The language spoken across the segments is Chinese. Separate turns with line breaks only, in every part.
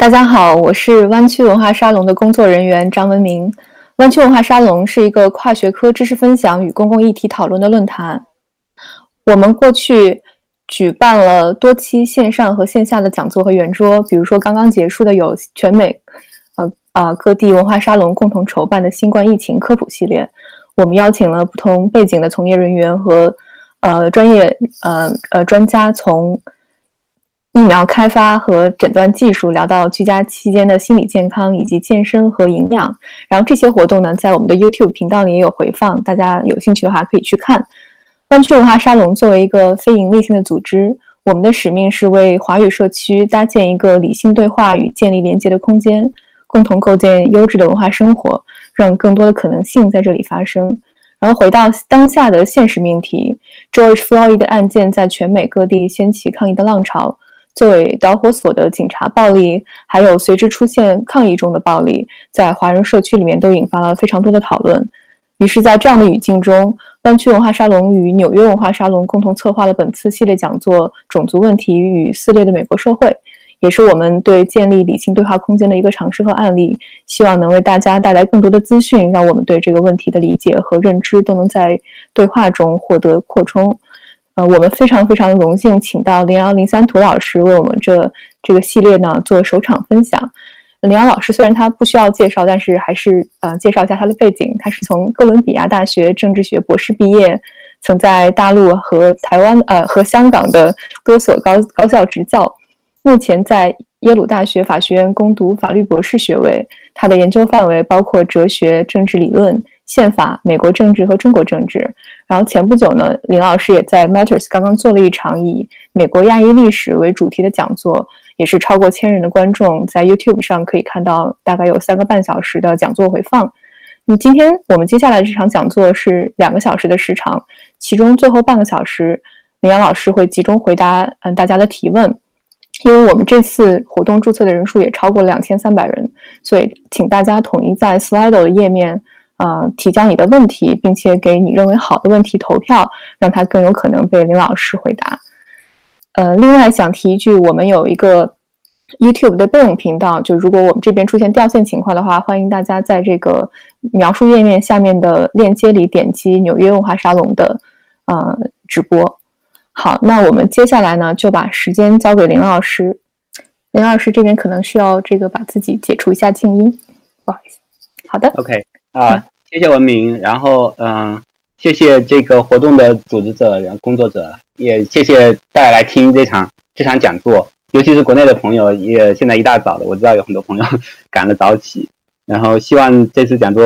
大家好，我是湾区文化沙龙的工作人员张文明。湾区文化沙龙是一个跨学科知识分享与公共议题讨论的论坛。我们过去举办了多期线上和线下的讲座和圆桌，比如说刚刚结束的有全美，呃呃各地文化沙龙共同筹办的新冠疫情科普系列。我们邀请了不同背景的从业人员和呃专业呃呃专家从。疫苗开发和诊断技术，聊到居家期间的心理健康以及健身和营养。然后这些活动呢，在我们的 YouTube 频道里也有回放，大家有兴趣的话可以去看。湾区文化沙龙作为一个非营利性的组织，我们的使命是为华语社区搭建一个理性对话与建立连接的空间，共同构建优质的文化生活，让更多的可能性在这里发生。然后回到当下的现实命题，George Floyd 的案件在全美各地掀起抗议的浪潮。作为导火索的警察暴力，还有随之出现抗议中的暴力，在华人社区里面都引发了非常多的讨论。于是，在这样的语境中，湾区文化沙龙与纽约文化沙龙共同策划了本次系列讲座《种族问题与撕裂的美国社会》，也是我们对建立理性对话空间的一个尝试和案例。希望能为大家带来更多的资讯，让我们对这个问题的理解和认知都能在对话中获得扩充。我们非常非常荣幸，请到林阳零三图老师为我们这这个系列呢做首场分享。林阳老师虽然他不需要介绍，但是还是呃介绍一下他的背景。他是从哥伦比亚大学政治学博士毕业，曾在大陆和台湾呃和香港的多所高高校执教，目前在耶鲁大学法学院攻读法律博士学位。他的研究范围包括哲学、政治理论。宪法、美国政治和中国政治。然后前不久呢，林老师也在 Matters 刚刚做了一场以美国亚裔历史为主题的讲座，也是超过千人的观众，在 YouTube 上可以看到大概有三个半小时的讲座回放。那今天我们接下来这场讲座是两个小时的时长，其中最后半个小时，林阳老师会集中回答嗯大家的提问。因为我们这次活动注册的人数也超过两千三百人，所以请大家统一在 Slido 的页面。呃，提交你的问题，并且给你认为好的问题投票，让他更有可能被林老师回答。呃，另外想提一句，我们有一个 YouTube 的备用频道，就如果我们这边出现掉线情况的话，欢迎大家在这个描述页面下面的链接里点击纽约文化沙龙的呃直播。好，那我们接下来呢，就把时间交给林老师。林老师这边可能需要这个把自己解除一下静音，不好意思。好的
，OK。啊，谢谢文明，然后嗯，谢谢这个活动的组织者、然后工作者，也谢谢大家来听这场这场讲座，尤其是国内的朋友，也现在一大早的，我知道有很多朋友 赶了早起，然后希望这次讲座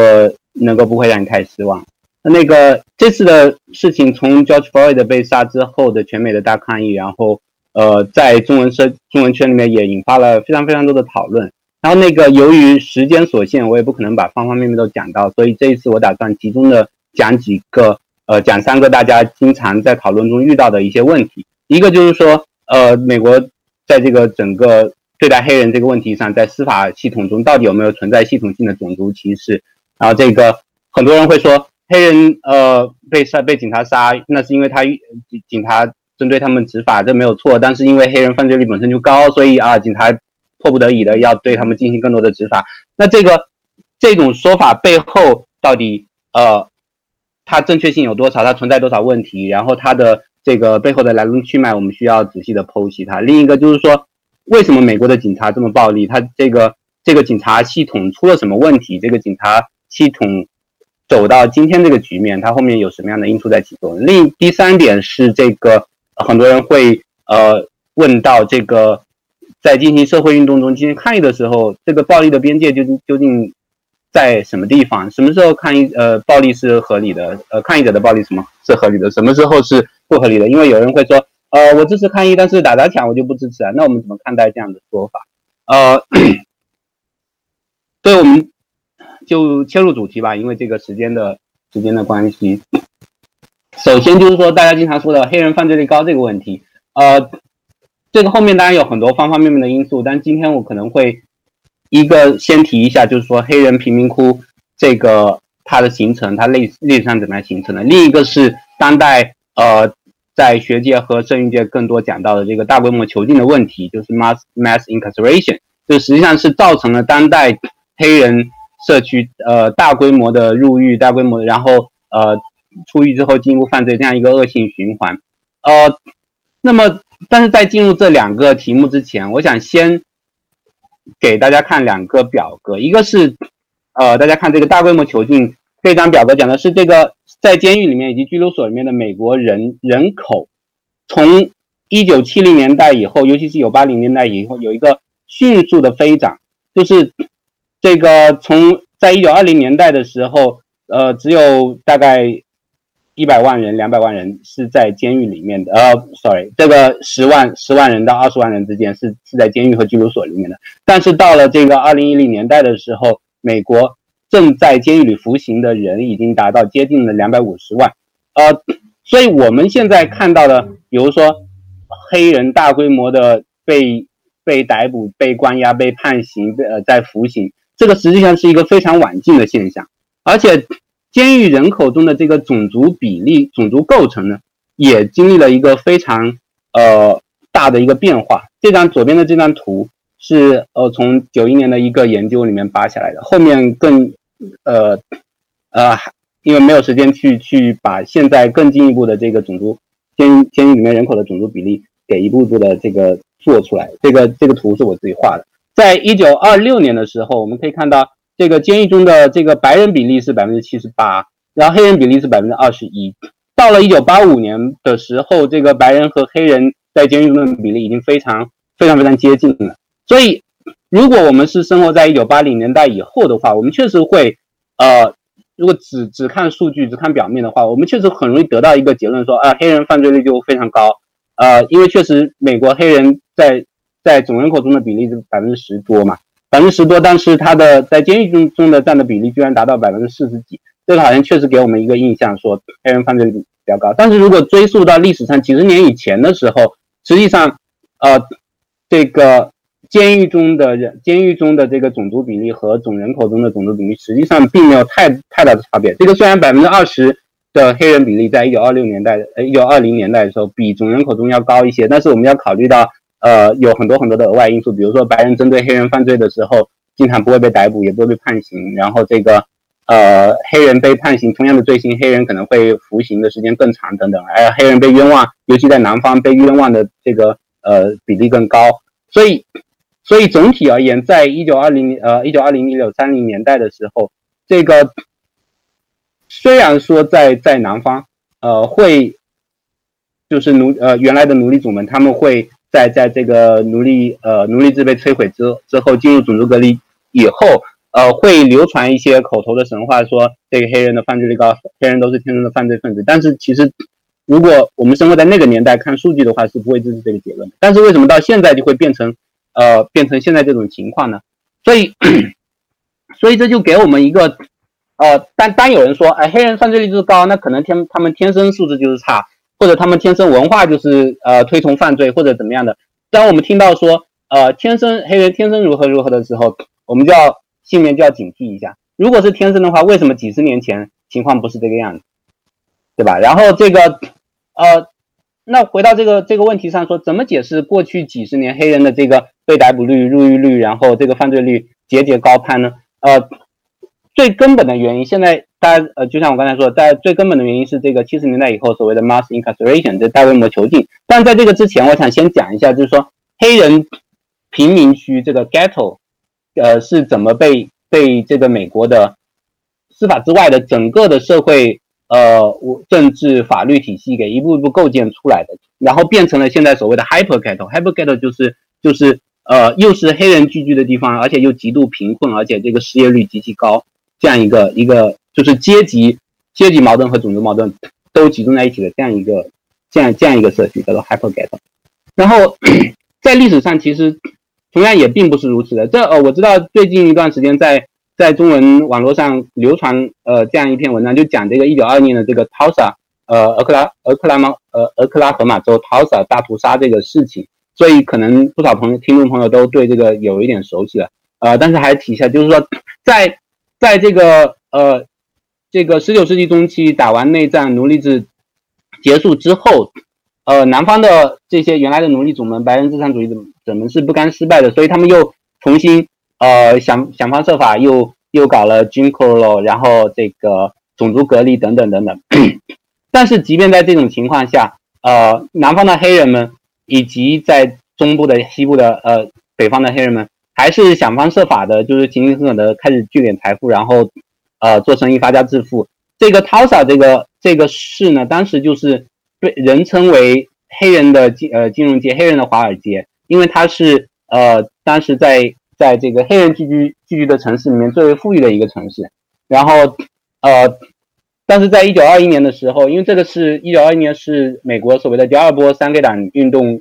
能够不会让你太失望。那个这次的事情，从 George Floyd 被杀之后的全美的大抗议，然后呃，在中文社中文圈里面也引发了非常非常多的讨论。然后那个，由于时间所限，我也不可能把方方面面都讲到，所以这一次我打算集中的讲几个，呃，讲三个大家经常在讨论中遇到的一些问题。一个就是说，呃，美国在这个整个对待黑人这个问题上，在司法系统中到底有没有存在系统性的种族歧视？然后这个很多人会说，黑人呃被杀被警察杀，那是因为他警察针对他们执法，这没有错。但是因为黑人犯罪率本身就高，所以啊，警察。迫不得已的要对他们进行更多的执法，那这个这种说法背后到底呃，它正确性有多少？它存在多少问题？然后它的这个背后的来龙去脉，我们需要仔细的剖析它。另一个就是说，为什么美国的警察这么暴力？它这个这个警察系统出了什么问题？这个警察系统走到今天这个局面，它后面有什么样的因素在起作用？另第三点是这个很多人会呃问到这个。在进行社会运动中进行抗议的时候，这个暴力的边界究竟究竟在什么地方？什么时候抗议呃暴力是合理的？呃，抗议者的暴力什么是合理的？什么时候是不合理的？因为有人会说，呃，我支持抗议，但是打砸抢我就不支持啊。那我们怎么看待这样的说法？呃，所以我们就切入主题吧，因为这个时间的时间的关系。首先就是说，大家经常说的黑人犯罪率高这个问题，呃。这个后面当然有很多方方面面的因素，但今天我可能会一个先提一下，就是说黑人贫民窟这个它的形成，它历历史上怎么样形成的。另一个是当代呃在学界和社运界更多讲到的这个大规模囚禁的问题，就是 mass mass incarceration。就实际上是造成了当代黑人社区呃大规模的入狱、大规模然后呃出狱之后进一步犯罪这样一个恶性循环。呃，那么但是在进入这两个题目之前，我想先给大家看两个表格，一个是呃大家看这个大规模囚禁这张表格讲的是这个在监狱里面以及拘留所里面的美国人人口从。一九七零年代以后，尤其是一九八零年代以后，有一个迅速的飞涨，就是这个从在一九二零年代的时候，呃，只有大概一百万人、两百万人是在监狱里面的，呃，sorry，这个十万十万人到二十万人之间是是在监狱和拘留所里面的。但是到了这个二零一零年代的时候，美国正在监狱里服刑的人已经达到接近了两百五十万，呃，所以我们现在看到的，比如说。黑人大规模的被被逮捕、被关押、被判刑、呃在服刑，这个实际上是一个非常晚近的现象。而且，监狱人口中的这个种族比例、种族构成呢，也经历了一个非常呃大的一个变化。这张左边的这张图是呃从九一年的一个研究里面扒下来的，后面更呃呃因为没有时间去去把现在更进一步的这个种族。监监狱里面人口的种族比例给一步步的这个做出来，这个这个图是我自己画的。在一九二六年的时候，我们可以看到这个监狱中的这个白人比例是百分之七十八，然后黑人比例是百分之二十一。到了一九八五年的时候，这个白人和黑人在监狱中的比例已经非常非常非常接近了。所以，如果我们是生活在一九八零年代以后的话，我们确实会呃。如果只只看数据，只看表面的话，我们确实很容易得到一个结论，说啊，黑人犯罪率就非常高，呃，因为确实美国黑人在在总人口中的比例是百分之十多嘛，百分之十多，但是他的在监狱中中的占的比例居然达到百分之四十几，这个好像确实给我们一个印象，说黑人犯罪率比较高。但是如果追溯到历史上几十年以前的时候，实际上，呃，这个。监狱中的人，监狱中的这个种族比例和总人口中的种族比例，实际上并没有太太大的差别。这个虽然百分之二十的黑人比例，在一九二六年代、呃一九二零年代的时候，比总人口中要高一些，但是我们要考虑到，呃，有很多很多的额外因素，比如说白人针对黑人犯罪的时候，经常不会被逮捕，也不会被判刑，然后这个，呃，黑人被判刑同样的罪行，黑人可能会服刑的时间更长等等，而黑人被冤枉，尤其在南方被冤枉的这个呃比例更高，所以。所以总体而言，在一九二零呃一九二零一九三零年代的时候，这个虽然说在在南方呃会就是奴呃原来的奴隶主们，他们会在在这个奴隶呃奴隶制被摧毁之之后进入种族隔离以后，呃会流传一些口头的神话，说这个黑人的犯罪率高，黑人都是天生的犯罪分子。但是其实如果我们生活在那个年代看数据的话，是不会支持这个结论。但是为什么到现在就会变成？呃，变成现在这种情况呢？所以，所以这就给我们一个，呃，当当有人说，哎，黑人犯罪率就是高，那可能天他们天生素质就是差，或者他们天生文化就是呃推崇犯罪或者怎么样的。当我们听到说，呃，天生黑人天生如何如何的时候，我们就要心里面就要警惕一下。如果是天生的话，为什么几十年前情况不是这个样子，对吧？然后这个，呃。那回到这个这个问题上说，怎么解释过去几十年黑人的这个被逮捕率、入狱率，然后这个犯罪率节节高攀呢？呃，最根本的原因，现在大家呃，就像我刚才说，在最根本的原因是这个七十年代以后所谓的 mass incarceration，这大规模囚禁。但在这个之前，我想先讲一下，就是说黑人贫民区这个 ghetto，呃，是怎么被被这个美国的司法之外的整个的社会。呃，政治法律体系给一步一步构建出来的，然后变成了现在所谓的 hyper ghetto。hyper ghetto 就是就是呃，又是黑人聚居的地方，而且又极度贫困，而且这个失业率极其高，这样一个一个就是阶级阶级矛盾和种族矛盾都集中在一起的这样一个这样这样一个社区叫做 hyper ghetto。然后 在历史上其实同样也并不是如此的。这呃，我知道最近一段时间在。在中文网络上流传呃这样一篇文章，就讲这个一九二年的这个 Tulsa 呃俄克拉俄克拉马呃俄克拉荷马州 Tulsa 大屠杀这个事情，所以可能不少朋友听众朋友都对这个有一点熟悉了呃，但是还提一下，就是说在在这个呃这个十九世纪中期打完内战奴隶制结束之后，呃南方的这些原来的奴隶主们白人资产主义者们是不甘失败的，所以他们又。重新呃想想方设法又又搞了 Jim Crow，然后这个种族隔离等等等等。但是即便在这种情况下，呃，南方的黑人们以及在中部的、西部的、呃北方的黑人们，还是想方设法的，就是勤勤恳恳的开始聚敛财富，然后呃做生意发家致富。这个 Tulsa 这个这个市呢，当时就是被人称为黑人的金呃金融街，黑人的华尔街，因为它是呃当时在在这个黑人聚居聚居的城市里面最为富裕的一个城市。然后呃，但是在一九二一年的时候，因为这个是一九二一年是美国所谓的第二波三 K 党运动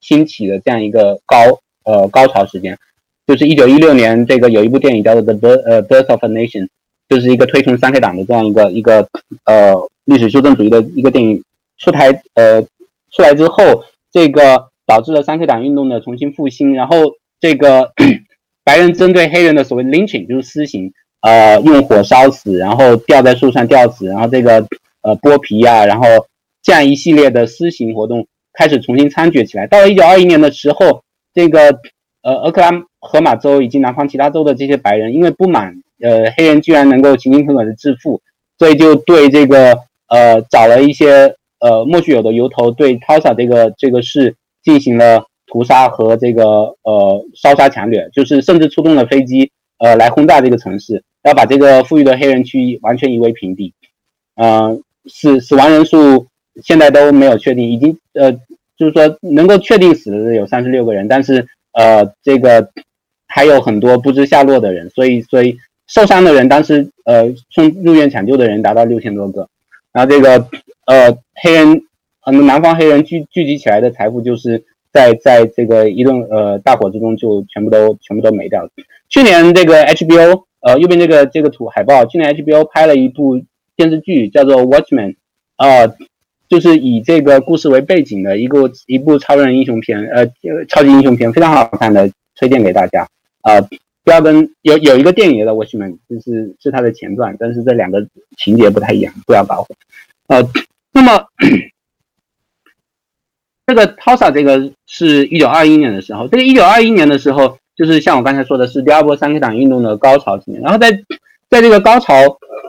兴起的这样一个高呃高潮时间，就是一九一六年这个有一部电影叫做 The Birth 呃 Birth of a Nation。就是一个推崇三 K 党的这样一个一个呃历史修正主义的一个电影出台呃出来之后，这个导致了三 K 党运动的重新复兴，然后这个 白人针对黑人的所谓 lynching 就是私刑，呃用火烧死，然后吊在树上吊死，然后这个呃剥皮啊，然后这样一系列的私刑活动开始重新猖獗起来。到了一九二一年的时候，这个呃俄克拉荷马州以及南方其他州的这些白人因为不满。呃，黑人居然能够勤勤恳恳的致富，所以就对这个呃找了一些呃莫须有的由头，对 Tulsa 这个这个市进行了屠杀和这个呃烧杀抢掠，就是甚至出动了飞机呃来轰炸这个城市，要把这个富裕的黑人区完全夷为平地。嗯，死死亡人数现在都没有确定，已经呃就是说能够确定死的有三十六个人，但是呃这个还有很多不知下落的人，所以所以。受伤的人当时，呃，送入院抢救的人达到六千多个，然后这个，呃，黑人，嗯，南方黑人聚聚集起来的财富，就是在在这个一顿呃大火之中就全部都全部都没掉了。去年这个 HBO，呃，右边这个这个图海报，去年 HBO 拍了一部电视剧叫做《Watchmen》，呃，就是以这个故事为背景的一个一部超人英雄片，呃，超级英雄片，非常好看的，推荐给大家，啊。不要跟有有一个电影的《Watchman，》，就是是它的前传，但是这两个情节不太一样，不要搞混。呃，那么这个 Tosa 这个是一九二一年的时候，这个一九二一年的时候，就是像我刚才说的是第二波三 K 党运动的高潮期。然后在在这个高潮，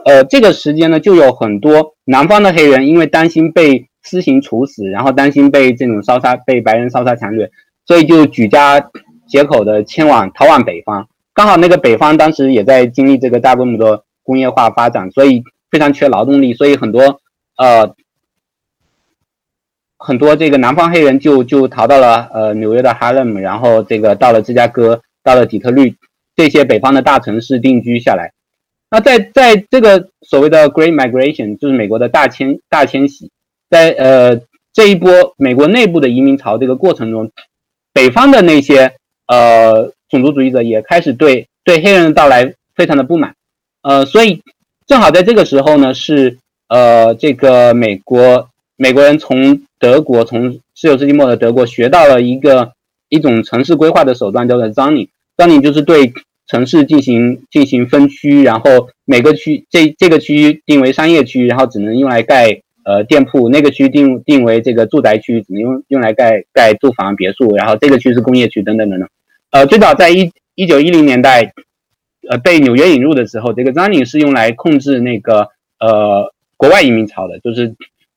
呃，这个时间呢，就有很多南方的黑人因为担心被私刑处死，然后担心被这种烧杀被白人烧杀抢掠，所以就举家劫口的迁往逃往北方。刚好那个北方当时也在经历这个大规模的工业化发展，所以非常缺劳动力，所以很多呃很多这个南方黑人就就逃到了呃纽约的哈勒姆，然后这个到了芝加哥，到了底特律这些北方的大城市定居下来。那在在这个所谓的 Great Migration，就是美国的大迁大迁徙，在呃这一波美国内部的移民潮这个过程中，北方的那些呃。种族主义者也开始对对黑人的到来非常的不满，呃，所以正好在这个时候呢，是呃这个美国美国人从德国从十九世纪末的德国学到了一个一种城市规划的手段，叫做 zoning，zoning 就是对城市进行进行分区，然后每个区这这个区域定为商业区，然后只能用来盖呃店铺，那个区定定为这个住宅区，只能用用来盖盖住房别墅，然后这个区是工业区等等等等。呃，最早在一一九一零年代，呃，被纽约引入的时候，这个 zoning 是用来控制那个呃国外移民潮的，就是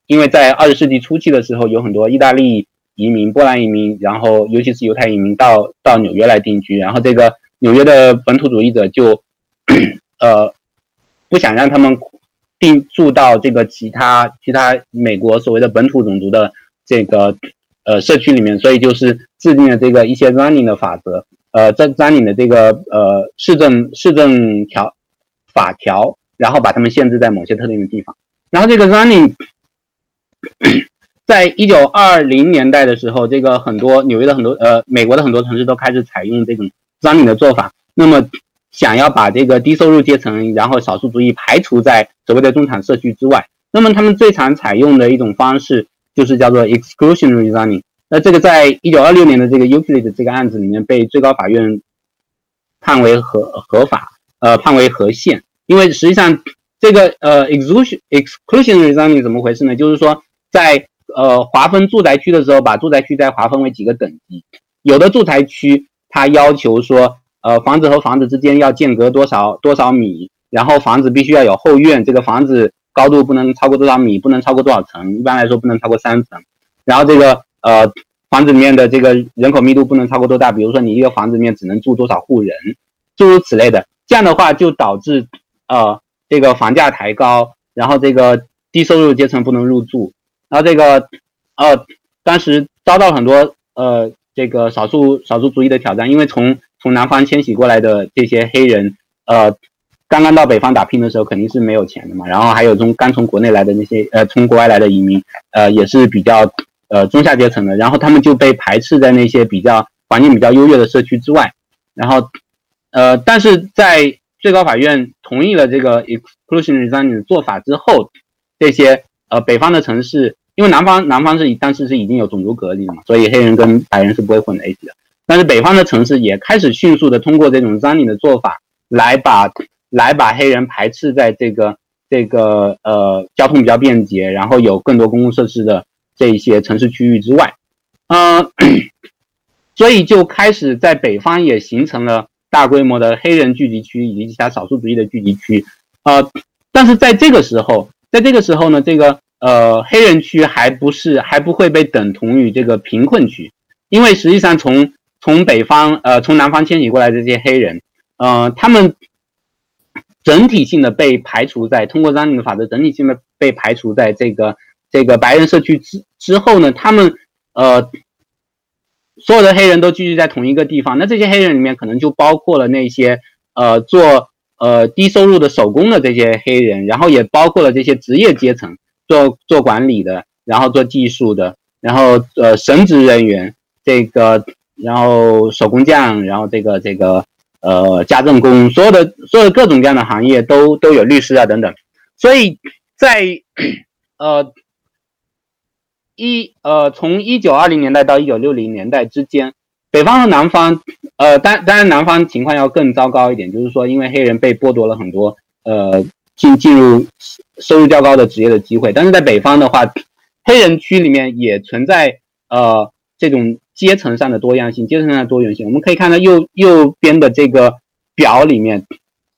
因为在二十世纪初期的时候，有很多意大利移民、波兰移民，然后尤其是犹太移民到到纽约来定居，然后这个纽约的本土主义者就呃不想让他们定住到这个其他其他美国所谓的本土种族的这个。呃，社区里面，所以就是制定了这个一些 running 的法则，呃，在 running 的这个呃市政市政条法条，然后把他们限制在某些特定的地方。然后这个 running，在一九二零年代的时候，这个很多纽约的很多呃美国的很多城市都开始采用这种 running 的做法。那么想要把这个低收入阶层，然后少数族裔排除在所谓的中产社区之外，那么他们最常采用的一种方式。就是叫做 exclusionary zoning，那这个在一九二六年的这个 Euclid 这个案子里面被最高法院判为合合法，呃，判为合宪。因为实际上这个呃 exclusion exclusionary zoning 怎么回事呢？就是说在呃划分住宅区的时候，把住宅区再划分为几个等级，有的住宅区它要求说呃房子和房子之间要间隔多少多少米，然后房子必须要有后院，这个房子高度不能超过多少米，不能超过多少层，一般来说不能超过三层，然后这个呃房子里面的这个人口密度不能超过多大，比如说你一个房子里面只能住多少户人，诸如此类的，这样的话就导致呃这个房价抬高，然后这个低收入阶层不能入住，然后这个呃当时遭到很多呃。这个少数少数族裔的挑战，因为从从南方迁徙过来的这些黑人，呃，刚刚到北方打拼的时候肯定是没有钱的嘛。然后还有从刚从国内来的那些呃从国外来的移民，呃也是比较呃中下阶层的。然后他们就被排斥在那些比较环境比较优越的社区之外。然后呃，但是在最高法院同意了这个 exclusionary zoning 的做法之后，这些呃北方的城市。因为南方南方是当时是已经有种族隔离了嘛，所以黑人跟白人是不会混在一起的。但是北方的城市也开始迅速的通过这种 zoning 的做法，来把来把黑人排斥在这个这个呃交通比较便捷，然后有更多公共设施的这一些城市区域之外，嗯，所以就开始在北方也形成了大规模的黑人聚集区以及其他少数族裔的聚集区，呃，但是在这个时候，在这个时候呢，这个。呃，黑人区还不是还不会被等同于这个贫困区，因为实际上从从北方呃从南方迁徙过来的这些黑人，呃，他们整体性的被排除在通过张宁的法则整体性的被排除在这个这个白人社区之之后呢，他们呃所有的黑人都聚集在同一个地方，那这些黑人里面可能就包括了那些呃做呃低收入的手工的这些黑人，然后也包括了这些职业阶层。做做管理的，然后做技术的，然后呃神职人员，这个，然后手工匠，然后这个这个呃家政工，所有的所有各种各样的行业都都有律师啊等等，所以在呃一呃从一九二零年代到一九六零年代之间，北方和南方，呃当当然南方情况要更糟糕一点，就是说因为黑人被剥夺了很多呃。进进入收入较高的职业的机会，但是在北方的话，黑人区里面也存在呃这种阶层上的多样性，阶层上的多元性。我们可以看到右右边的这个表里面，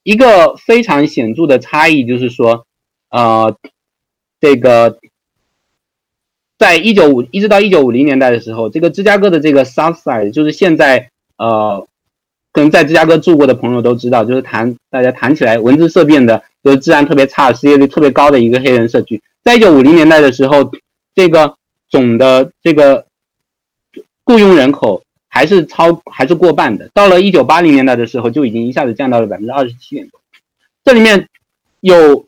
一个非常显著的差异就是说，呃，这个在一九五一直到一九五零年代的时候，这个芝加哥的这个 South Side 就是现在呃。可能在芝加哥住过的朋友都知道，就是谈大家谈起来闻之色变的，就是治安特别差、失业率特别高的一个黑人社区。在一九五零年代的时候，这个总的这个雇佣人口还是超还是过半的。到了一九八零年代的时候，就已经一下子降到了百分之二十七点多。这里面有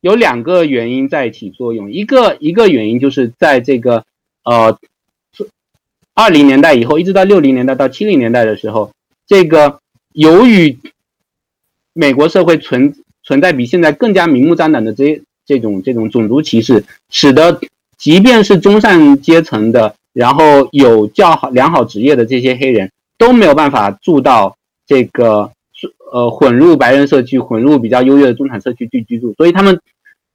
有两个原因在起作用，一个一个原因就是在这个呃二零年代以后，一直到六零年代到七零年代的时候。这个由于美国社会存存在比现在更加明目张胆的这这种这种种族歧视，使得即便是中上阶层的，然后有较好良好职业的这些黑人都没有办法住到这个呃混入白人社区、混入比较优越的中产社区去居住，所以他们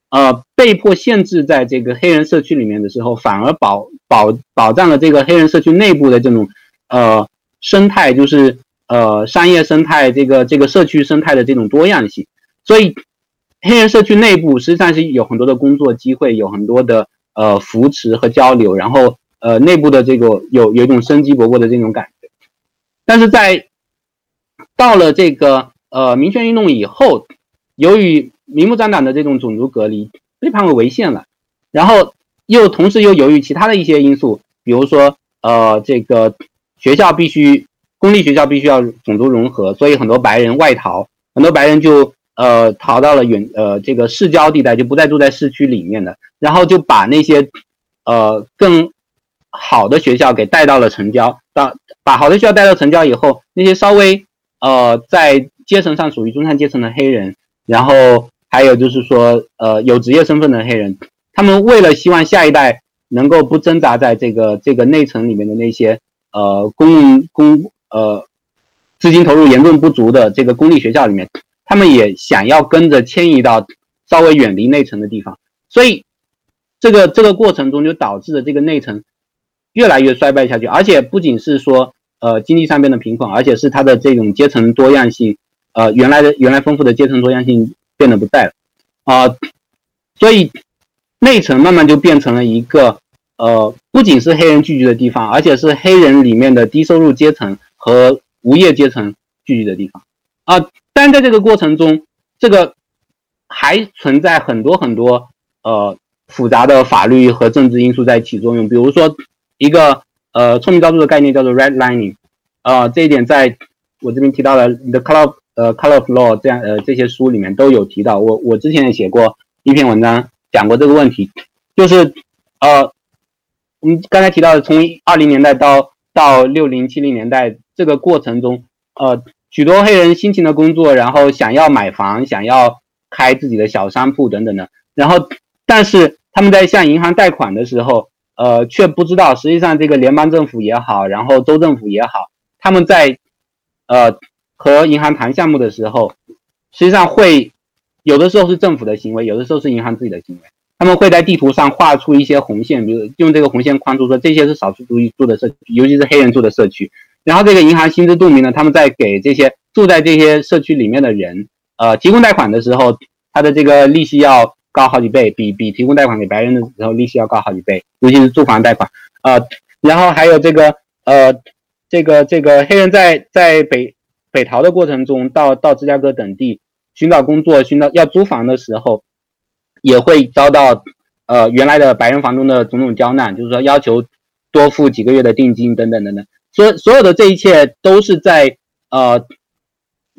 呃被迫限制在这个黑人社区里面的时候，反而保保保障了这个黑人社区内部的这种呃生态，就是。呃，商业生态这个这个社区生态的这种多样性，所以黑人社区内部实际上是有很多的工作机会，有很多的呃扶持和交流，然后呃内部的这个有有一种生机勃勃的这种感觉。但是在到了这个呃民权运动以后，由于明目张胆的这种种族隔离被判为违宪了，然后又同时又由于其他的一些因素，比如说呃这个学校必须。公立学校必须要种族融合，所以很多白人外逃，很多白人就呃逃到了远呃这个市郊地带，就不再住在市区里面的，然后就把那些呃更好的学校给带到了城郊，到把好的学校带到城郊以后，那些稍微呃在阶层上属于中产阶层的黑人，然后还有就是说呃有职业身份的黑人，他们为了希望下一代能够不挣扎在这个这个内层里面的那些呃公公。呃，资金投入严重不足的这个公立学校里面，他们也想要跟着迁移到稍微远离内层的地方，所以这个这个过程中就导致了这个内层越来越衰败下去。而且不仅是说呃经济上边的贫困，而且是他的这种阶层多样性，呃原来的原来丰富的阶层多样性变得不在了啊，所以内城慢慢就变成了一个呃不仅是黑人聚居的地方，而且是黑人里面的低收入阶层和无业阶层聚居的地方啊。但在这个过程中，这个还存在很多很多呃。复杂的法律和政治因素在起作用，比如说一个呃聪明高度的概念叫做 redlining，啊这一点在我这边提到了 the color 呃 color of law 这样呃这些书里面都有提到，我我之前也写过一篇文章讲过这个问题，就是呃我们刚才提到的从二零年代到到六零七零年代这个过程中，呃许多黑人辛勤的工作，然后想要买房，想要开自己的小商铺等等的，然后但是他们在向银行贷款的时候，呃，却不知道，实际上这个联邦政府也好，然后州政府也好，他们在，呃，和银行谈项目的时候，实际上会有的时候是政府的行为，有的时候是银行自己的行为。他们会在地图上画出一些红线，比如用这个红线框住说这些是少数族裔住的社区，尤其是黑人住的社区。然后这个银行心知肚明的，他们在给这些住在这些社区里面的人，呃，提供贷款的时候，他的这个利息要。高好几倍，比比提供贷款给白人的时候利息要高好几倍，尤其是住房贷款啊。然后还有这个呃，这个这个黑人在在北北逃的过程中，到到芝加哥等地寻找工作、寻找要租房的时候，也会遭到呃原来的白人房东的种种刁难，就是说要求多付几个月的定金等等等等。所所有的这一切都是在呃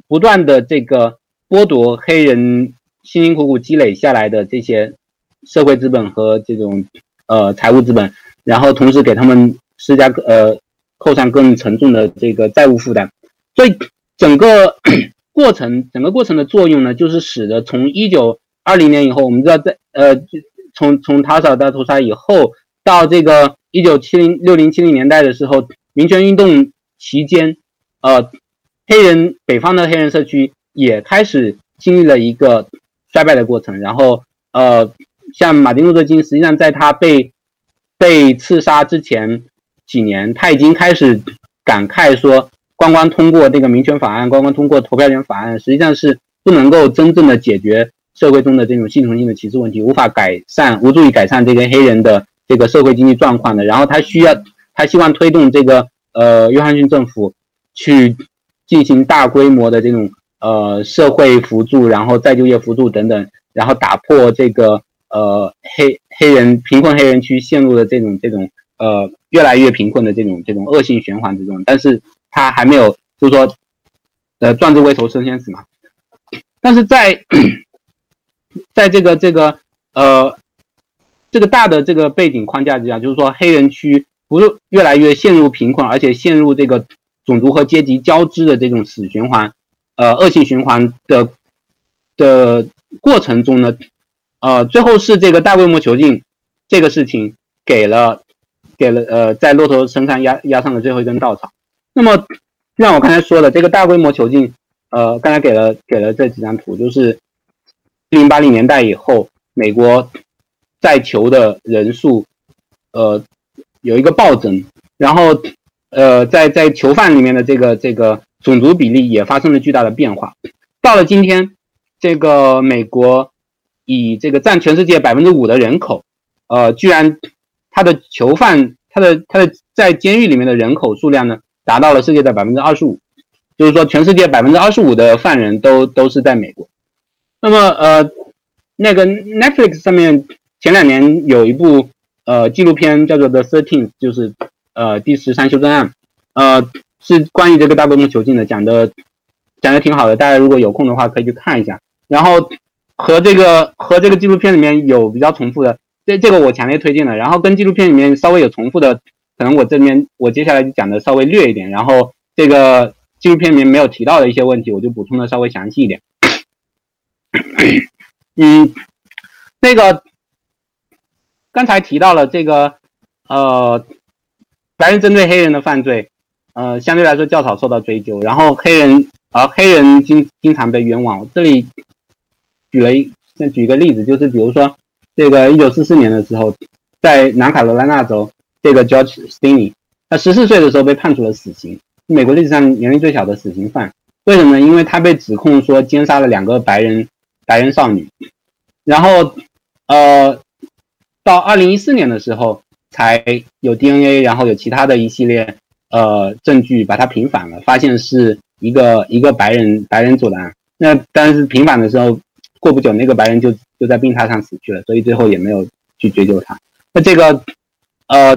不断的这个剥夺黑人。辛辛苦苦积累下来的这些社会资本和这种呃财务资本，然后同时给他们施加呃扣上更沉重的这个债务负担，所以整个 过程整个过程的作用呢，就是使得从一九二零年以后，我们知道在呃从从塔萨到屠杀以后，到这个一九七零六零七零年代的时候，民权运动期间，呃黑人北方的黑人社区也开始经历了一个。衰败的过程，然后呃，像马丁路德金，实际上在他被被刺杀之前几年，他已经开始感慨说，光光通过这个民权法案，光光通过投票权法案，实际上是不能够真正的解决社会中的这种系统性的歧视问题，无法改善，无助于改善这些黑人的这个社会经济状况的。然后他需要，他希望推动这个呃约翰逊政府去进行大规模的这种。呃，社会扶助，然后再就业扶助等等，然后打破这个呃黑黑人贫困黑人区陷入的这种这种呃越来越贫困的这种这种恶性循环之中。但是他还没有，就是说，呃，壮志未酬身先死嘛。但是在在这个这个呃这个大的这个背景框架之下，就是说黑人区不是越来越陷入贫困，而且陷入这个种族和阶级交织的这种死循环。呃，恶性循环的的过程中呢，呃，最后是这个大规模囚禁这个事情给了给了呃，在骆驼身上压压上了最后一根稻草。那么就，像我刚才说的，这个大规模囚禁，呃，刚才给了给了这几张图，就是一零八零年代以后，美国在囚的人数，呃，有一个暴增，然后呃，在在囚犯里面的这个这个。种族比例也发生了巨大的变化。到了今天，这个美国以这个占全世界百分之五的人口，呃，居然他的囚犯，他的他的在监狱里面的人口数量呢，达到了世界的百分之二十五。就是说，全世界百分之二十五的犯人都都是在美国。那么，呃，那个 Netflix 上面前两年有一部呃纪录片叫做《The Thirteen》，就是呃第十三修正案，呃。是关于这个大规模囚禁的，讲的讲的挺好的，大家如果有空的话可以去看一下。然后和这个和这个纪录片里面有比较重复的，这这个我强烈推荐的。然后跟纪录片里面稍微有重复的，可能我这边我接下来就讲的稍微略一点。然后这个纪录片里面没有提到的一些问题，我就补充的稍微详细一点。嗯，那个刚才提到了这个呃，白人针对黑人的犯罪。呃，相对来说较少受到追究，然后黑人，而黑人经经常被冤枉。这里举了一，先举一个例子，就是比如说，这个一九四四年的时候，在南卡罗来纳州，这个 George Stinney，他十四岁的时候被判处了死刑，美国历史上年龄最小的死刑犯。为什么呢？因为他被指控说奸杀了两个白人白人少女，然后呃，到二零一四年的时候才有 DNA，然后有其他的一系列呃证据把他平反了，发现是一个一个白人白人阻拦。那但是平反的时候过不久，那个白人就就在病榻上死去了，所以最后也没有去追究他。那这个呃，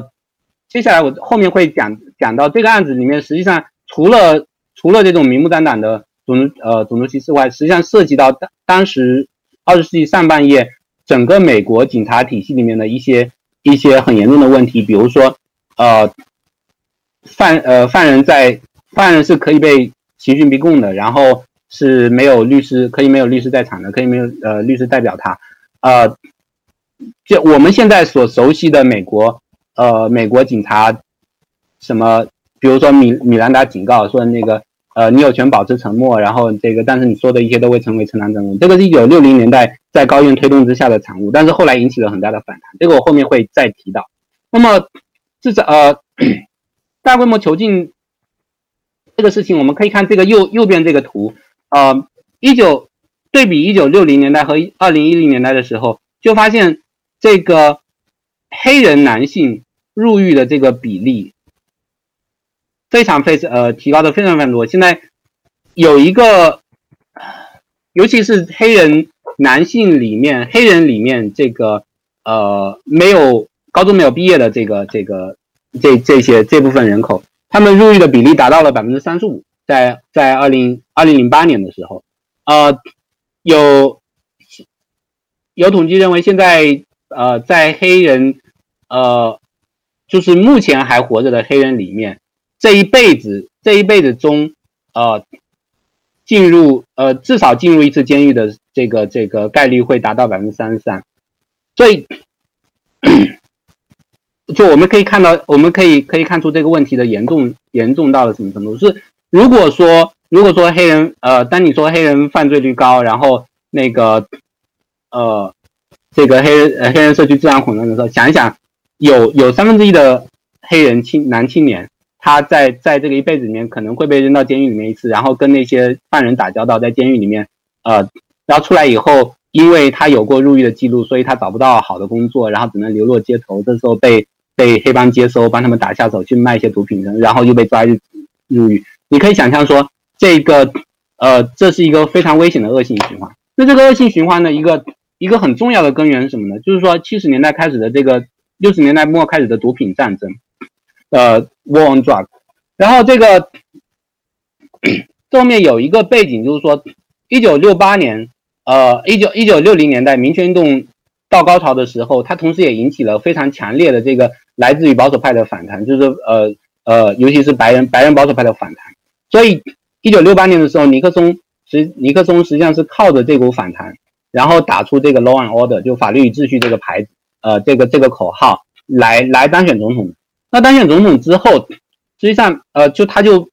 接下来我后面会讲讲到这个案子里面，实际上除了除了这种明目张胆的种族呃种族歧视外，实际上涉及到当当时二十世纪上半叶整个美国警察体系里面的一些一些很严重的问题，比如说呃犯呃犯人在犯人是可以被刑讯逼供的，然后是没有律师可以没有律师在场的，可以没有呃律师代表他，呃就我们现在所熟悉的美国呃美国警察什么。比如说米米兰达警告说那个呃你有权保持沉默，然后这个但是你说的一切都会成为呈堂证供，这个是一九六零年代在高院推动之下的产物，但是后来引起了很大的反弹，这个我后面会再提到。那么至少呃大规模囚禁这个事情，我们可以看这个右右边这个图，呃一九对比一九六零年代和二零一零年代的时候，就发现这个黑人男性入狱的这个比例。非常非常呃提高的非常非常多。现在有一个，尤其是黑人男性里面，黑人里面这个呃没有高中没有毕业的这个这个这这些这部分人口，他们入狱的比例达到了百分之三十五。在在二零二零零八年的时候，呃有有统计认为，现在呃在黑人呃就是目前还活着的黑人里面。这一辈子，这一辈子中，呃，进入呃至少进入一次监狱的这个这个概率会达到百分之三十三，所以，就我们可以看到，我们可以可以看出这个问题的严重严重到了什么程度？是如果说如果说黑人呃，当你说黑人犯罪率高，然后那个呃这个黑人呃黑人社区治安混乱的时候，想一想，有有三分之一的黑人青男青年。他在在这个一辈子里面可能会被扔到监狱里面一次，然后跟那些犯人打交道，在监狱里面，呃，然后出来以后，因为他有过入狱的记录，所以他找不到好的工作，然后只能流落街头。这时候被被黑帮接收，帮他们打下手去卖一些毒品，然后又被抓入入狱。你可以想象说，这个呃，这是一个非常危险的恶性循环。那这个恶性循环的一个一个很重要的根源是什么呢？就是说七十年代开始的这个六十年代末开始的毒品战争。呃，war on drug，然后这个后面有一个背景，就是说，一九六八年，呃，一九一九六零年代民权运动到高潮的时候，它同时也引起了非常强烈的这个来自于保守派的反弹，就是呃呃，尤其是白人白人保守派的反弹。所以，一九六八年的时候，尼克松实尼克松实际上是靠着这股反弹，然后打出这个 law and order，就法律与秩序这个牌子，呃，这个这个口号来来当选总统。那当选总统之后，实际上，呃，就他就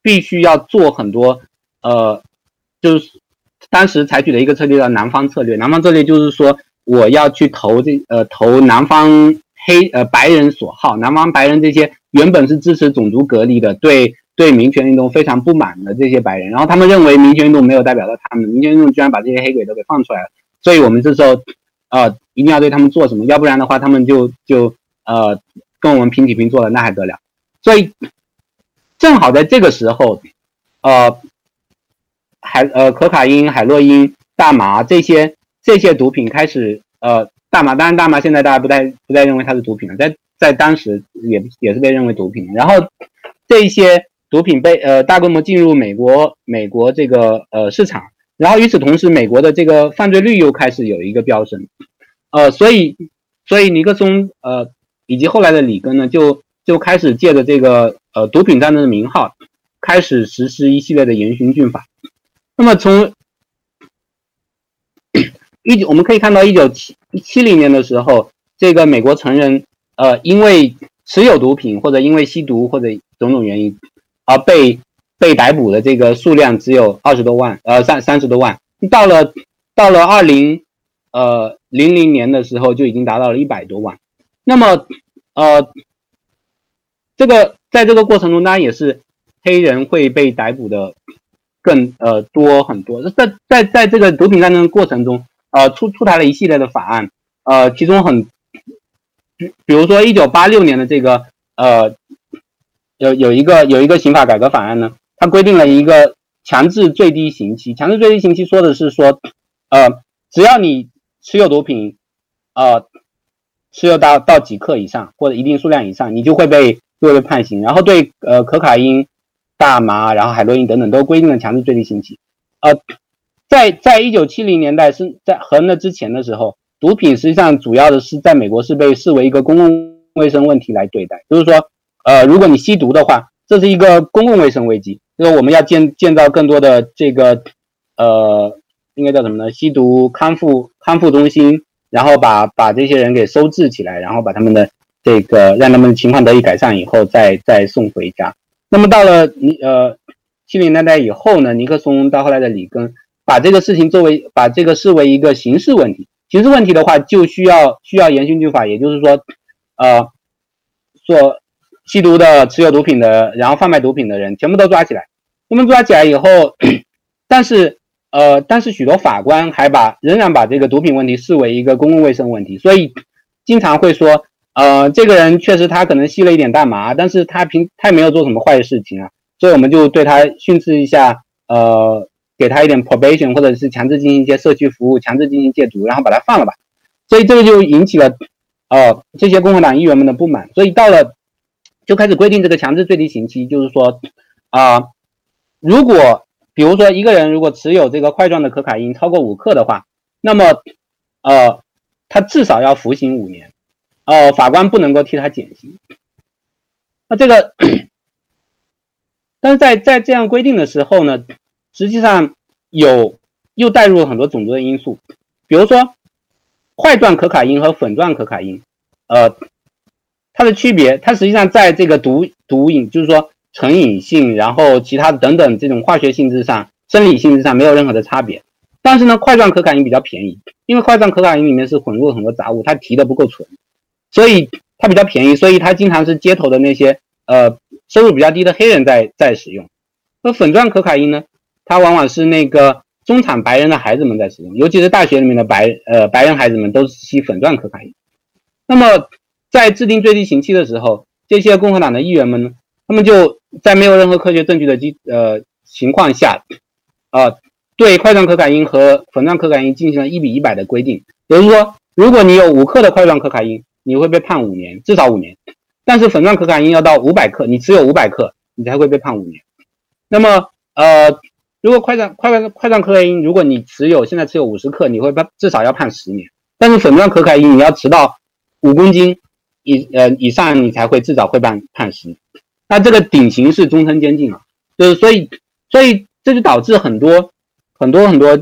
必须要做很多，呃，就是当时采取的一个策略叫南方策略。南方策略就是说，我要去投这，呃，投南方黑，呃，白人所好，南方白人这些原本是支持种族隔离的，对对民权运动非常不满的这些白人，然后他们认为民权运动没有代表到他们，民权运动居然把这些黑鬼都给放出来了，所以我们这时候，呃，一定要对他们做什么，要不然的话，他们就就呃。跟我们平起平坐了那还得了，所以正好在这个时候，呃，海呃可卡因、海洛因、大麻这些这些毒品开始呃大麻，当然大麻现在大家不再不再认为它是毒品了，在在当时也也是被认为毒品。然后这一些毒品被呃大规模进入美国美国这个呃市场，然后与此同时，美国的这个犯罪率又开始有一个飙升，呃，所以所以尼克松呃。以及后来的里根呢，就就开始借着这个呃毒品战争的名号，开始实施一系列的严刑峻法。那么从 一九我们可以看到一九七七零年的时候，这个美国成人呃因为持有毒品或者因为吸毒或者种种原因而被被逮捕的这个数量只有二十多万呃三三十多万，到了到了二零呃零零年的时候就已经达到了一百多万。那么，呃，这个在这个过程中，当然也是黑人会被逮捕的更呃多很多。在在在这个毒品战争过程中，呃出出台了一系列的法案，呃其中很比比如说一九八六年的这个呃有有一个有一个刑法改革法案呢，它规定了一个强制最低刑期，强制最低刑期说的是说呃只要你持有毒品，呃持有到到几克以上或者一定数量以上，你就会被就会被判刑。然后对呃可卡因、大麻、然后海洛因等等都规定了强制最低刑期。呃，在在一九七零年代是在和那之前的时候，毒品实际上主要的是在美国是被视为一个公共卫生问题来对待，就是说呃如果你吸毒的话，这是一个公共卫生危机，就是我们要建建造更多的这个呃应该叫什么呢？吸毒康复康复中心。然后把把这些人给收治起来，然后把他们的这个让他们的情况得以改善以后，再再送回家。那么到了尼呃七零年代以后呢，尼克松到后来的里根把这个事情作为把这个视为一个刑事问题。刑事问题的话，就需要需要严刑峻法，也就是说，呃，所吸毒的、持有毒品的、然后贩卖毒品的人全部都抓起来。那么抓起来以后，但是。呃，但是许多法官还把仍然把这个毒品问题视为一个公共卫生问题，所以经常会说，呃，这个人确实他可能吸了一点大麻，但是他平他也没有做什么坏事情啊，所以我们就对他训斥一下，呃，给他一点 probation，或者是强制进行一些社区服务，强制进行戒毒，然后把他放了吧。所以这个就引起了呃这些共和党议员们的不满，所以到了就开始规定这个强制最低刑期，就是说啊，如果比如说，一个人如果持有这个块状的可卡因超过五克的话，那么，呃，他至少要服刑五年，呃，法官不能够替他减刑。那这个，但是在在这样规定的时候呢，实际上有又带入了很多种族的因素，比如说块状可卡因和粉状可卡因，呃，它的区别，它实际上在这个毒毒瘾，就是说。成瘾性，然后其他等等这种化学性质上、生理性质上没有任何的差别。但是呢，块状可卡因比较便宜，因为块状可卡因里面是混入很多杂物，它提的不够纯，所以它比较便宜，所以它经常是街头的那些呃收入比较低的黑人在在使用。那粉状可卡因呢，它往往是那个中产白人的孩子们在使用，尤其是大学里面的白呃白人孩子们都是吸粉状可卡因。那么在制定最低刑期的时候，这些共和党的议员们呢？他们就在没有任何科学证据的基呃情况下，啊，对块状可卡因和粉状可卡因进行了一比一百的规定。比如说，如果你有五克的块状可卡因，你会被判五年，至少五年；但是粉状可卡因要到五百克，你持有五百克，你才会被判五年。那么，呃，如果块状块状块状可卡因，如果你持有现在持有五十克，你会判至少要判十年；但是粉状可卡因，你要持到五公斤以呃以上，你才会至少会判判十。那这个顶刑是终身监禁啊，就是所以，所以这就导致很多很多很多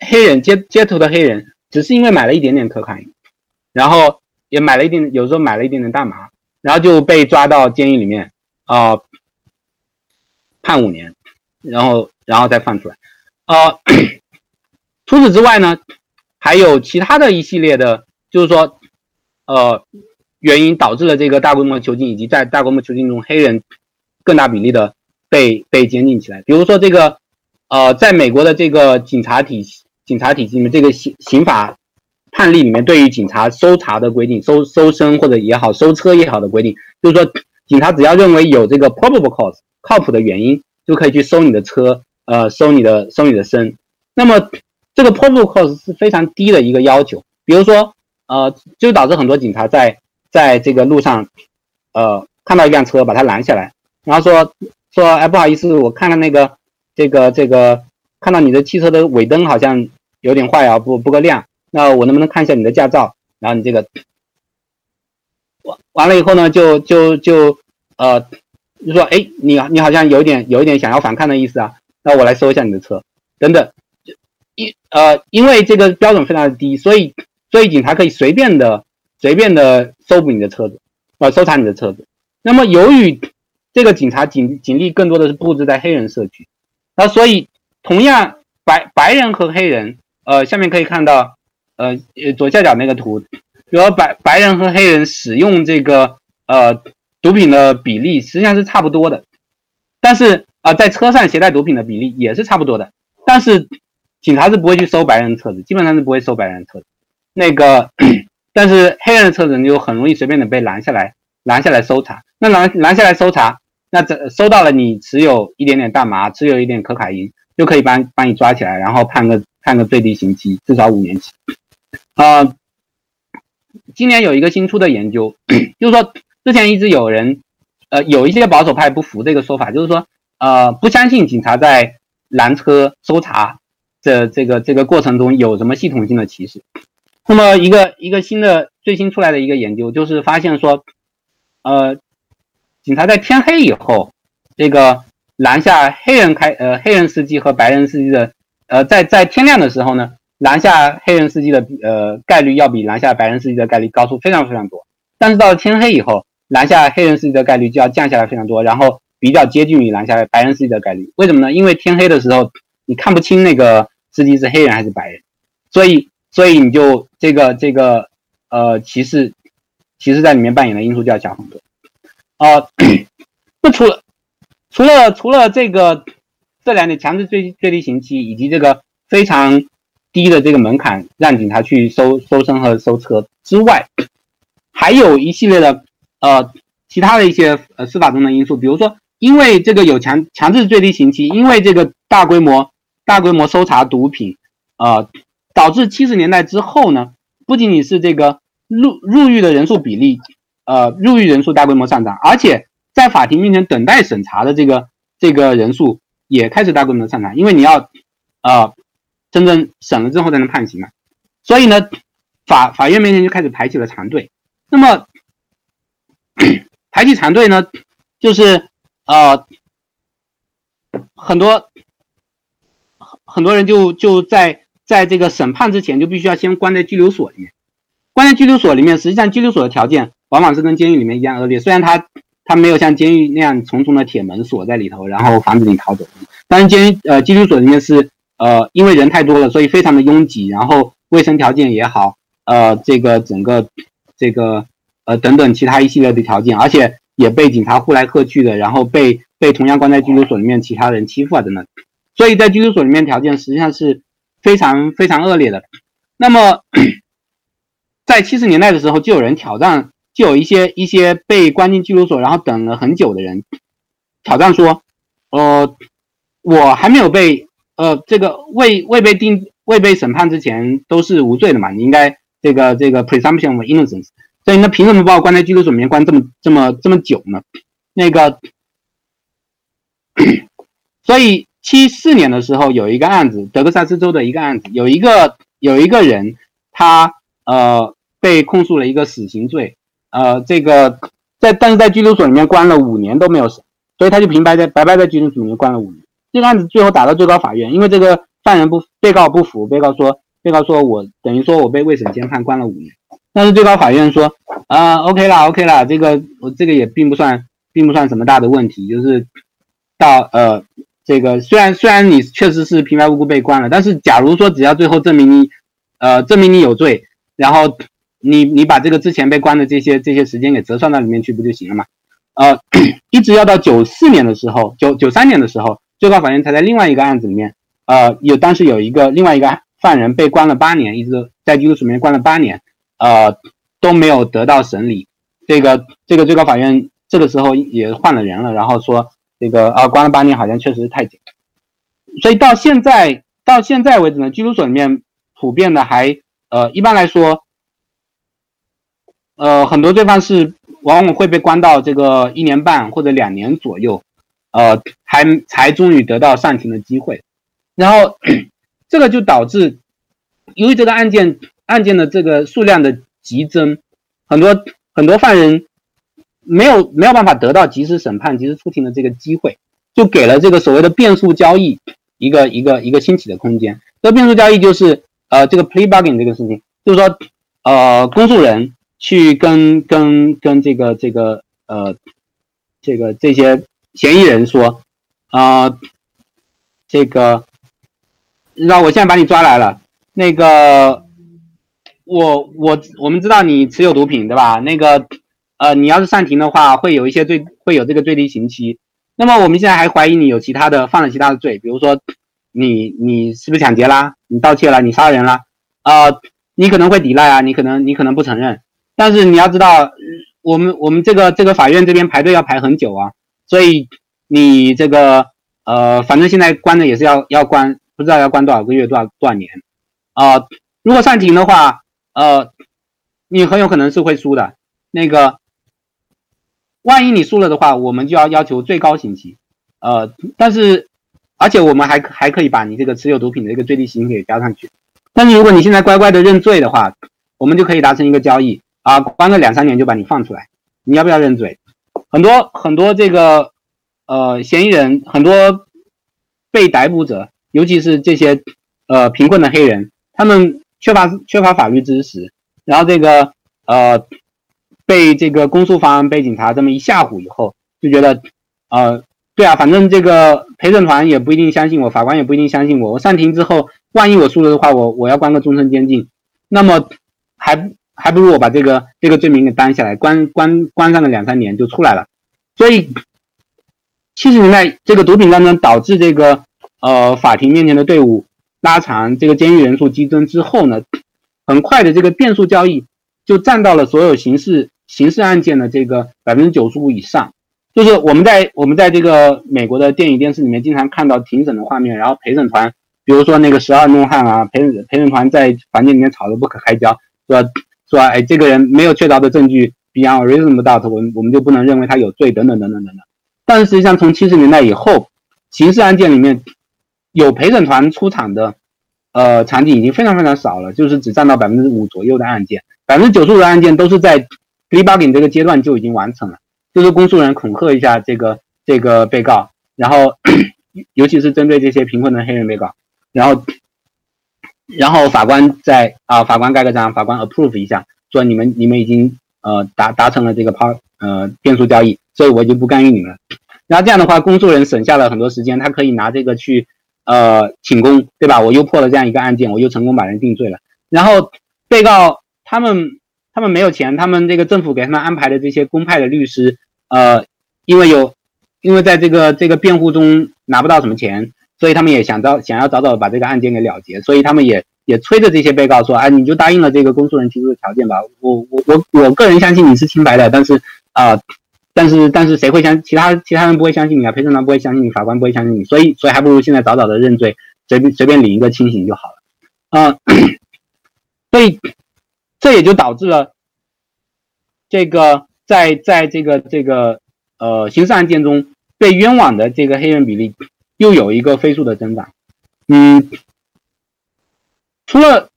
黑人街街头的黑人，只是因为买了一点点可卡因，然后也买了一点，有时候买了一点点大麻，然后就被抓到监狱里面啊，判五年，然后然后再放出来呃。除此之外呢，还有其他的一系列的，就是说，呃。原因导致了这个大规模囚禁，以及在大规模囚禁中，黑人更大比例的被被监禁起来。比如说这个，呃，在美国的这个警察体警察体系里面，这个刑刑法判例里面对于警察搜查的规定，搜搜身或者也好，搜车也好的规定，就是说，警察只要认为有这个 probable cause 靠谱的原因，就可以去搜你的车，呃，搜你的搜你的身。那么这个 probable cause 是非常低的一个要求。比如说，呃，就导致很多警察在在这个路上，呃，看到一辆车，把它拦下来，然后说说，哎，不好意思，我看了那个，这个这个，看到你的汽车的尾灯好像有点坏啊，不不够亮，那我能不能看一下你的驾照？然后你这个完完了以后呢，就就就呃，就说，哎，你你好像有点有一点想要反抗的意思啊，那我来搜一下你的车，等等，因呃，因为这个标准非常的低，所以所以警察可以随便的。随便的搜捕你的车子，呃，搜查你的车子。那么由于这个警察警警力更多的是布置在黑人社区，那所以同样白白人和黑人，呃，下面可以看到，呃呃左下角那个图，比如白白人和黑人使用这个呃毒品的比例实际上是差不多的，但是啊，在车上携带毒品的比例也是差不多的。但是警察是不会去搜白人的车子，基本上是不会搜白人的车子。那个，但是黑人的车子你就很容易随便的被拦下来，拦下来搜查。那拦拦下来搜查，那这搜到了你持有一点点大麻，持有一点可卡因，就可以把把你抓起来，然后判个判个最低刑期，至少五年期。啊，今年有一个新出的研究，就是说之前一直有人，呃，有一些保守派不服这个说法，就是说，呃，不相信警察在拦车搜查的这个这个过程中有什么系统性的歧视。那么一个一个新的最新出来的一个研究，就是发现说，呃，警察在天黑以后，这个拦下黑人开呃黑人司机和白人司机的，呃，在在天亮的时候呢。拦下黑人司机的呃概率要比拦下白人司机的概率高出非常非常多，但是到了天黑以后，拦下黑人司机的概率就要降下来非常多，然后比较接近于拦下白人司机的概率。为什么呢？因为天黑的时候你看不清那个司机是黑人还是白人，所以所以你就这个这个呃歧视歧视在里面扮演的因素就要小很多。哦，那除了除了除了这个这两点强制最最低刑期以及这个非常。低的这个门槛让警察去搜搜身和搜车之外，还有一系列的呃其他的一些呃司法中的因素，比如说因为这个有强强制最低刑期，因为这个大规模大规模搜查毒品，呃导致七十年代之后呢，不仅仅是这个入入狱的人数比例呃入狱人数大规模上涨，而且在法庭面前等待审查的这个这个人数也开始大规模上涨，因为你要呃。真正审了之后才能判刑嘛，所以呢，法法院面前就开始排起了长队。那么排起长队呢，就是呃，很多很多人就就在在这个审判之前就必须要先关在拘留所里面。关在拘留所里面，实际上拘留所的条件往往是跟监狱里面一样恶劣。虽然它它没有像监狱那样重重的铁门锁在里头，然后防止你逃走，但是监狱呃拘留所里面是。呃，因为人太多了，所以非常的拥挤，然后卫生条件也好，呃，这个整个这个呃等等其他一系列的条件，而且也被警察呼来喝去的，然后被被同样关在拘留所里面其他人欺负啊等等，所以在拘留所里面条件实际上是非常非常恶劣的。那么在七十年代的时候，就有人挑战，就有一些一些被关进拘留所然后等了很久的人挑战说，呃，我还没有被。呃，这个未未被定未被审判之前都是无罪的嘛？你应该这个这个 presumption of innocence，所以那凭什么把我关在拘留所里面关这么这么这么久呢？那个，所以七四年的时候有一个案子，德克萨斯州的一个案子，有一个有一个人他呃被控诉了一个死刑罪，呃，这个在但是在拘留所里面关了五年都没有审，所以他就平白在白白在拘留所里面关了五年。这个案子最后打到最高法院，因为这个犯人不被告不服，被告说被告说我等于说我被未审先判关了五年，但是最高法院说啊 OK 啦 OK 啦，这个我这个也并不算并不算什么大的问题，就是到呃这个虽然虽然你确实是平白无故被关了，但是假如说只要最后证明你呃证明你有罪，然后你你把这个之前被关的这些这些时间给折算到里面去不就行了嘛？呃，一直要到九四年的时候，九九三年的时候。最高法院才在另外一个案子里面，呃，有当时有一个另外一个犯人被关了八年，一直在拘留所里面关了八年，呃，都没有得到审理。这个这个最高法院这个时候也换了人了，然后说这个啊，关了八年好像确实是太久。所以到现在到现在为止呢，拘留所里面普遍的还呃，一般来说，呃，很多罪犯是往往会被关到这个一年半或者两年左右。呃，还才终于得到上庭的机会，然后 这个就导致，由于这个案件案件的这个数量的急增，很多很多犯人没有没有办法得到及时审判、及时出庭的这个机会，就给了这个所谓的变数交易一个一个一个兴起的空间。这个变数交易就是呃这个 plea bargain 这个事情，就是说呃公诉人去跟跟跟这个这个呃这个这些。嫌疑人说：“啊，这个，那我现在把你抓来了。那个，我我我们知道你持有毒品，对吧？那个，呃，你要是上庭的话，会有一些最会有这个最低刑期。那么我们现在还怀疑你有其他的犯了其他的罪，比如说你你是不是抢劫啦？你盗窃了？你杀人啦？啊，你可能会抵赖啊，你可能你可能不承认。但是你要知道，我们我们这个这个法院这边排队要排很久啊，所以你这个呃，反正现在关的也是要要关，不知道要关多少个月多少多少年啊。如果上庭的话，呃，你很有可能是会输的。那个。万一你输了的话，我们就要要求最高刑期，呃，但是，而且我们还还可以把你这个持有毒品的这个最低刑给加上去。但是如果你现在乖乖的认罪的话，我们就可以达成一个交易啊，关个两三年就把你放出来。你要不要认罪？很多很多这个呃嫌疑人，很多被逮捕者，尤其是这些呃贫困的黑人，他们缺乏缺乏法律知识，然后这个呃。被这个公诉方被警察这么一吓唬以后，就觉得，呃，对啊，反正这个陪审团也不一定相信我，法官也不一定相信我。我上庭之后，万一我输了的话，我我要关个终身监禁，那么还还不如我把这个这个罪名给担下来，关关关上个两三年就出来了。所以七十年代这个毒品战争导致这个呃法庭面前的队伍拉长，这个监狱人数激增之后呢，很快的这个变数交易就占到了所有刑事。刑事案件的这个百分之九十五以上，就是我们在我们在这个美国的电影电视里面经常看到庭审的画面，然后陪审团，比如说那个十二怒汉啊，陪审陪审团在房间里面吵得不可开交，说说哎这个人没有确凿的证据，beyond reasonable doubt，我们我们就不能认为他有罪等等等等等等。但是实际上从七十年代以后，刑事案件里面有陪审团出场的，呃场景已经非常非常少了，就是只占到百分之五左右的案件，百分之九十五的案件都是在。debugging 这个阶段就已经完成了，就是公诉人恐吓一下这个这个被告，然后尤其是针对这些贫困的黑人被告，然后然后法官在啊法官盖个章，法官 approve 一下，说你们你们已经呃达达成了这个抛呃变数交易，所以我就不干预你们了。然后这样的话，公诉人省下了很多时间，他可以拿这个去呃请功，对吧？我又破了这样一个案件，我又成功把人定罪了。然后被告他们。他们没有钱，他们这个政府给他们安排的这些公派的律师，呃，因为有，因为在这个这个辩护中拿不到什么钱，所以他们也想早想要早早把这个案件给了结，所以他们也也催着这些被告说，哎，你就答应了这个公诉人提出的条件吧，我我我我个人相信你是清白的，但是啊，但是但是谁会相其他其他人不会相信你啊，陪审团不会相信你，法官不会相信你，所以所以还不如现在早早的认罪，随便随便领一个清醒就好了，啊，所以。这也就导致了，这个在在这个这个呃刑事案件中被冤枉的这个黑人比例又有一个飞速的增长。嗯，除了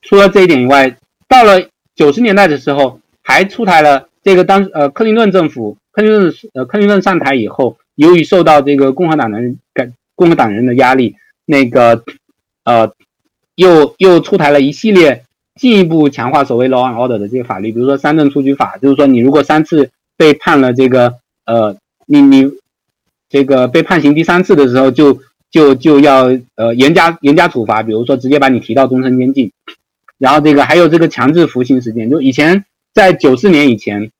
除了这一点以外，到了九十年代的时候，还出台了这个当呃克林顿政府克林顿呃克林顿上台以后，由于受到这个共和党人改共和党人的压力，那个呃又又出台了一系列。进一步强化所谓 law and order 的这些法律，比如说三证出局法，就是说你如果三次被判了这个呃，你你这个被判刑第三次的时候，就就就要呃严加严加处罚，比如说直接把你提到终身监禁。然后这个还有这个强制服刑时间，就以前在九四年以前，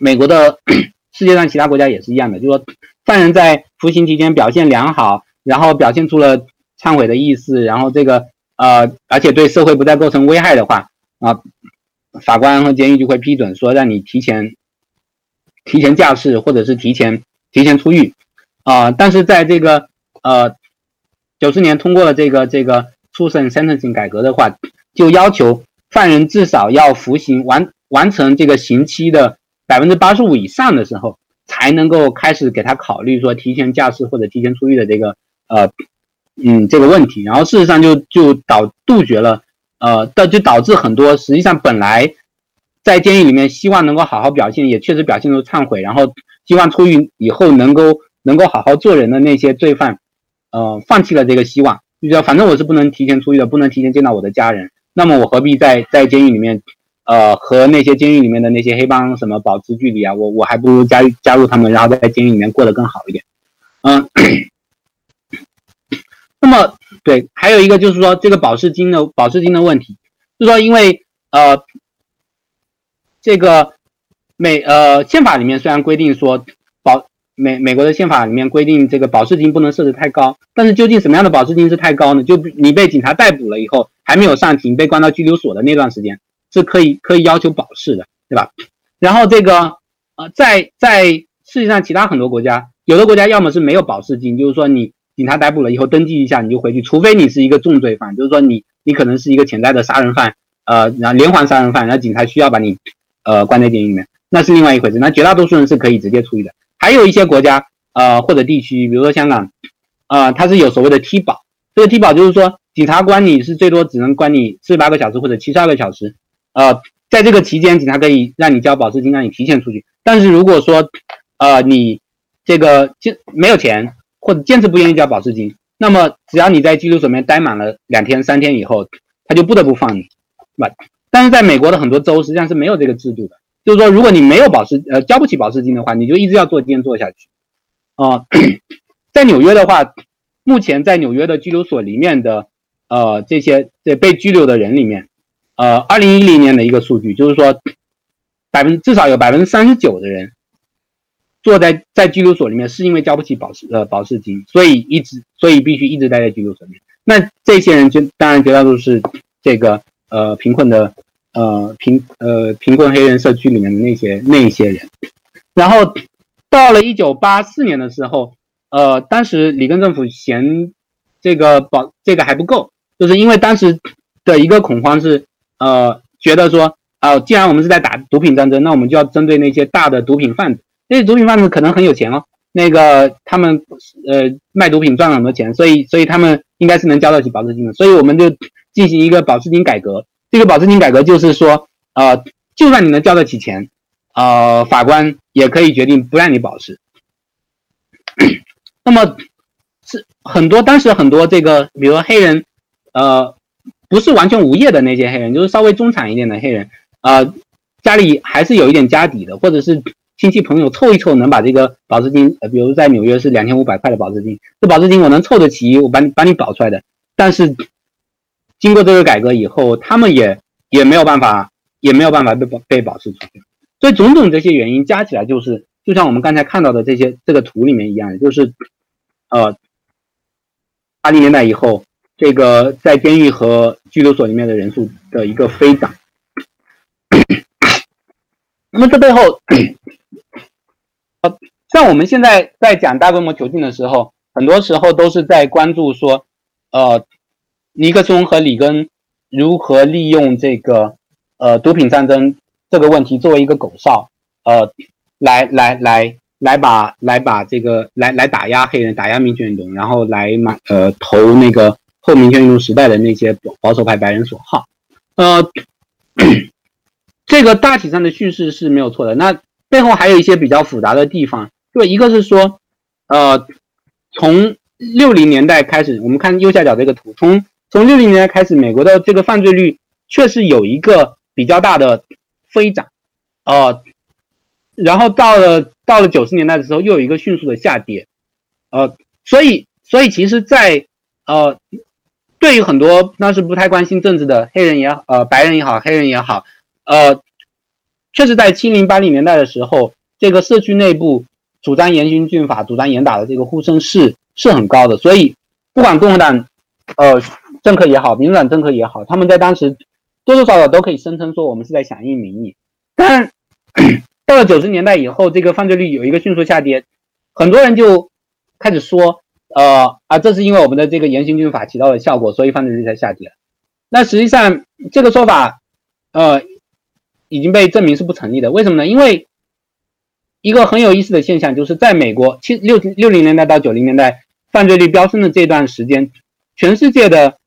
美国的 世界上其他国家也是一样的，就是说犯人在服刑期间表现良好，然后表现出了忏悔的意思，然后这个。呃，而且对社会不再构成危害的话，啊，法官和监狱就会批准说让你提前提前假释，或者是提前提前出狱，啊，但是在这个呃九四年通过了这个这个初审 sentencing 改革的话，就要求犯人至少要服刑完完成这个刑期的百分之八十五以上的时候，才能够开始给他考虑说提前假释或者提前出狱的这个呃。嗯，这个问题，然后事实上就就导杜绝了，呃，导就导致很多实际上本来在监狱里面希望能够好好表现，也确实表现出忏悔，然后希望出狱以后能够能够好好做人的那些罪犯，呃，放弃了这个希望，就说反正我是不能提前出狱的，不能提前见到我的家人，那么我何必在在监狱里面，呃，和那些监狱里面的那些黑帮什么保持距离啊？我我还不如加加入他们，然后在监狱里面过得更好一点，嗯。那么，对，还有一个就是说，这个保释金的保释金的问题，就是说，因为呃，这个美呃宪法里面虽然规定说保美美国的宪法里面规定这个保释金不能设置太高，但是究竟什么样的保释金是太高呢？就你被警察逮捕了以后，还没有上庭，被关到拘留所的那段时间，是可以可以要求保释的，对吧？然后这个呃，在在世界上其他很多国家，有的国家要么是没有保释金，就是说你警察逮捕了以后登记一下你就回去，除非你是一个重罪犯，就是说你你可能是一个潜在的杀人犯，呃，然后连环杀人犯，然后警察需要把你呃关在监狱里面。那是另外一回事，那绝大多数人是可以直接出狱的。还有一些国家，呃，或者地区，比如说香港，呃，它是有所谓的踢保。这个踢保就是说，警察关你是最多只能关你四十八个小时或者七十二个小时，呃，在这个期间，警察可以让你交保释金，让你提前出去。但是如果说，呃，你这个就没有钱或者坚持不愿意交保释金，那么只要你在拘留所里面待满了两天、三天以后，他就不得不放你，是吧？但是在美国的很多州实际上是没有这个制度的。就是说，如果你没有保释，呃，交不起保释金的话，你就一直要坐监坐下去。啊，在纽约的话，目前在纽约的拘留所里面的，呃，这些这被拘留的人里面，呃，二零一零年的一个数据就是说，百分至少有百分之三十九的人坐在在拘留所里面是因为交不起保释呃保释金，所以一直所以必须一直待在拘留所里面。那这些人就当然绝大多数是这个呃贫困的。呃贫呃贫困黑人社区里面的那些那一些人，然后到了一九八四年的时候，呃，当时里根政府嫌这个保这个还不够，就是因为当时的一个恐慌是，呃，觉得说，呃，既然我们是在打毒品战争，那我们就要针对那些大的毒品贩子，那些毒品贩子可能很有钱哦，那个他们呃卖毒品赚了很多钱，所以所以他们应该是能交得起保释金的，所以我们就进行一个保释金改革。这个保释金改革就是说，呃，就算你能交得起钱，呃，法官也可以决定不让你保释。那么是很多当时很多这个，比如说黑人，呃，不是完全无业的那些黑人，就是稍微中产一点的黑人，呃，家里还是有一点家底的，或者是亲戚朋友凑一凑能把这个保释金，呃，比如在纽约是两千五百块的保释金，这保释金我能凑得齐，我把你把你保出来的，但是。经过这个改革以后，他们也也没有办法，也没有办法被保被保释出去。所以种种这些原因加起来，就是就像我们刚才看到的这些这个图里面一样，就是呃，八零年代以后，这个在监狱和拘留所里面的人数的一个飞涨。那么这背后，呃，像我们现在在讲大规模囚禁的时候，很多时候都是在关注说，呃。尼克松和里根如何利用这个呃毒品战争这个问题作为一个狗哨，呃，来来来来把来把这个来来打压黑人，打压民权运动，然后来买呃投那个后民权运动时代的那些保守派白人所好，呃，这个大体上的叙事是没有错的。那背后还有一些比较复杂的地方，就一个是说，呃，从六零年代开始，我们看右下角这个图，从从六零年代开始，美国的这个犯罪率确实有一个比较大的飞涨，呃，然后到了到了九十年代的时候，又有一个迅速的下跌，呃，所以所以其实，在呃，对于很多当时不太关心政治的黑人也呃白人也好，黑人也好，呃，确实在七零八零年代的时候，这个社区内部主张严刑峻法、主张严打的这个呼声是是很高的，所以不管共和党，呃。政客也好，民主党政客也好，他们在当时多多少少都可以声称说我们是在响应民意。但到了九十年代以后，这个犯罪率有一个迅速下跌，很多人就开始说，呃啊，这是因为我们的这个严刑峻法起到了效果，所以犯罪率才下跌。那实际上这个说法，呃，已经被证明是不成立的。为什么呢？因为一个很有意思的现象就是，在美国七六六零年代到九零年代犯罪率飙升的这段时间，全世界的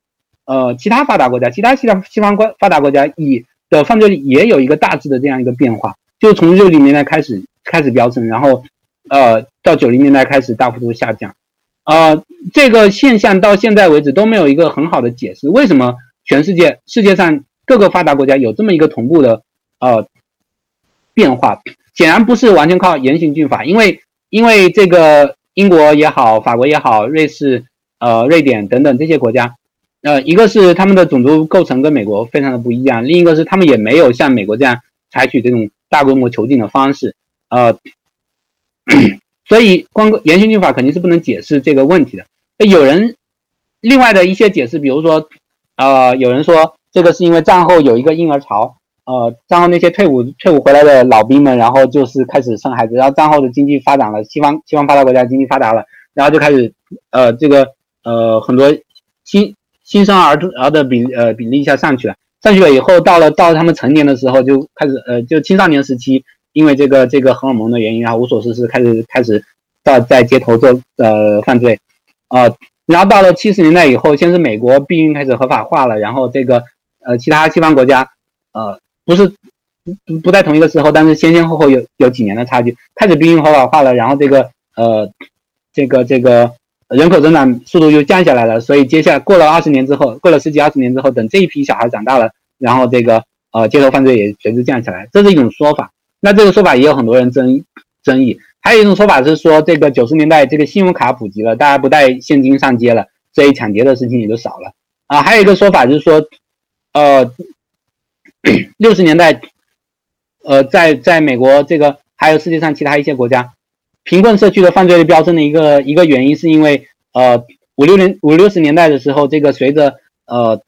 呃，其他发达国家，其他西方西方国发达国家以的犯罪率也有一个大致的这样一个变化，就从六零年代开始开始飙升，然后呃到九零年代开始大幅度下降，呃这个现象到现在为止都没有一个很好的解释，为什么全世界世界上各个发达国家有这么一个同步的呃变化？显然不是完全靠严刑峻法，因为因为这个英国也好，法国也好，瑞士呃瑞典等等这些国家。呃，一个是他们的种族构成跟美国非常的不一样，另一个是他们也没有像美国这样采取这种大规模囚禁的方式，呃，所以光严刑峻法肯定是不能解释这个问题的。有人另外的一些解释，比如说，呃，有人说这个是因为战后有一个婴儿潮，呃，战后那些退伍退伍回来的老兵们，然后就是开始生孩子，然后战后的经济发展了，西方西方发达国家经济发达了，然后就开始呃这个呃很多新新生儿儿的比呃比例一下上去了，上去了以后，到了到他们成年的时候就开始呃就青少年时期，因为这个这个荷尔蒙的原因，然后无所事事，开始开始到在街头做呃犯罪。啊，然后到了七十年代以后，先是美国避孕开始合法化了，然后这个呃其他西方国家，呃不是不不在同一个时候，但是先先后后有有几年的差距，开始避孕合法化了，然后这个呃这个这个人口增长速度又降下来了，所以接下来过了二十年之后，过了十几二十年之后，等这一批小孩长大了，然后这个呃街头犯罪也随之降下来，这是一种说法。那这个说法也有很多人争争议。还有一种说法是说，这个九十年代这个信用卡普及了，大家不带现金上街了，所以抢劫的事情也就少了啊。还有一个说法就是说，呃，六十年代，呃，在在美国这个还有世界上其他一些国家，贫困社区的犯罪率飙升的一个一个原因，是因为呃五六年五六十年代的时候，这个随着呃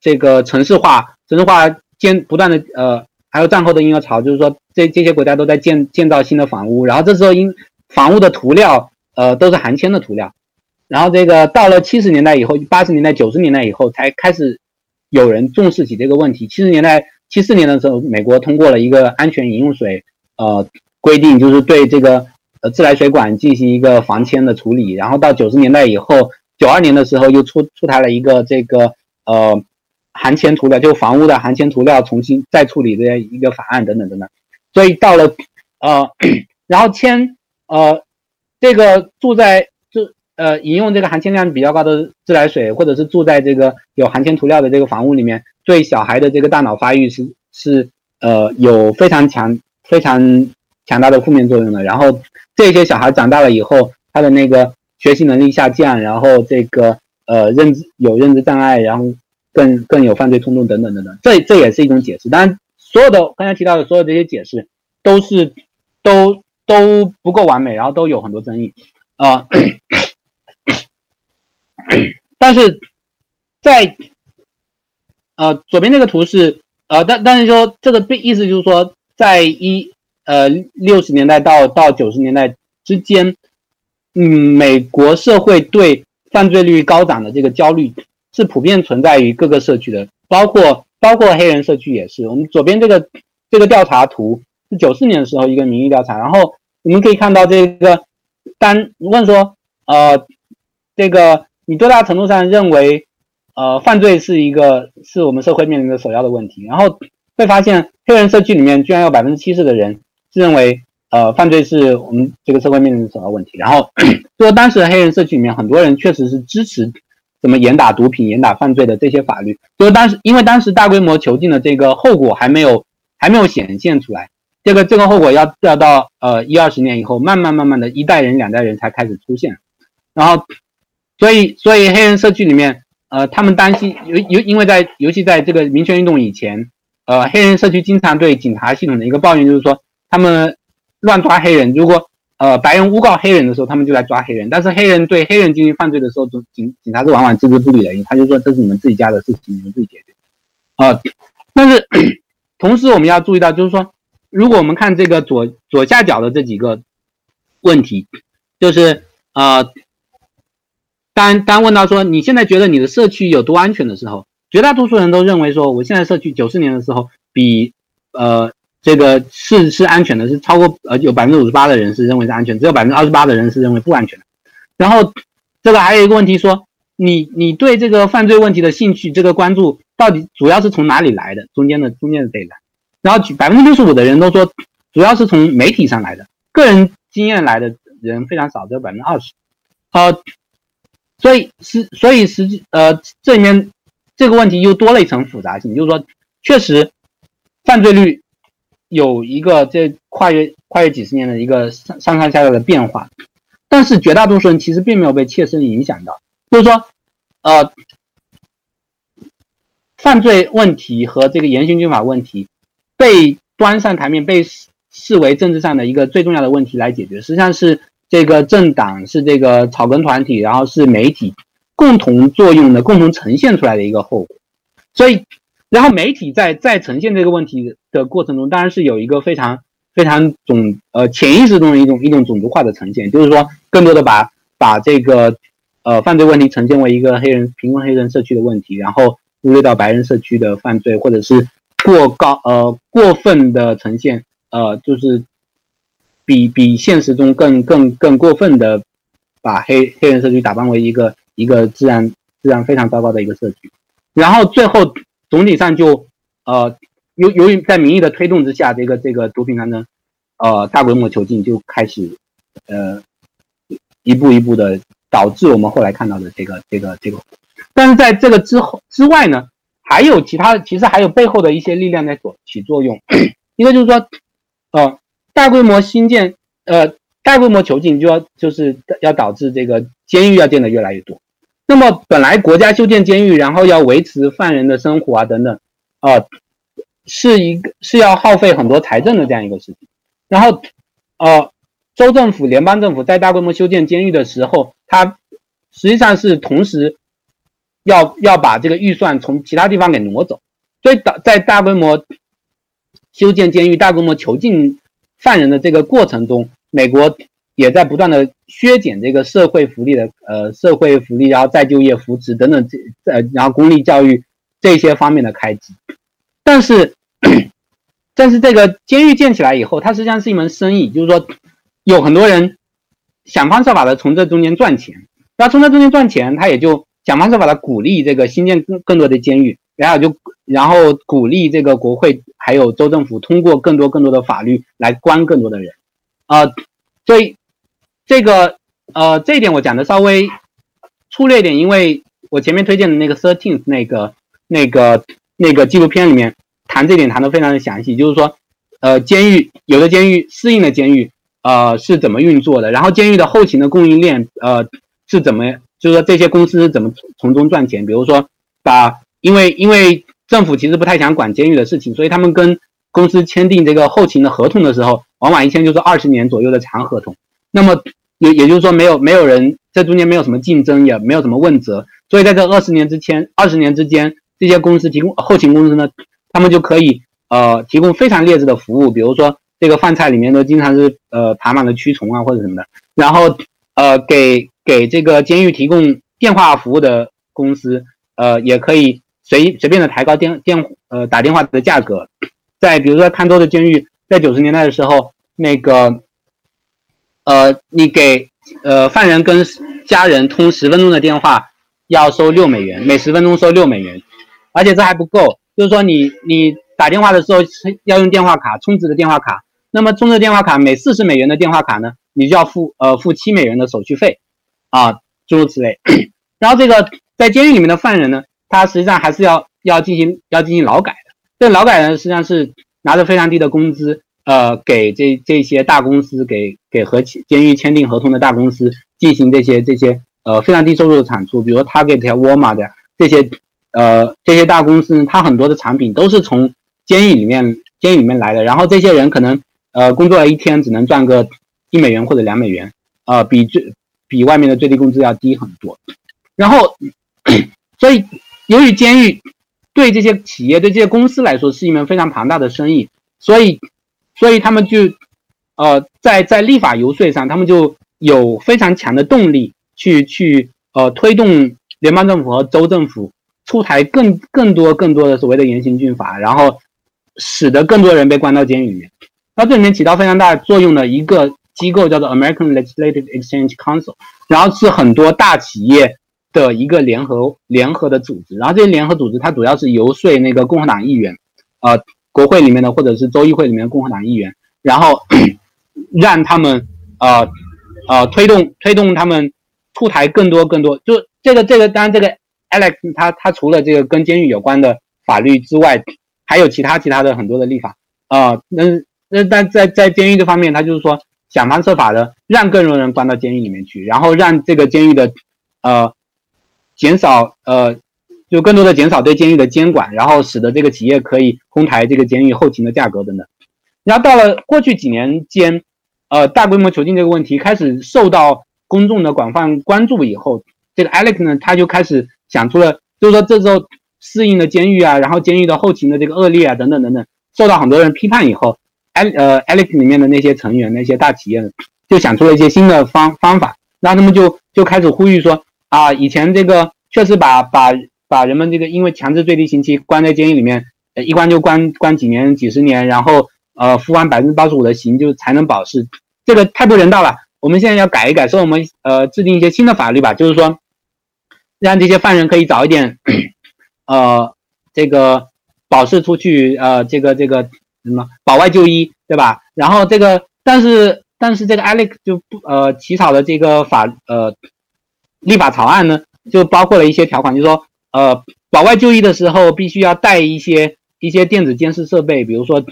这个城市化城市化间不断的呃。还有战后的婴儿潮，就是说这这些国家都在建建造新的房屋，然后这时候因房屋的涂料，呃，都是含铅的涂料，然后这个到了七十年代以后，八十年代、九十年代以后才开始有人重视起这个问题。七十年代七四年的时候，美国通过了一个安全饮用水呃规定，就是对这个呃自来水管进行一个防铅的处理。然后到九十年代以后，九二年的时候又出出台了一个这个呃。含铅涂料就房屋的含铅涂料重新再处理的一个法案等等等等，所以到了呃，然后铅呃这个住在住呃饮用这个含铅量比较高的自来水，或者是住在这个有含铅涂料的这个房屋里面，对小孩的这个大脑发育是是呃有非常强非常强大的负面作用的。然后这些小孩长大了以后，他的那个学习能力下降，然后这个呃认知有认知障碍，然后。更更有犯罪冲动等等等等，这这也是一种解释。当然，所有的刚才提到的所有这些解释都是都都不够完美，然后都有很多争议啊。但是在呃左边这个图是呃，但但是说这个意思就是说，在一呃六十年代到到九十年代之间，嗯，美国社会对犯罪率高涨的这个焦虑。是普遍存在于各个社区的，包括包括黑人社区也是。我们左边这个这个调查图是九四年的时候一个民意调查，然后我们可以看到这个单问说，呃，这个你多大程度上认为，呃，犯罪是一个是我们社会面临的首要的问题？然后会发现黑人社区里面居然有百分之七十的人是认为，呃，犯罪是我们这个社会面临的首要问题。然后 说当时黑人社区里面很多人确实是支持。怎么严打毒品、严打犯罪的这些法律，就是当时因为当时大规模囚禁的这个后果还没有还没有显现出来，这个这个后果要要到呃一二十年以后，慢慢慢慢的一代人两代人才开始出现，然后所以所以黑人社区里面呃他们担心尤尤因为在尤其在这个民权运动以前，呃黑人社区经常对警察系统的一个抱怨就是说他们乱抓黑人，如果呃，白人诬告黑人的时候，他们就来抓黑人；但是黑人对黑人进行犯罪的时候，警警察是往往置之不理的，他就说这是你们自己家的事情，你们自己解决。啊，但是同时我们要注意到，就是说，如果我们看这个左左下角的这几个问题，就是呃，当当问到说你现在觉得你的社区有多安全的时候，绝大多数人都认为说，我现在社区九四年的时候比呃。这个是是安全的，是超过呃有百分之五十八的人是认为是安全，只有百分之二十八的人是认为不安全的。然后这个还有一个问题说，你你对这个犯罪问题的兴趣，这个关注到底主要是从哪里来的？中间的中间的这一栏，然后百分之六十五的人都说主要是从媒体上来的，个人经验来的人非常少，只有百分之二十。好，所以实所以实际呃这里面这个问题又多了一层复杂性，就是说确实犯罪率。有一个这跨越跨越几十年的一个上上上下下的变化，但是绝大多数人其实并没有被切身影响到，就是说，呃，犯罪问题和这个严刑峻法问题被端上台面、被视为政治上的一个最重要的问题来解决，实际上是这个政党是这个草根团体，然后是媒体共同作用的、共同呈现出来的一个后果。所以，然后媒体在在呈现这个问题的过程中，当然是有一个非常非常种呃潜意识中的一种一种种族化的呈现，就是说更多的把把这个呃犯罪问题呈现为一个黑人贫困黑人社区的问题，然后忽略到白人社区的犯罪，或者是过高呃过分的呈现。呃，就是比比现实中更更更过分的，把黑黑人社区打扮为一个一个治安治安非常糟糕的一个社区，然后最后总体上就呃由由于在民意的推动之下，这个这个毒品战争呃大规模囚禁就开始呃一步一步的导致我们后来看到的这个这个这个，但是在这个之后之外呢，还有其他其实还有背后的一些力量在所起作用，一个就是说。呃，大规模新建，呃，大规模囚禁就要就是要导致这个监狱要建的越来越多。那么本来国家修建监狱，然后要维持犯人的生活啊等等，啊，是一个是要耗费很多财政的这样一个事情。然后，呃，州政府、联邦政府在大规模修建监狱的时候，它实际上是同时要要把这个预算从其他地方给挪走，所以导在大规模。修建监狱、大规模囚禁犯人的这个过程中，美国也在不断的削减这个社会福利的呃社会福利，然后再就业扶持等等这呃然后公立教育这些方面的开支。但是，但是这个监狱建起来以后，它实际上是一门生意，就是说有很多人想方设法的从这中间赚钱，然后从这中间赚钱，他也就想方设法的鼓励这个新建更更多的监狱。然后就，然后鼓励这个国会还有州政府通过更多更多的法律来关更多的人，啊，所以这个呃这一点我讲的稍微粗略一点，因为我前面推荐的那个 Thirteen 那个那个那个纪录片里面谈这点谈的非常的详细，就是说呃监狱有的监狱适应的监狱呃是怎么运作的，然后监狱的后勤的供应链呃是怎么，就是说这些公司怎么从中赚钱，比如说把因为因为政府其实不太想管监狱的事情，所以他们跟公司签订这个后勤的合同的时候，往往一签就是二十年左右的长合同。那么也也就是说，没有没有人在中间没有什么竞争，也没有什么问责，所以在这二十年之前，二十年之间，这些公司提供后勤公司呢，他们就可以呃提供非常劣质的服务，比如说这个饭菜里面都经常是呃爬满了蛆虫啊或者什么的，然后呃给给这个监狱提供电话服务的公司呃也可以。随随便的抬高电电呃打电话的价格，在比如说康州的监狱，在九十年代的时候，那个呃你给呃犯人跟家人通十分钟的电话要收六美元，每十分钟收六美元，而且这还不够，就是说你你打电话的时候要用电话卡充值的电话卡，那么充值电话卡每四十美元的电话卡呢，你就要付呃付七美元的手续费啊，诸如此类。然后这个在监狱里面的犯人呢。他实际上还是要要进行要进行劳改的，这劳改呢实际上是拿着非常低的工资，呃，给这这些大公司给给和监狱签订合同的大公司进行这些这些呃非常低收入的产出，比如 Target、沃尔玛的这些呃这些大公司，它很多的产品都是从监狱里面监狱里面来的，然后这些人可能呃工作了一天只能赚个一美元或者两美元，呃，比最比外面的最低工资要低很多，然后所以。由于监狱对这些企业、对这些公司来说是一门非常庞大的生意，所以，所以他们就，呃，在在立法游说上，他们就有非常强的动力去去呃推动联邦政府和州政府出台更更多更多的所谓的严刑峻法，然后使得更多人被关到监狱里面。那这里面起到非常大作用的一个机构叫做 American Legislative Exchange Council，然后是很多大企业。的一个联合联合的组织，然后这些联合组织它主要是游说那个共和党议员，呃，国会里面的或者是州议会里面的共和党议员，然后 让他们呃呃推动推动他们出台更多更多，就这个这个当然这个 Alex 他他除了这个跟监狱有关的法律之外，还有其他其他的很多的立法啊，那那但在在监狱这方面，他就是说想方设法的让更多人关到监狱里面去，然后让这个监狱的呃。减少呃，就更多的减少对监狱的监管，然后使得这个企业可以哄抬这个监狱后勤的价格等等。然后到了过去几年间，呃，大规模囚禁这个问题开始受到公众的广泛关注以后，这个 Alex 呢，他就开始想出了，就是说这时候适应了监狱啊，然后监狱的后勤的这个恶劣啊，等等等等，受到很多人批判以后，Al 呃 Alex 里面的那些成员，那些大企业就想出了一些新的方方法，然后他们就就开始呼吁说啊，以前这个确实把把把人们这个因为强制最低刑期关在监狱里面，呃，一关就关关几年几十年，然后呃服完百分之八十五的刑就才能保释，这个太不人道了。我们现在要改一改，说我们呃制定一些新的法律吧，就是说让这些犯人可以早一点呃这个保释出去，呃这个这个什么保外就医，对吧？然后这个但是。但是这个 Alex 就不呃起草的这个法呃立法草案呢，就包括了一些条款，就是说呃保外就医的时候必须要带一些一些电子监视设备，比如说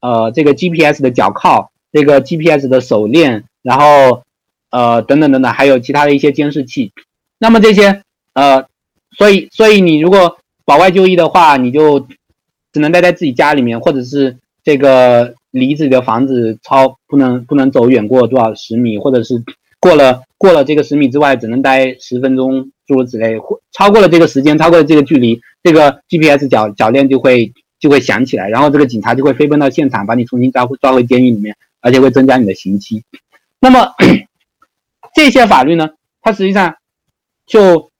呃这个 GPS 的脚铐，这个 GPS 的手链，然后呃等等等等，还有其他的一些监视器。那么这些呃所以所以你如果保外就医的话，你就只能待在自己家里面，或者是这个。离自己的房子超不能不能走远过多少十米，或者是过了过了这个十米之外只能待十分钟，诸如此类，或超过了这个时间，超过了这个距离，这个 GPS 脚脚链就会就会响起来，然后这个警察就会飞奔到现场，把你重新抓回抓回监狱里面，而且会增加你的刑期。那么 这些法律呢，它实际上就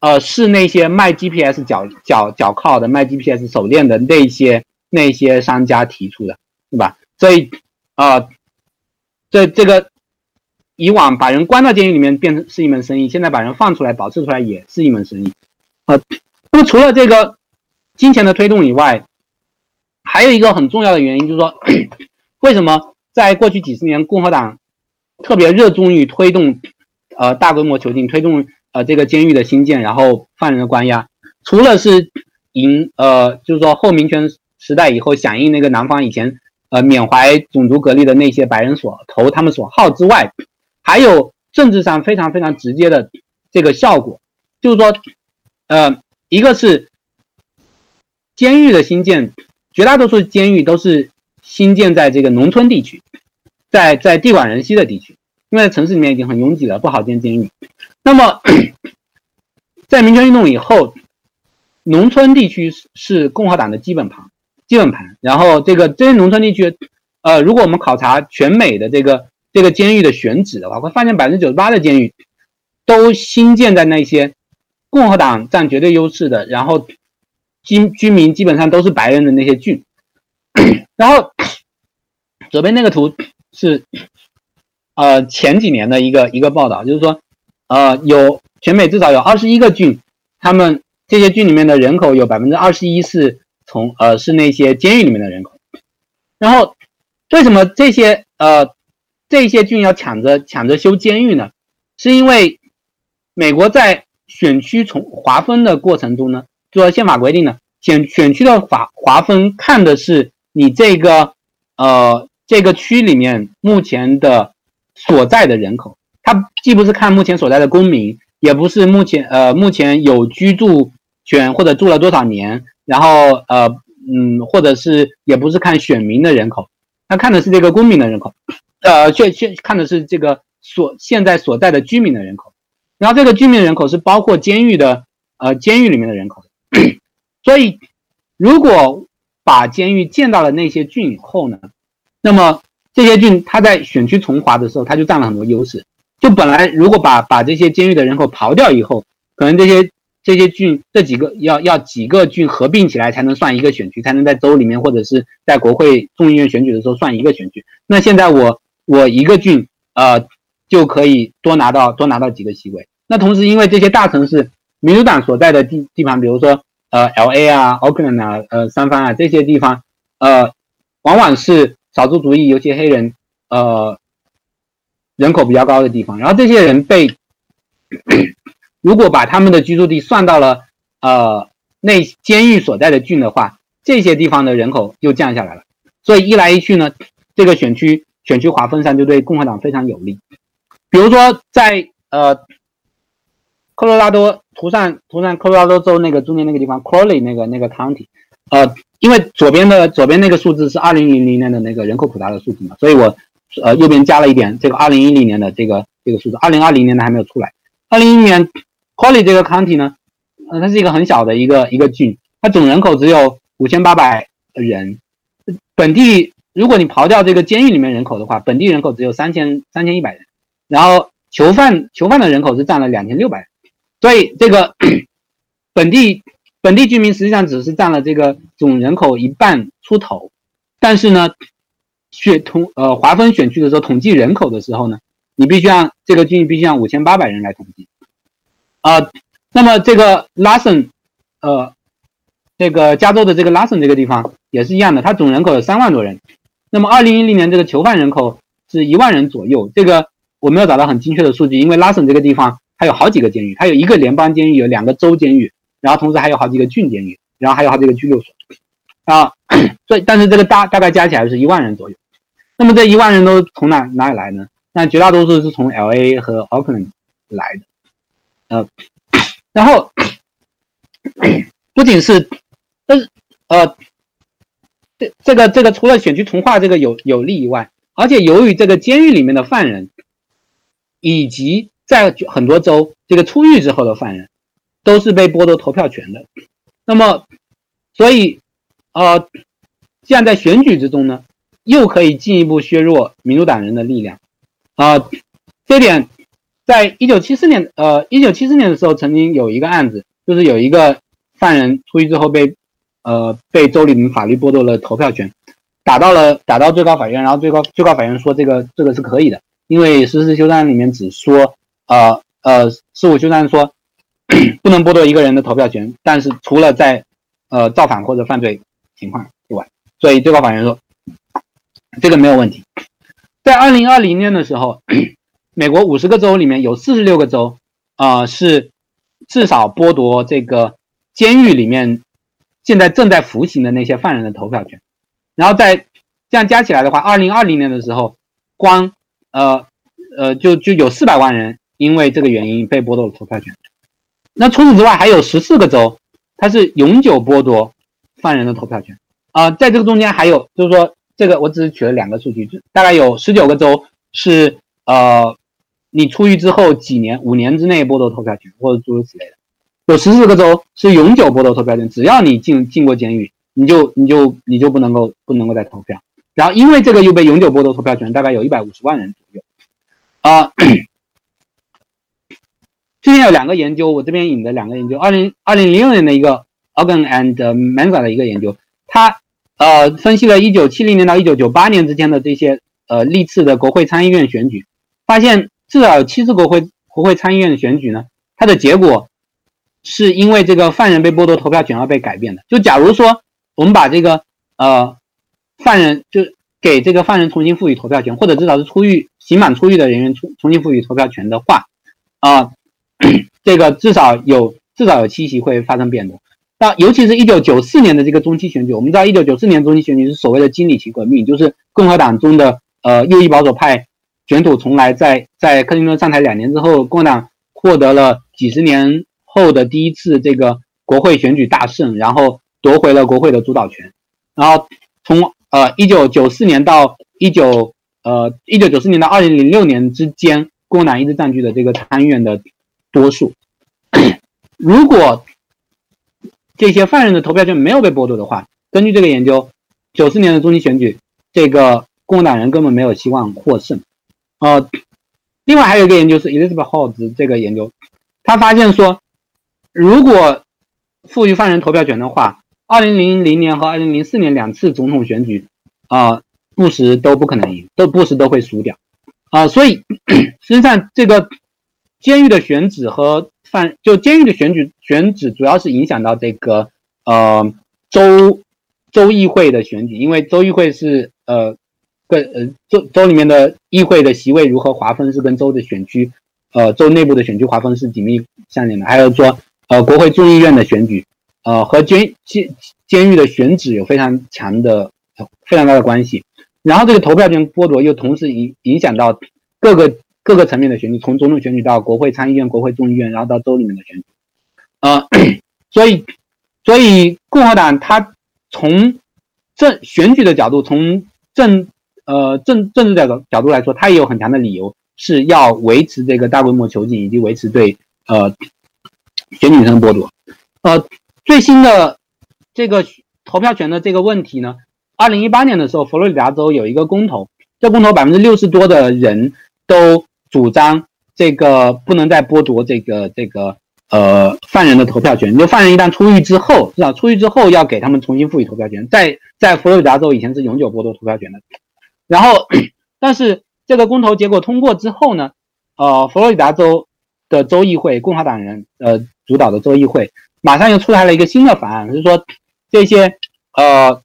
呃是那些卖 GPS 脚脚脚铐的、卖 GPS 手链的那些那些商家提出的。对吧？所以，啊，这这个以往把人关到监狱里面变成是一门生意，现在把人放出来保释出来也是一门生意。呃，那么除了这个金钱的推动以外，还有一个很重要的原因就是说，为什么在过去几十年共和党特别热衷于推动呃大规模囚禁，推动呃这个监狱的新建，然后犯人的关押，除了是赢呃就是说后民权时代以后响应那个南方以前。呃，缅怀种族隔离的那些白人所投他们所好之外，还有政治上非常非常直接的这个效果，就是说，呃，一个是监狱的新建，绝大多数监狱都是新建在这个农村地区，在在地广人稀的地区，因为城市里面已经很拥挤了，不好建监狱。那么，在民权运动以后，农村地区是共和党的基本盘。基本盘，然后这个这些农村地区，呃，如果我们考察全美的这个这个监狱的选址的话，会发现百分之九十八的监狱都新建在那些共和党占绝对优势的，然后居居民基本上都是白人的那些郡。然后左边那个图是呃前几年的一个一个报道，就是说呃有全美至少有二十一个郡，他们这些郡里面的人口有百分之二十一是。从呃是那些监狱里面的人口，然后为什么这些呃这些郡要抢着抢着修监狱呢？是因为美国在选区从划分的过程中呢，就说宪法规定呢，选选区的划划分看的是你这个呃这个区里面目前的所在的人口，它既不是看目前所在的公民，也不是目前呃目前有居住权或者住了多少年。然后呃嗯，或者是也不是看选民的人口，他看的是这个公民的人口，呃，却却看的是这个所现在所在的居民的人口，然后这个居民人口是包括监狱的呃监狱里面的人口，所以如果把监狱建到了那些郡以后呢，那么这些郡它在选区重划的时候，它就占了很多优势。就本来如果把把这些监狱的人口刨掉以后，可能这些。这些郡这几个要要几个郡合并起来才能算一个选区，才能在州里面或者是在国会众议院选举的时候算一个选区。那现在我我一个郡呃就可以多拿到多拿到几个席位。那同时因为这些大城市民主党所在的地地盘，比如说呃 L A 啊、Oakland 啊、呃三藩啊这些地方，呃往往是少数族裔，尤其黑人呃人口比较高的地方。然后这些人被。如果把他们的居住地算到了呃那监狱所在的郡的话，这些地方的人口又降下来了。所以一来一去呢，这个选区选区划分上就对共和党非常有利。比如说在呃科罗拉多图上图上科罗拉多州那个中间那个地方 Crowley 那个那个 county，呃，因为左边的左边那个数字是二零零零年的那个人口普查的数字嘛，所以我呃右边加了一点这个二零一零年的这个这个数字，二零二零年的还没有出来。二零一零年 c o l l y 这个 county 呢，呃，它是一个很小的一个一个郡，它总人口只有五千八百人，本地如果你刨掉这个监狱里面人口的话，本地人口只有三千三千一百人，然后囚犯囚犯的人口是占了两千六百人，所以这个 本地。本地居民实际上只是占了这个总人口一半出头，但是呢，选统呃划分选区的时候统计人口的时候呢，你必须让这个郡必须让五千八百人来统计，啊，那么这个拉森，呃，这个加州的这个拉森这个地方也是一样的，它总人口有三万多人，那么二零一零年这个囚犯人口是一万人左右，这个我没有找到很精确的数据，因为拉森这个地方它有好几个监狱，它有一个联邦监狱，有两个州监狱。然后同时还有好几个郡监狱，然后还有好几个拘留所，啊，所以但是这个大大概加起来是一万人左右。那么这一万人都从哪哪里来呢？那绝大多数是从 L A 和 Auckland 来的，呃，然后 不仅是，但是呃，这这个这个除了选区重划这个有有利以外，而且由于这个监狱里面的犯人，以及在很多州这个出狱之后的犯人。都是被剥夺投票权的，那么，所以，呃，这样在选举之中呢，又可以进一步削弱民主党人的力量，啊，这点，在一九七四年，呃，一九七四年的时候，曾经有一个案子，就是有一个犯人出狱之后被，呃，被州里面法律剥夺了投票权，打到了打到最高法院，然后最高最高法院说这个这个是可以的，因为实施修正案里面只说，呃呃，事务修正案说。不能剥夺一个人的投票权，但是除了在呃造反或者犯罪情况之外，所以最高法院说这个没有问题。在二零二零年的时候，美国五十个州里面有四十六个州啊是至少剥夺这个监狱里面现在正在服刑的那些犯人的投票权。然后在这样加起来的话，二零二零年的时候，光呃呃就就有四百万人因为这个原因被剥夺了投票权。那除此之外，还有十四个州，它是永久剥夺犯人的投票权啊。在这个中间，还有就是说，这个我只是取了两个数据，大概有十九个州是呃，你出狱之后几年、五年之内剥夺投票权，或者诸如此类的。有十四个州是永久剥夺投票权，只要你进进过监狱，你就你就你就不能够不能够再投票。然后因为这个又被永久剥夺投票权，大概有一百五十万人左右啊。最近有两个研究，我这边引的两个研究，二零二零零六年的一个 Organ and Mensa 的一个研究，它呃分析了一九七零年到一九九八年之间的这些呃历次的国会参议院选举，发现至少有七次国会国会参议院的选举呢，它的结果是因为这个犯人被剥夺投票权而被改变的。就假如说我们把这个呃犯人就给这个犯人重新赋予投票权，或者至少是出狱刑满出狱的人员重重新赋予投票权的话，啊。这个至少有至少有七席会发生变动，那尤其是一九九四年的这个中期选举，我们知道一九九四年中期选举是所谓的金里奇革命，就是共和党中的呃右翼保守派卷土重来，在在克林顿上台两年之后，共和党获得了几十年后的第一次这个国会选举大胜，然后夺回了国会的主导权，然后从呃一九九四年到一九呃一九九四年到二零零六年之间，共和党一直占据的这个参议院的。多数，如果这些犯人的投票权没有被剥夺的话，根据这个研究，九四年的中期选举，这个共和党人根本没有希望获胜。呃，另外还有一个研究是 Elizabeth Holmes 这个研究，他发现说，如果赋予犯人投票权的话，二零零零年和二零零四年两次总统选举，啊，布什都不可能赢，都布什都会输掉。啊，所以 实际上这个。监狱的选址和犯就监狱的选举选址主要是影响到这个呃州州议会的选举，因为州议会是呃跟呃州州里面的议会的席位如何划分是跟州的选区呃州内部的选区划分是紧密相连的，还有说呃国会众议院的选举呃和监监监狱的选址有非常强的非常大的关系，然后这个投票权剥夺又同时影影响到各个。各个层面的选举，从总统选举到国会参议院、国会众议院，然后到州里面的选举，呃，所以，所以共和党他从政选举的角度，从政呃政政治角度角度来说，他也有很强的理由是要维持这个大规模囚禁以及维持对呃选举权剥夺。呃，最新的这个投票权的这个问题呢，二零一八年的时候，佛罗里达州有一个公投，这公投百分之六十多的人都主张这个不能再剥夺这个这个。呃，犯人的投票权，就犯人一旦出狱之后，是吧？出狱之后要给他们重新赋予投票权。在在佛罗里达州以前是永久剥夺投票权的。然后，但是这个公投结果通过之后呢，呃，佛罗里达州的州议会，共和党人呃主导的州议会，马上又出台了一个新的法案，就是说这些呃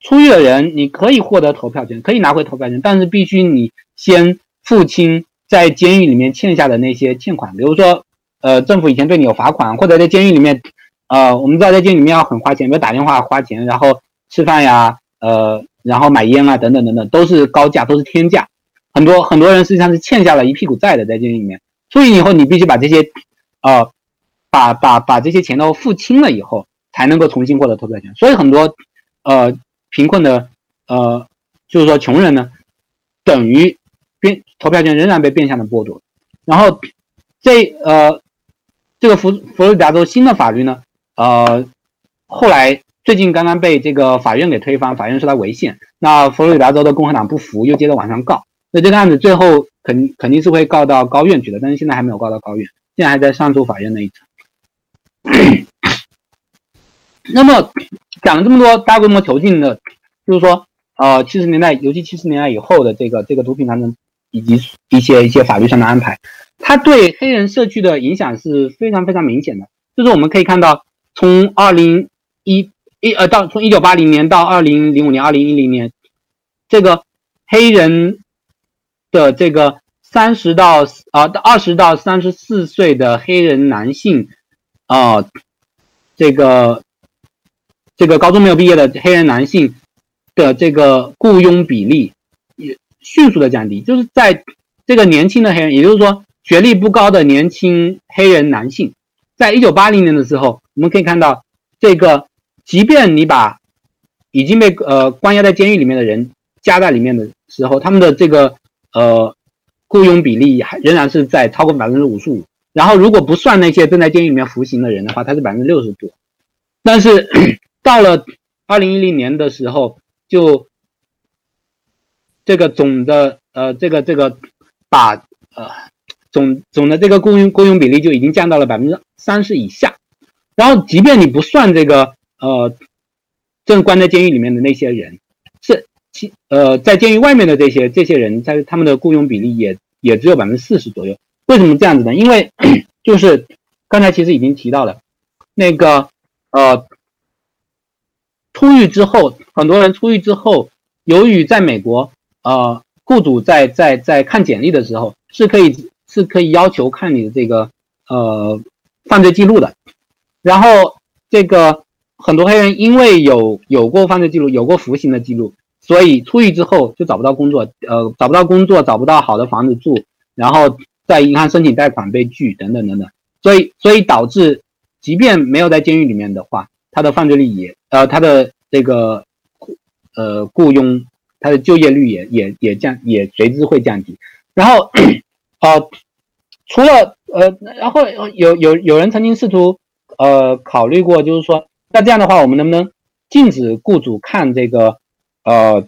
出狱的人你可以获得投票权，可以拿回投票权，但是必须你先付清在监狱里面欠下的那些欠款，比如说。呃，政府以前对你有罚款，或者在监狱里面，呃，我们知道在监狱里面要很花钱，比如打电话花钱，然后吃饭呀，呃，然后买烟啊，等等等等，都是高价，都是天价。很多很多人实际上是欠下了一屁股债的，在监狱里面。出狱以后，你必须把这些，呃，把把把这些钱都付清了以后，才能够重新获得投票权。所以很多，呃，贫困的，呃，就是说穷人呢，等于变投票权仍然被变相的剥夺。然后这呃。这个佛佛罗里达州新的法律呢，呃，后来最近刚刚被这个法院给推翻，法院说它违宪。那佛罗里达州的共和党不服，又接着往上告。那这个案子最后肯肯定是会告到高院去的，但是现在还没有告到高院，现在还在上诉法院那一层。那么讲了这么多大规模囚禁的，就是说，呃，七十年代，尤其七十年代以后的这个这个毒品战争，以及一些一些法律上的安排。它对黑人社区的影响是非常非常明显的，就是我们可以看到，从二零一一呃到从一九八零年到二零零五年、二零一零年，这个黑人的这个三十到啊二十到三十四岁的黑人男性啊，这个这个高中没有毕业的黑人男性的这个雇佣比例也迅速的降低，就是在这个年轻的黑人，也就是说。学历不高的年轻黑人男性，在一九八零年的时候，我们可以看到，这个即便你把已经被呃关押在监狱里面的人加在里面的时候，他们的这个呃雇佣比例还仍然是在超过百分之五十五。然后如果不算那些正在监狱里面服刑的人的话，它是百分之六十多。但是 到了二零一零年的时候，就这个总的呃这个这个把呃。总总的这个雇佣雇佣比例就已经降到了百分之三十以下，然后即便你不算这个呃正关在监狱里面的那些人，其呃在监狱外面的这些这些人，在他们的雇佣比例也也只有百分之四十左右。为什么这样子呢？因为 就是刚才其实已经提到了，那个呃出狱之后，很多人出狱之后，由于在美国呃雇主在在在看简历的时候是可以。是可以要求看你的这个呃犯罪记录的，然后这个很多黑人因为有有过犯罪记录，有过服刑的记录，所以出狱之后就找不到工作，呃找不到工作，找不到好的房子住，然后在银行申请贷款被拒等等等等，所以所以导致即便没有在监狱里面的话，他的犯罪率也呃他的这个呃雇佣他的就业率也也也降也随之会降低，然后。呃，除了呃，然后有有有人曾经试图呃考虑过，就是说，那这样的话，我们能不能禁止雇主看这个呃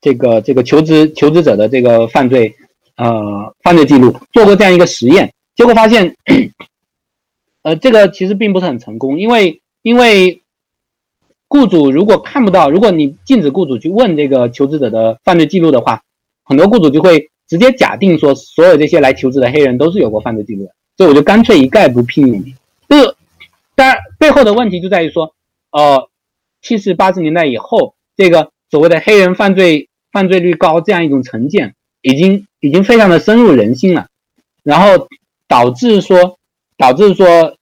这个这个求职求职者的这个犯罪呃犯罪记录？做过这样一个实验，结果发现，呃，这个其实并不是很成功，因为因为雇主如果看不到，如果你禁止雇主去问这个求职者的犯罪记录的话，很多雇主就会。直接假定说所有这些来求职的黑人都是有过犯罪记录的，所以我就干脆一概不聘用你。这个当然背后的问题就在于说，呃，七十八十年代以后，这个所谓的黑人犯罪犯罪率高这样一种成见，已经已经非常的深入人心了，然后导致说导致说，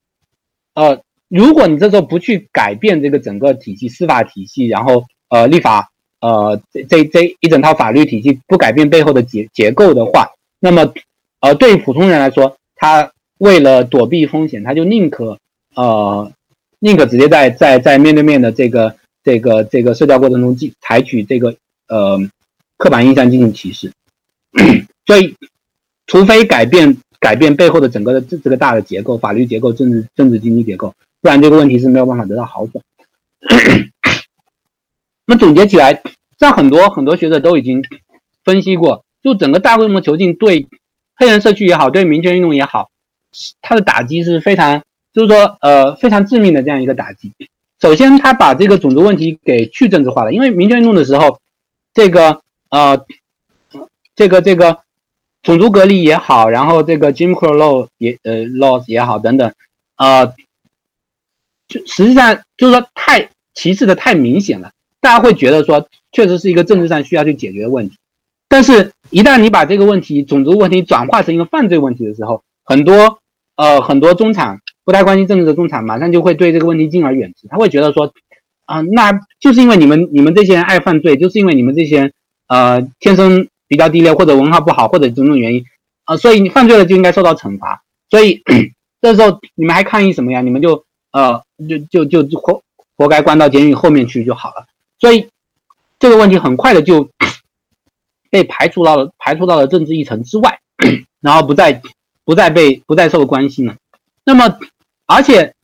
呃，如果你这时候不去改变这个整个体系司法体系，然后呃立法。呃，这这这一整套法律体系不改变背后的结结构的话，那么，呃，对于普通人来说，他为了躲避风险，他就宁可呃宁可直接在在在面对面的这个这个这个社交过程中进采取这个呃刻板印象进行歧视，所以除非改变改变背后的整个的这这个大的结构，法律结构、政治政治经济结构，不然这个问题是没有办法得到好转。那么总结起来，像很多很多学者都已经分析过，就整个大规模囚禁对黑人社区也好，对民权运动也好，它的打击是非常。就是说，呃，非常致命的这样一个打击。首先，他把这个种族问题给去政治化了。因为民权运动的时候，这个呃，这个这个种族隔离也好，然后这个 Jim Crow law 也呃 laws 也好等等，呃，就实际上就是说太歧视的太明显了，大家会觉得说确实是一个政治上需要去解决的问题。但是，一旦你把这个问题种族问题转化成一个犯罪问题的时候，很多呃很多中产。不太关心政治的中产，马上就会对这个问题敬而远之。他会觉得说，啊，那就是因为你们你们这些人爱犯罪，就是因为你们这些人呃天生比较低劣，或者文化不好，或者种种原因啊，所以你犯罪了就应该受到惩罚。所以 这时候你们还抗议什么呀？你们就呃就就就活活该关到监狱后面去就好了。所以这个问题很快的就 被排除到了排除到了政治议程之外，然后不再不再被不再受关心了。那么。而且，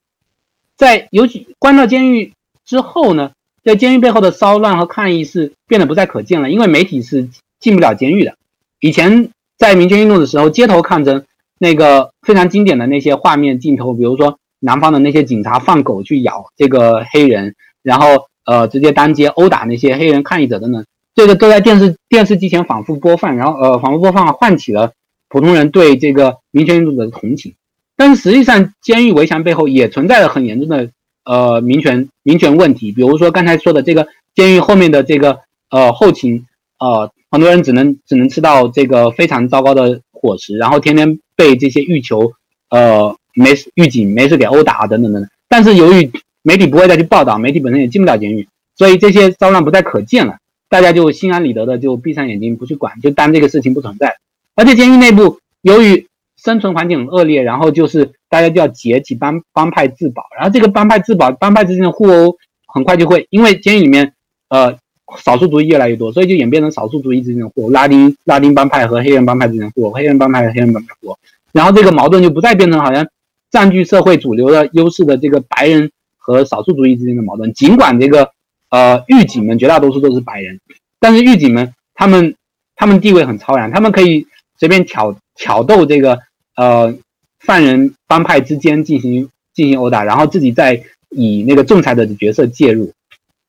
在尤其关到监狱之后呢，在监狱背后的骚乱和抗议是变得不再可见了，因为媒体是进不了监狱的。以前在民权运动的时候，街头抗争那个非常经典的那些画面镜头，比如说南方的那些警察放狗去咬这个黑人，然后呃直接当街殴打那些黑人抗议者等等，这个都在电视电视机前反复播放，然后呃反复播放，唤起了普通人对这个民权运动者的同情。但是实际上，监狱围墙背后也存在着很严重的呃民权民权问题。比如说刚才说的这个监狱后面的这个呃后勤，呃很多人只能只能吃到这个非常糟糕的伙食，然后天天被这些狱囚呃没事狱警没事给殴打等等等等。但是由于媒体不会再去报道，媒体本身也进不了监狱，所以这些骚乱不再可见了，大家就心安理得的就闭上眼睛不去管，就当这个事情不存在。而且监狱内部由于生存环境很恶劣，然后就是大家就要结起帮帮派自保，然后这个帮派自保，帮派之间的互殴很快就会，因为监狱里面呃少数族裔越来越多，所以就演变成少数族裔之间的互殴，拉丁拉丁帮派和黑人帮派之间的互殴，黑人帮派和黑人帮派互殴，然后这个矛盾就不再变成好像占据社会主流的优势的这个白人和少数族裔之间的矛盾，尽管这个呃狱警们绝大多数都是白人，但是狱警们他们他们地位很超然，他们可以随便挑挑逗这个。呃，犯人帮派之间进行进行殴打，然后自己再以那个仲裁者的角色介入，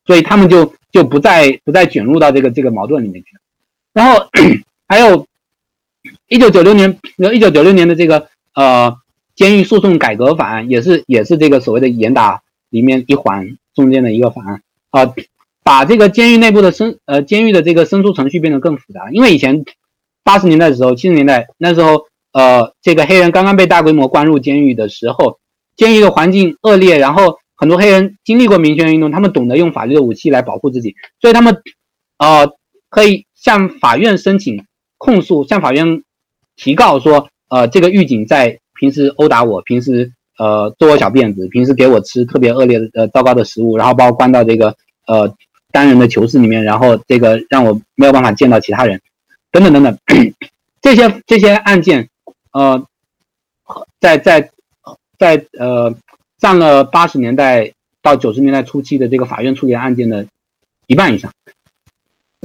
所以他们就就不再不再卷入到这个这个矛盾里面去。然后还有一九九六年，一九九六年的这个呃监狱诉讼改革法案，也是也是这个所谓的严打里面一环中间的一个法案啊，把这个监狱内部的申呃监狱的这个申诉程序变得更复杂，因为以前八十年代的时候，七十年代那时候。呃，这个黑人刚刚被大规模关入监狱的时候，监狱的环境恶劣，然后很多黑人经历过民权运动，他们懂得用法律的武器来保护自己，所以他们呃可以向法院申请控诉，向法院提告说，呃，这个狱警在平时殴打我，平时呃做我小辫子，平时给我吃特别恶劣的呃糟糕的食物，然后把我关到这个呃单人的囚室里面，然后这个让我没有办法见到其他人，等等等等，这些这些案件。呃，在在在呃，占了八十年代到九十年代初期的这个法院处理案件的一半以上，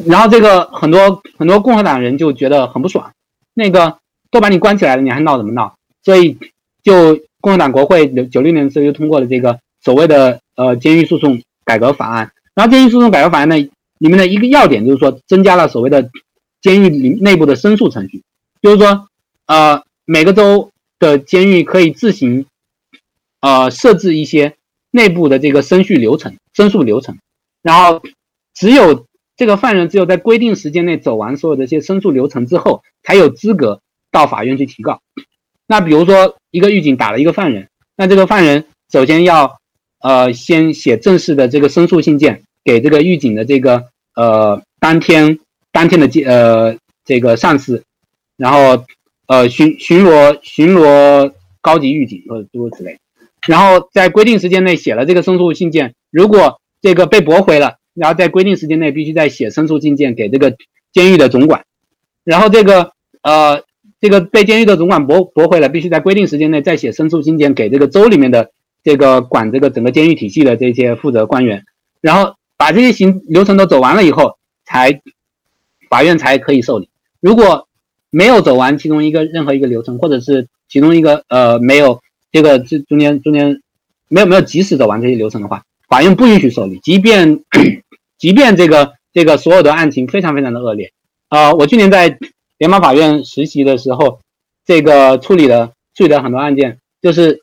然后这个很多很多共和党人就觉得很不爽，那个都把你关起来了，你还闹什么闹？所以就共和党国会九六年的时候就通过了这个所谓的呃监狱诉讼改革法案，然后监狱诉讼改革法案呢里面的一个要点就是说增加了所谓的监狱里内部的申诉程序，就是说呃。每个州的监狱可以自行，呃，设置一些内部的这个申诉流程、申诉流程，然后只有这个犯人只有在规定时间内走完所有的这些申诉流程之后，才有资格到法院去提告。那比如说，一个狱警打了一个犯人，那这个犯人首先要，呃，先写正式的这个申诉信件给这个狱警的这个呃当天当天的呃这个上司，然后。呃，巡巡逻巡逻高级狱警或者诸如此类，然后在规定时间内写了这个申诉信件，如果这个被驳回了，然后在规定时间内必须再写申诉信件给这个监狱的总管，然后这个呃这个被监狱的总管驳驳回了，必须在规定时间内再写申诉信件给这个州里面的这个管这个整个监狱体系的这些负责官员，然后把这些行流程都走完了以后，才法院才可以受理。如果没有走完其中一个任何一个流程，或者是其中一个呃没有这个这中间中间没有没有及时走完这些流程的话，法院不允许受理。即便 即便这个这个所有的案情非常非常的恶劣啊，我去年在联邦法院实习的时候，这个处理的处理的很多案件，就是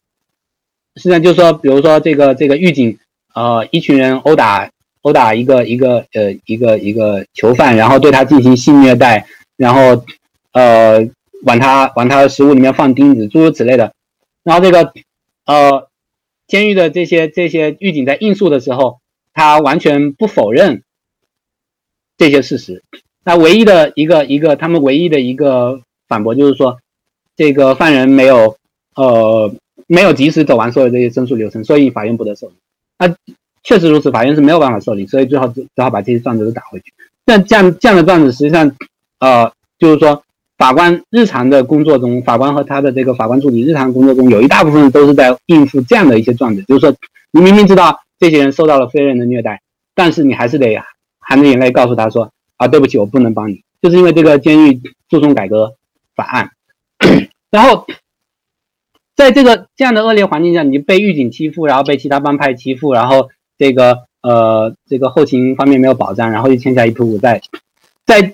实际上就是说，比如说这个这个狱警呃一群人殴打殴打一个一个呃一个一个囚犯，然后对他进行性虐待，然后。呃，往他往他的食物里面放钉子，诸如此类的。然后这个呃，监狱的这些这些狱警在应诉的时候，他完全不否认这些事实。那唯一的一个一个他们唯一的一个反驳就是说，这个犯人没有呃没有及时走完所有这些申诉流程，所以法院不得受理。那确实如此，法院是没有办法受理，所以最后只只好把这些状子都打回去。那这样这样的状子实际上呃就是说。法官日常的工作中，法官和他的这个法官助理日常工作中，有一大部分都是在应付这样的一些状子，就是说，你明明知道这些人受到了非人的虐待，但是你还是得含着眼泪告诉他说：“啊，对不起，我不能帮你。”就是因为这个监狱诉讼改革法案。然后，在这个这样的恶劣环境下，你被狱警欺负，然后被其他帮派欺负，然后这个呃这个后勤方面没有保障，然后又欠下一屁股债，在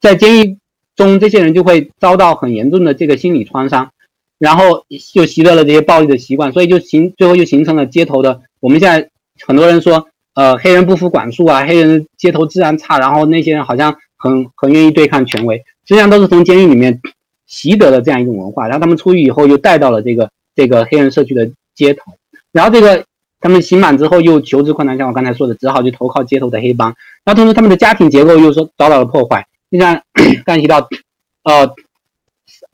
在监狱。中这些人就会遭到很严重的这个心理创伤，然后就习得了这些暴力的习惯，所以就形最后就形成了街头的。我们现在很多人说，呃，黑人不服管束啊，黑人街头治安差，然后那些人好像很很愿意对抗权威，实际上都是从监狱里面习得了这样一种文化，然后他们出狱以后又带到了这个这个黑人社区的街头，然后这个他们刑满之后又求职困难，像我刚才说的，只好去投靠街头的黑帮，然后同时他们的家庭结构又说遭到了破坏。就像刚提到，呃，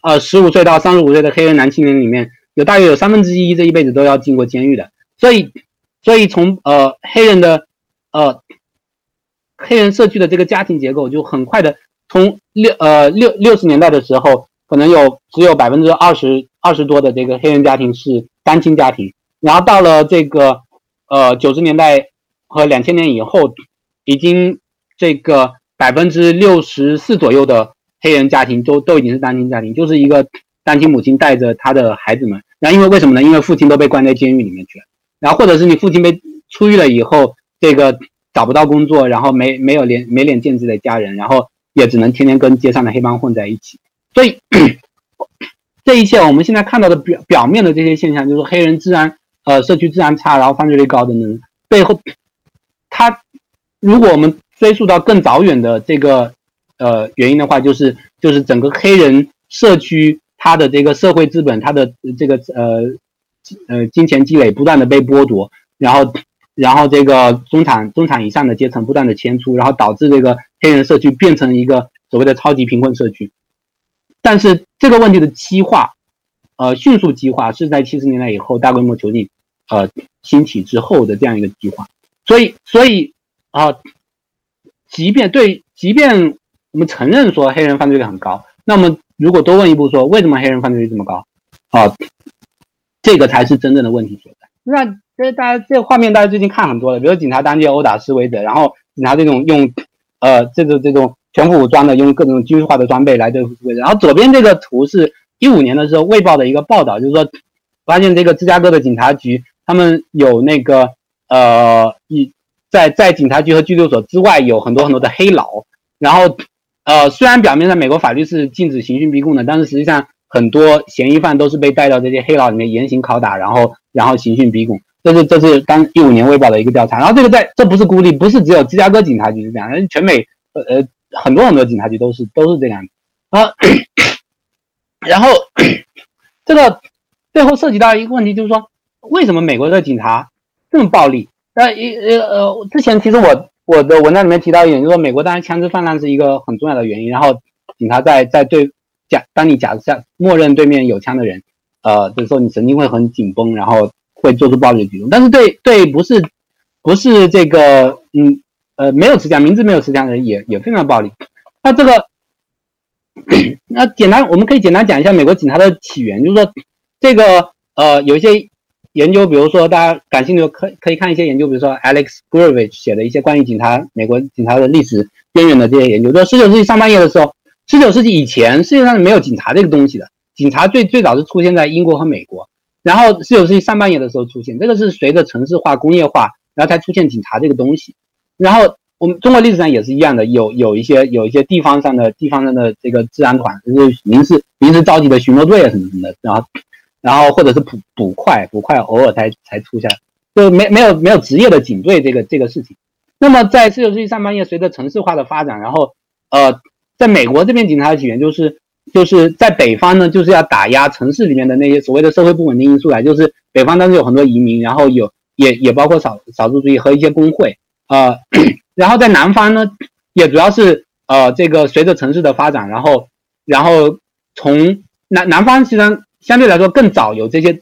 呃，十五岁到三十五岁的黑人男青年里面，有大约有三分之一这一辈子都要进过监狱的。所以，所以从呃黑人的呃黑人社区的这个家庭结构，就很快的从六呃六六十年代的时候，可能有只有百分之二十二十多的这个黑人家庭是单亲家庭，然后到了这个呃九十年代和两千年以后，已经这个。百分之六十四左右的黑人家庭都都已经是单亲家庭，就是一个单亲母亲带着他的孩子们。然后因为为什么呢？因为父亲都被关在监狱里面去了。然后或者是你父亲被出狱了以后，这个找不到工作，然后没没有脸没脸见自己的家人，然后也只能天天跟街上的黑帮混在一起。所以 这一切我们现在看到的表表面的这些现象，就是黑人治安呃社区治安差，然后犯罪率高的呢，背后他如果我们。追溯到更早远的这个呃原因的话，就是就是整个黑人社区，它的这个社会资本，它的这个呃呃金钱积累不断的被剥夺，然后然后这个中产中产以上的阶层不断的迁出，然后导致这个黑人社区变成一个所谓的超级贫困社区。但是这个问题的激化，呃迅速激化是在七十年代以后大规模囚禁呃兴起之后的这样一个激化，所以所以啊。即便对，即便我们承认说黑人犯罪率很高，那么如果多问一步说为什么黑人犯罪率这么高，啊，这个才是真正的问题所在。那这大家这画面大家最近看很多了，比如警察当街殴打示威者，然后警察这种用呃这个这种全副武装的，用各种军事化的装备来对付示威者。然后左边这个图是一五年的时候卫报的一个报道，就是说发现这个芝加哥的警察局他们有那个呃一。在在警察局和拘留所之外有很多很多的黑牢，然后，呃，虽然表面上美国法律是禁止刑讯逼供的，但是实际上很多嫌疑犯都是被带到这些黑牢里面严刑拷打，然后然后刑讯逼供。这是这是当一五年卫报的一个调查，然后这个在这不是孤立，不是只有芝加哥警察局是这样，全美呃呃很多很多警察局都是都是这样啊。然后这个最后涉及到一个问题，就是说为什么美国的警察这么暴力？呃一呃呃，之前其实我我的文章里面提到一点，就是说美国当然枪支泛滥是一个很重要的原因。然后警察在在对假当你假设默认对面有枪的人，呃的时候，你神经会很紧绷，然后会做出暴力的举动。但是对对不是不是这个嗯呃没有持枪，明知没有持枪的人也也非常暴力。那这个那简单我们可以简单讲一下美国警察的起源，就是说这个呃有一些。研究，比如说大家感兴趣可可以看一些研究，比如说 Alex g r e v i c h 写的一些关于警察、美国警察的历史边缘的这些研究。说十九世纪上半叶的时候，十九世纪以前世界上是没有警察这个东西的。警察最最早是出现在英国和美国，然后十九世纪上半叶的时候出现，这个是随着城市化、工业化，然后才出现警察这个东西。然后我们中国历史上也是一样的，有有一些有一些地方上的地方上的这个治安团，就是临时临时召集的巡逻队啊什么什么的，然后。然后或者是捕捕快，捕快偶尔才才出现，就没没有没有职业的警队这个这个事情。那么在十九世纪上半叶，随着城市化的发展，然后呃，在美国这边警察的起源就是就是在北方呢，就是要打压城市里面的那些所谓的社会不稳定因素来，就是北方当时有很多移民，然后有也也包括少少数族裔和一些工会，呃，然后在南方呢，也主要是呃这个随着城市的发展，然后然后从南南方其实。相对来说更早有这些，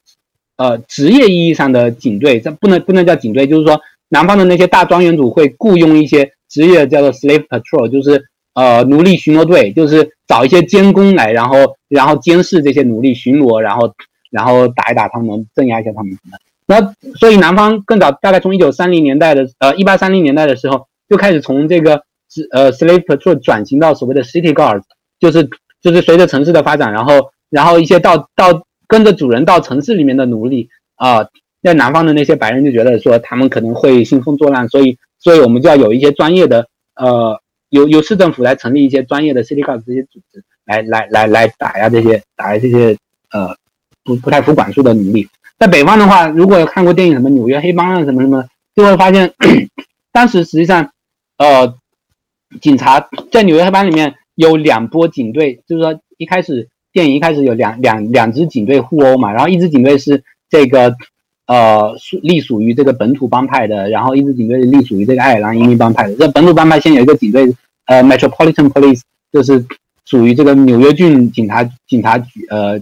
呃，职业意义上的警队，这不能不能叫警队，就是说南方的那些大庄园主会雇佣一些职业叫做 slave patrol，就是呃奴隶巡逻队，就是找一些监工来，然后然后监视这些奴隶巡逻，然后然后打一打他们，镇压一下他们什么。那所以南方更早，大概从一九三零年代的呃一八三零年代的时候，就开始从这个呃 slave patrol 转型到所谓的 city guard，就是就是随着城市的发展，然后。然后一些到到跟着主人到城市里面的奴隶啊，在南方的那些白人就觉得说他们可能会兴风作浪，所以所以我们就要有一些专业的呃，由由市政府来成立一些专业的 city guard 这些组织，来来来来打压这些打压这些呃不不太服管束的奴隶。在北方的话，如果看过电影什么纽约黑帮啊什么什么，就会发现 当时实际上呃警察在纽约黑帮里面有两波警队，就是说一开始。电影一开始有两两两支警队互殴嘛，然后一支警队是这个呃属隶属于这个本土帮派的，然后一支警队隶属于这个爱尔兰移民帮派的。这本土帮派先有一个警队，呃，Metropolitan Police，就是属于这个纽约郡警察警察局，呃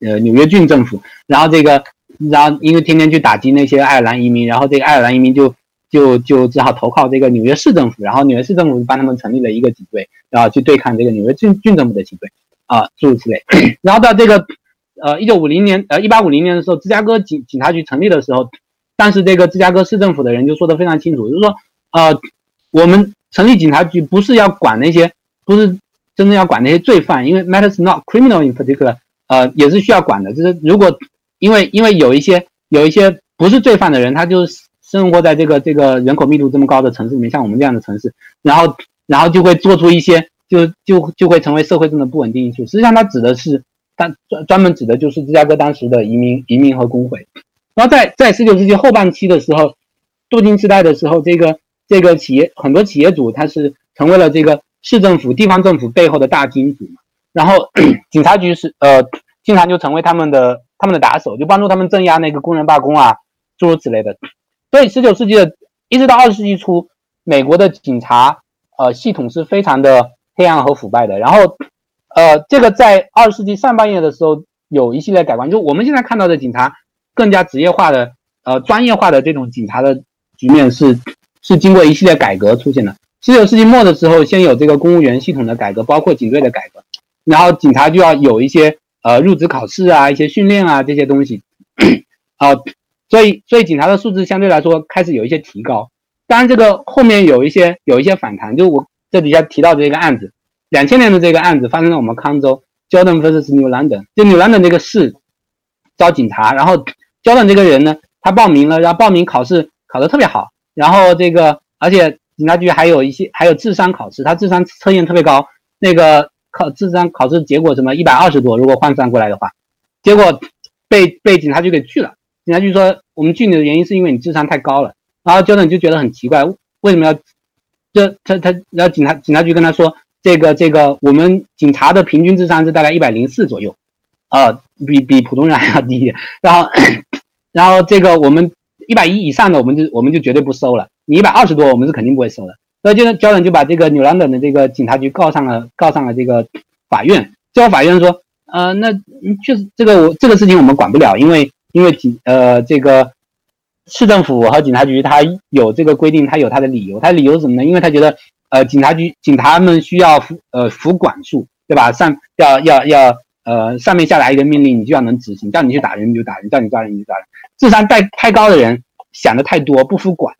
呃纽约郡政府。然后这个，然后因为天天去打击那些爱尔兰移民，然后这个爱尔兰移民就就就只好投靠这个纽约市政府，然后纽约市政府帮他们成立了一个警队，然后去对抗这个纽约郡郡政府的警队。啊，诸如此类。然后到这个，呃，一九五零年，呃，一八五零年的时候，芝加哥警警察局成立的时候，当时这个芝加哥市政府的人就说的非常清楚，就是说，呃，我们成立警察局不是要管那些，不是真正要管那些罪犯，因为 matters not criminal in particular，呃，也是需要管的。就是如果因为因为有一些有一些不是罪犯的人，他就生活在这个这个人口密度这么高的城市里面，像我们这样的城市，然后然后就会做出一些。就就就会成为社会中的不稳定因素。实际上，它指的是，单专专门指的就是芝加哥当时的移民移民和工会。然后在在十九世纪后半期的时候，镀金时代的时候，这个这个企业很多企业主他是成为了这个市政府、地方政府背后的大金主嘛。然后 警察局是呃，经常就成为他们的他们的打手，就帮助他们镇压那个工人罢工啊，诸如此类的。所以十九世纪的一直到二十世纪初，美国的警察呃系统是非常的。黑暗和腐败的，然后，呃，这个在二十世纪上半叶的时候有一系列改观，就我们现在看到的警察更加职业化的、呃专业化的这种警察的局面是是经过一系列改革出现的。十九世纪末的时候，先有这个公务员系统的改革，包括警队的改革，然后警察就要有一些呃入职考试啊、一些训练啊这些东西，啊，所以所以警察的素质相对来说开始有一些提高。当然，这个后面有一些有一些反弹，就我。这底下提到这个案子，两千年的这个案子发生在我们康州，Jordan vs New London，就 New London 这个市招警察，然后 Jordan 这个人呢，他报名了，然后报名考试考得特别好，然后这个而且警察局还有一些还有智商考试，他智商测验特别高，那个考智商考试结果什么一百二十多，如果换算过来的话，结果被被警察局给拒了，警察局说我们拒你的原因是因为你智商太高了，然后 Jordan 就觉得很奇怪，为什么要？这他他，然后警察警察局跟他说，这个这个，我们警察的平均智商是大概一百零四左右，啊，比比普通人还要低。然后 然后这个我们一百一以上的，我们就我们就绝对不收了。你一百二十多，我们是肯定不会收的。所以就交警就把这个纽兰等的这个警察局告上了告上了这个法院。最后法院说，呃，那确实这个我这个事情我们管不了，因为因为警呃这个市政府和警察局他有这个规定，他有他的理由，他理由是什么呢？因为他觉得呃警察局警察们需要服呃服管束，对吧？上要要要呃上面下达一个命令，你就要能执行，叫你去打人你就打人，叫你抓人你就抓人。智商太太高的人想的太多，不服管，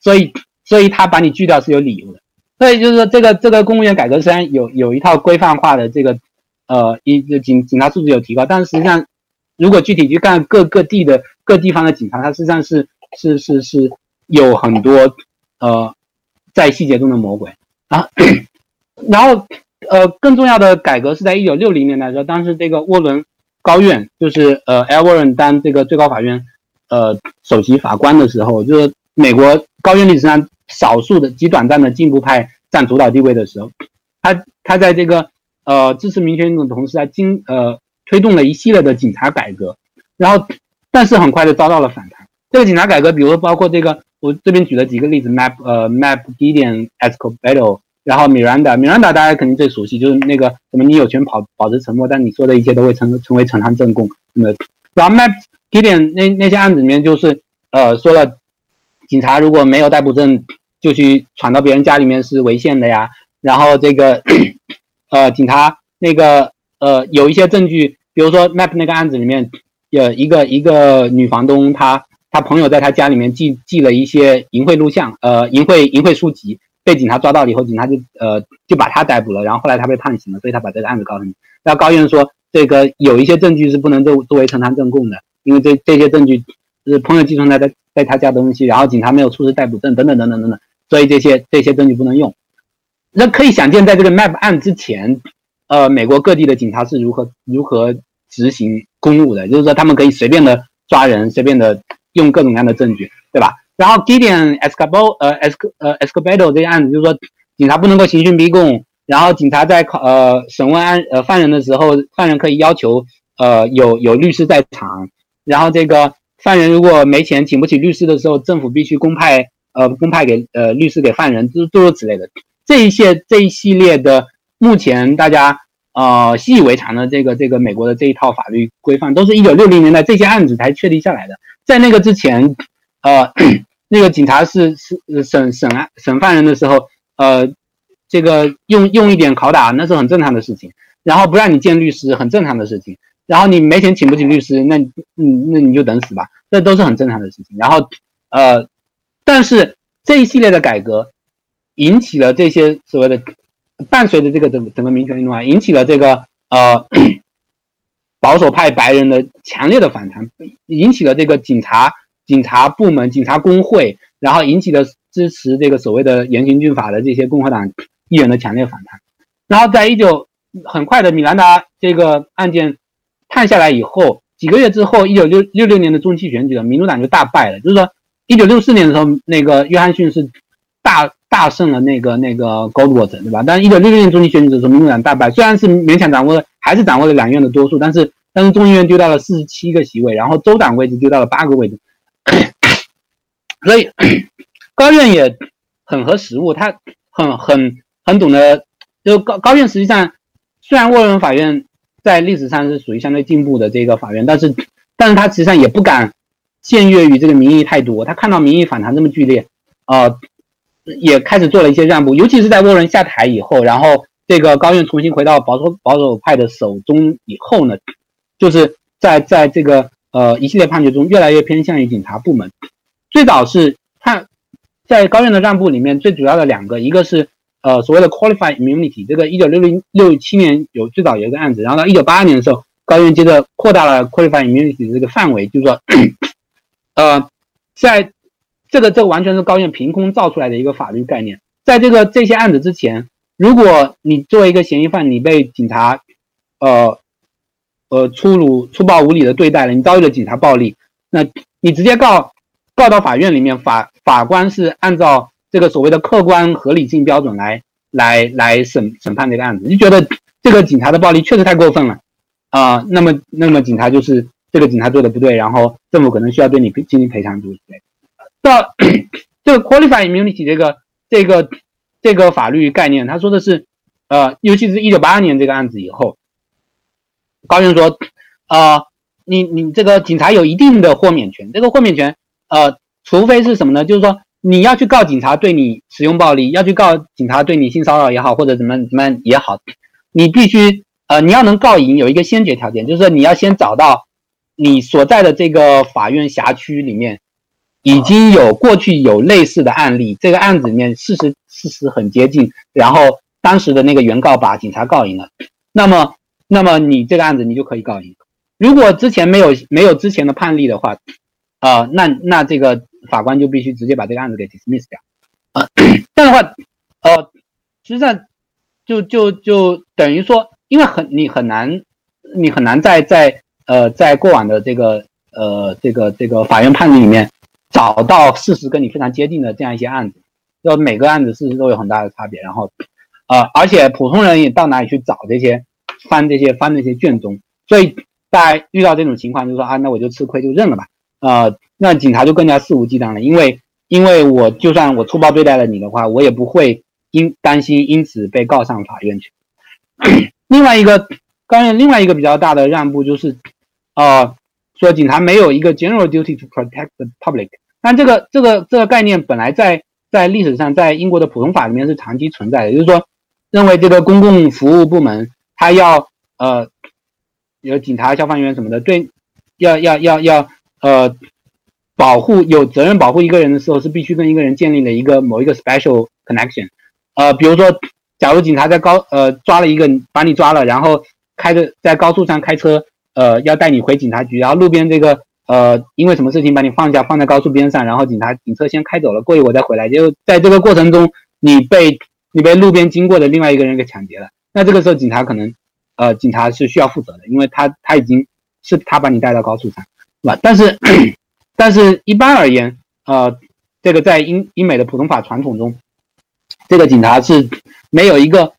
所以所以他把你拒掉是有理由的。所以就是说这个这个公务员改革虽然有有一套规范化的这个。呃，一警警察素质有提高，但是实际上，如果具体去看各各地的各地方的警察，他实际上是是是是有很多呃在细节中的魔鬼啊。然后呃，更重要的改革是在一九六零年代的时候，当时这个沃伦高院就是呃，L. Warren 当这个最高法院呃首席法官的时候，就是美国高院历史上少数的极短暂的进步派占主导地位的时候，他他在这个。呃，支持民权运动的同时，还经呃推动了一系列的警察改革，然后，但是很快就遭到了反弹。这个警察改革，比如说包括这个，我这边举了几个例子，Map 呃 Map Gideon Escobedo，然后 Miranda，Miranda 大家肯定最熟悉，就是那个什么你有权保保持沉默，但你说的一切都会成成为呈堂证供。那么，然后 Map Gideon 那那些案子里面，就是呃说了，警察如果没有逮捕证就去闯到别人家里面是违宪的呀，然后这个。呃，警察那个呃，有一些证据，比如说 Map 那个案子里面，有一个一个女房东，她他朋友在他家里面寄寄了一些淫秽录像，呃，淫秽淫秽书籍，被警察抓到了以后，警察就呃就把他逮捕了，然后后来他被判刑了，所以他把这个案子告上去。那高院说，这个有一些证据是不能作作为呈堂证供的，因为这这些证据是朋友寄存在在在他家的东西，然后警察没有出示逮捕证，等等等等等等，所以这些这些证据不能用。那可以想见，在这个 Map 案之前，呃，美国各地的警察是如何如何执行公务的，就是说他们可以随便的抓人，随便的用各种各样的证据，对吧？然后 Gideon Escobedo 呃，Esc 呃 Escobedo 这个案子，就是说警察不能够刑讯逼供，然后警察在考呃审问案呃犯人的时候，犯人可以要求呃有有律师在场，然后这个犯人如果没钱请不起律师的时候，政府必须公派呃公派给呃律师给犯人，诸诸如此类的。这一些这一系列的，目前大家呃习以为常的这个这个美国的这一套法律规范，都是一九六零年代这些案子才确立下来的。在那个之前，呃，那个警察是是审审案审犯人的时候，呃，这个用用一点拷打那是很正常的事情，然后不让你见律师很正常的事情，然后你没钱请不起律师，那嗯那你就等死吧，这都是很正常的事情。然后呃，但是这一系列的改革。引起了这些所谓的伴随着这个整整个民权运动啊，引起了这个呃保守派白人的强烈的反弹，引起了这个警察警察部门、警察工会，然后引起了支持这个所谓的严刑峻法的这些共和党议员的强烈反弹。然后在一九很快的米兰达这个案件判下来以后，几个月之后，一九六六六年的中期选举了，民主党就大败了。就是说，一九六四年的时候，那个约翰逊是大。大胜了那个那个 Goldwater，对吧？但是一九六六年中期选举的时候，民主党大败，虽然是勉强掌握了，还是掌握了两院的多数，但是但是众议院丢到了四十七个席位，然后州党位置丢到了八个位置，所以 高院也很合时务，他很很很懂得，就高高院实际上虽然沃伦法院在历史上是属于相对进步的这个法院，但是但是他实际上也不敢僭越于这个民意太多，他看到民意反弹这么剧烈，啊。也开始做了一些让步，尤其是在沃伦下台以后，然后这个高院重新回到保守保守派的手中以后呢，就是在在这个呃一系列判决中越来越偏向于警察部门。最早是判在高院的让步里面最主要的两个，一个是呃所谓的 qualified immunity，这个一九六零六七年有最早有一个案子，然后到一九八二年的时候，高院接着扩大了 qualified immunity 的这个范围，就是说呃在。这个这完全是高院凭空造出来的一个法律概念。在这个这些案子之前，如果你作为一个嫌疑犯，你被警察，呃，呃粗鲁、粗暴、无理的对待了，你遭遇了警察暴力，那你直接告告到法院里面，法法官是按照这个所谓的客观合理性标准来来来审审判这个案子。你觉得这个警察的暴力确实太过分了啊？那么那么警察就是这个警察做的不对，然后政府可能需要对你进行赔偿对不对。到 这个 qualified immunity 这个这个这个法律概念，他说的是，呃，尤其是一九八二年这个案子以后，高院说，呃，你你这个警察有一定的豁免权，这个豁免权，呃，除非是什么呢？就是说你要去告警察对你使用暴力，要去告警察对你性骚扰也好，或者怎么怎么也好，你必须呃你要能告赢，有一个先决条件，就是说你要先找到你所在的这个法院辖区里面已经有过去有类似的案例，这个案子里面事实事实很接近，然后当时的那个原告把警察告赢了，那么。那么你这个案子你就可以告赢。如果之前没有没有之前的判例的话，啊，那那这个法官就必须直接把这个案子给 dismiss 掉。啊，这样的话，呃，实际上就就就等于说，因为很你很难你很难在在呃在过往的这个呃这个这个法院判例里面找到事实跟你非常接近的这样一些案子，就每个案子事实都有很大的差别。然后，呃，而且普通人也到哪里去找这些？翻这些翻那些卷宗，所以大家遇到这种情况，就说啊，那我就吃亏就认了吧。呃，那警察就更加肆无忌惮了，因为因为我就算我粗暴对待了你的话，我也不会因担心因此被告上法院去。另外一个，刚才另外一个比较大的让步就是，呃，说警察没有一个 general duty to protect the public。但这个这个这个概念本来在在历史上在英国的普通法里面是长期存在的，就是说认为这个公共服务部门。他要呃，有警察、消防员什么的，对，要要要要呃，保护有责任保护一个人的时候，是必须跟一个人建立了一个某一个 special connection。呃，比如说，假如警察在高呃抓了一个，把你抓了，然后开着在高速上开车，呃，要带你回警察局，然后路边这个呃因为什么事情把你放下，放在高速边上，然后警察警车先开走了，过一会儿再回来，就在这个过程中，你被你被路边经过的另外一个人给抢劫了。那这个时候，警察可能，呃，警察是需要负责的，因为他他已经是他把你带到高速上，是吧？但是，但是一般而言，呃，这个在英英美的普通法传统中，这个警察是没有一个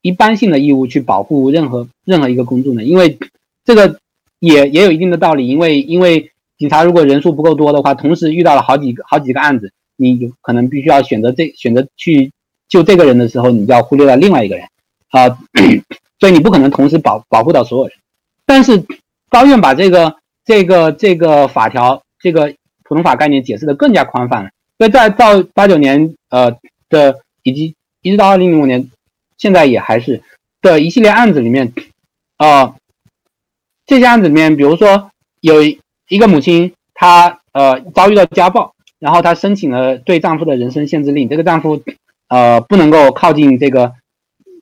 一般性的义务去保护任何任何一个公众的，因为这个也也有一定的道理，因为因为警察如果人数不够多的话，同时遇到了好几个好几个案子，你可能必须要选择这选择去救这个人的时候，你就要忽略了另外一个人。啊，所以你不可能同时保保护到所有人，但是高院把这个这个这个法条这个普通法概念解释的更加宽泛了，所以在到八九年呃的以及一直到二零零五年，现在也还是的一系列案子里面，啊，这些案子里面，比如说有一个母亲，她呃遭遇到家暴，然后她申请了对丈夫的人身限制令，这个丈夫呃不能够靠近这个。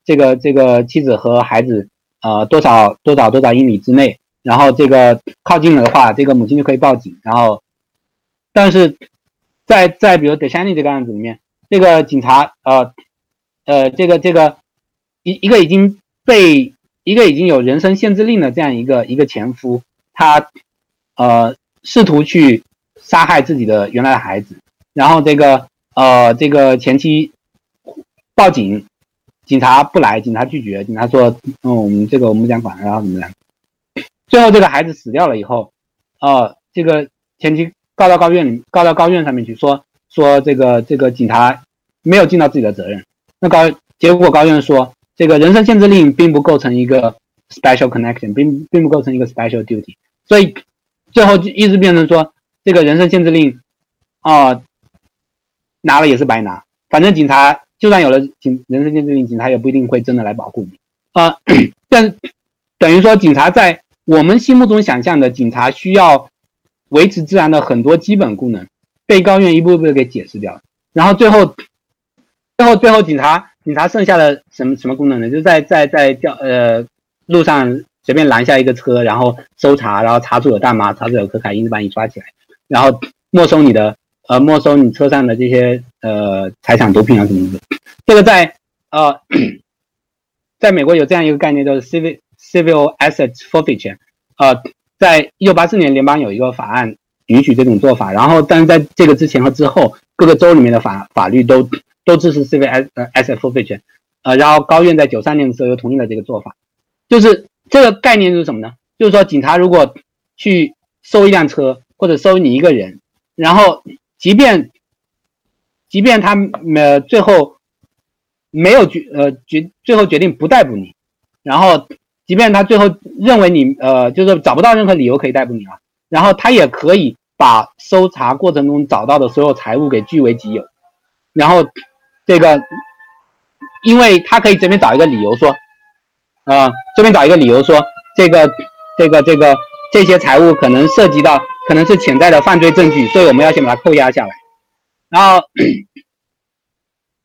这个这个妻子和孩子，呃，多少多少多少英里之内，然后这个靠近了的话，这个母亲就可以报警。然后，但是在在比如 d e s h a n i 这个案子里面，这个警察，呃呃，这个这个一一个已经被一个已经有人身限制令的这样一个一个前夫，他呃试图去杀害自己的原来的孩子，然后这个呃这个前妻报警。警察不来，警察拒绝，警察说：“嗯，我们这个我们不想管，然后怎么样？”最后这个孩子死掉了以后，呃，这个前妻告到高院里，告到高院上面去，说说这个这个警察没有尽到自己的责任。那高结果高院说，这个人身限制令并不构成一个 special connection，并并不构成一个 special duty。所以最后就一直变成说，这个人身限制令啊，拿了也是白拿，反正警察。就算有了警人身限制令，警察也不一定会真的来保护你啊。但等于说，警察在我们心目中想象的警察需要维持治安的很多基本功能，被高院一步步给解释掉了。然后最后，最后最后，警察警察剩下的什么什么功能呢？就在在在调呃路上随便拦下一个车，然后搜查，然后查出有大麻，查出有可卡因，就把你抓起来，然后没收你的。呃，没收你车上的这些呃财产、毒品啊什么的，这个在呃，在美国有这样一个概念，叫做 civil civil assets forfeiture。呃，在一九八四年，联邦有一个法案允许这种做法，然后，但是在这个之前和之后，各个州里面的法法律都都支持 civil asset forfeiture。呃，然后高院在九三年的时候又同意了这个做法，就是这个概念是什么呢？就是说，警察如果去收一辆车或者收你一个人，然后即便，即便他呃最后没有决呃决最后决定不逮捕你，然后即便他最后认为你呃，就是找不到任何理由可以逮捕你了，然后他也可以把搜查过程中找到的所有财物给据为己有，然后这个，因为他可以随便找一个理由说，啊，这边找一个理由说这个这个这个这些财物可能涉及到可能是潜在的犯罪证据，所以我们要先把它扣押下来，然后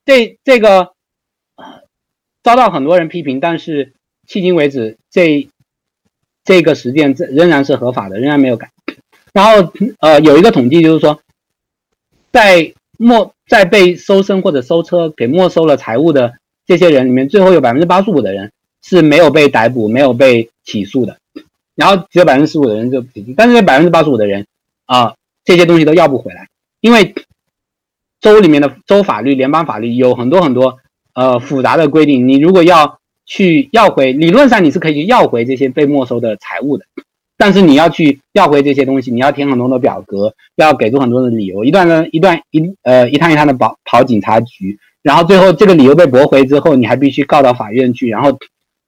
这这个。遭到很多人批评，但是迄今为止，这这个实践这仍然是合法的，仍然没有改。然后，呃，有一个统计就是说，在没在被搜身或者搜车给没收了财物的这些人里面，最后有百分之八十五的人是没有被逮捕、没有被起诉的。然后只有百分之十五的人就，但是这百分之八十五的人啊，这些东西都要不回来，因为州里面的州法律、联邦法律有很多很多。呃，复杂的规定，你如果要去要回，理论上你是可以去要回这些被没收的财物的，但是你要去要回这些东西，你要填很多的表格，要给出很多的理由，一段呢一段一呃一趟一趟的跑跑警察局，然后最后这个理由被驳回之后，你还必须告到法院去，然后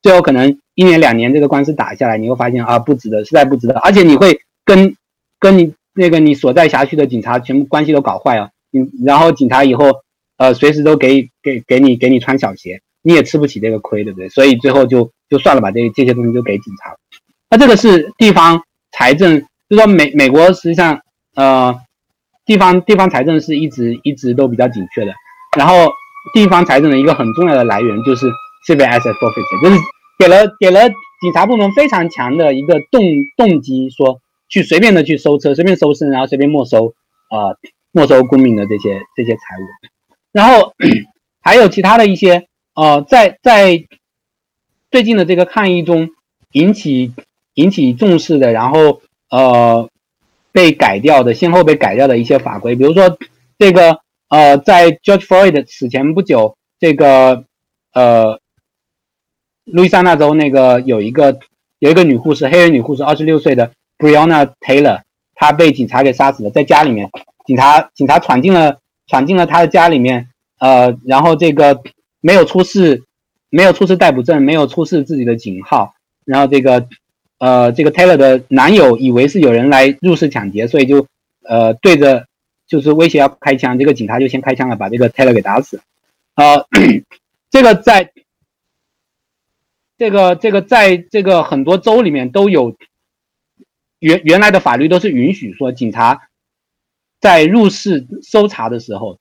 最后可能一年两年这个官司打下来，你会发现啊不值得，实在不值得，而且你会跟跟你那个你所在辖区的警察全部关系都搞坏啊，你然后警察以后。呃，随时都给给给你给你穿小鞋，你也吃不起这个亏，对不对？所以最后就就算了吧，这这些东西就给警察。那这个是地方财政，就说美美国实际上呃，地方地方财政是一直一直都比较紧缺的。然后地方财政的一个很重要的来源就是 civil asset forfeiture，就是给了给了警察部门非常强的一个动动机，说去随便的去搜车，随便搜身，然后随便没收啊没收公民的这些这些财物。然后 还有其他的一些呃，在在最近的这个抗议中引起引起重视的，然后呃被改掉的，先后被改掉的一些法规，比如说这个呃，在 George Floyd 死前不久，这个呃路易斯安那州那个有一个有一个女护士，黑人女护士，二十六岁的 Breonna Taylor，她被警察给杀死了，在家里面，警察警察闯进了。闯进了她的家里面，呃，然后这个没有出示，没有出示逮捕证，没有出示自己的警号，然后这个，呃，这个 Taylor 的男友以为是有人来入室抢劫，所以就，呃，对着就是威胁要开枪，这个警察就先开枪了，把这个 Taylor 给打死。呃，这个在，这个这个在这个很多州里面都有，原原来的法律都是允许说警察。在入室搜查的时候，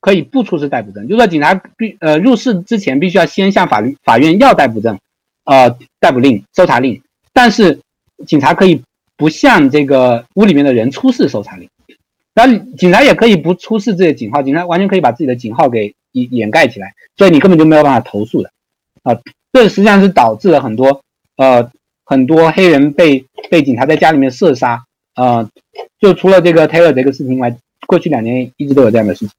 可以不出示逮捕证，就是说警察必呃入室之前必须要先向法律法院要逮捕证，呃逮捕令、搜查令，但是警察可以不向这个屋里面的人出示搜查令，那警察也可以不出示这些警号，警察完全可以把自己的警号给掩掩盖起来，所以你根本就没有办法投诉的，啊，这实际上是导致了很多呃很多黑人被被警察在家里面射杀。啊，就除了这个 Taylor 这个事情外，过去两年一直都有这样的事情。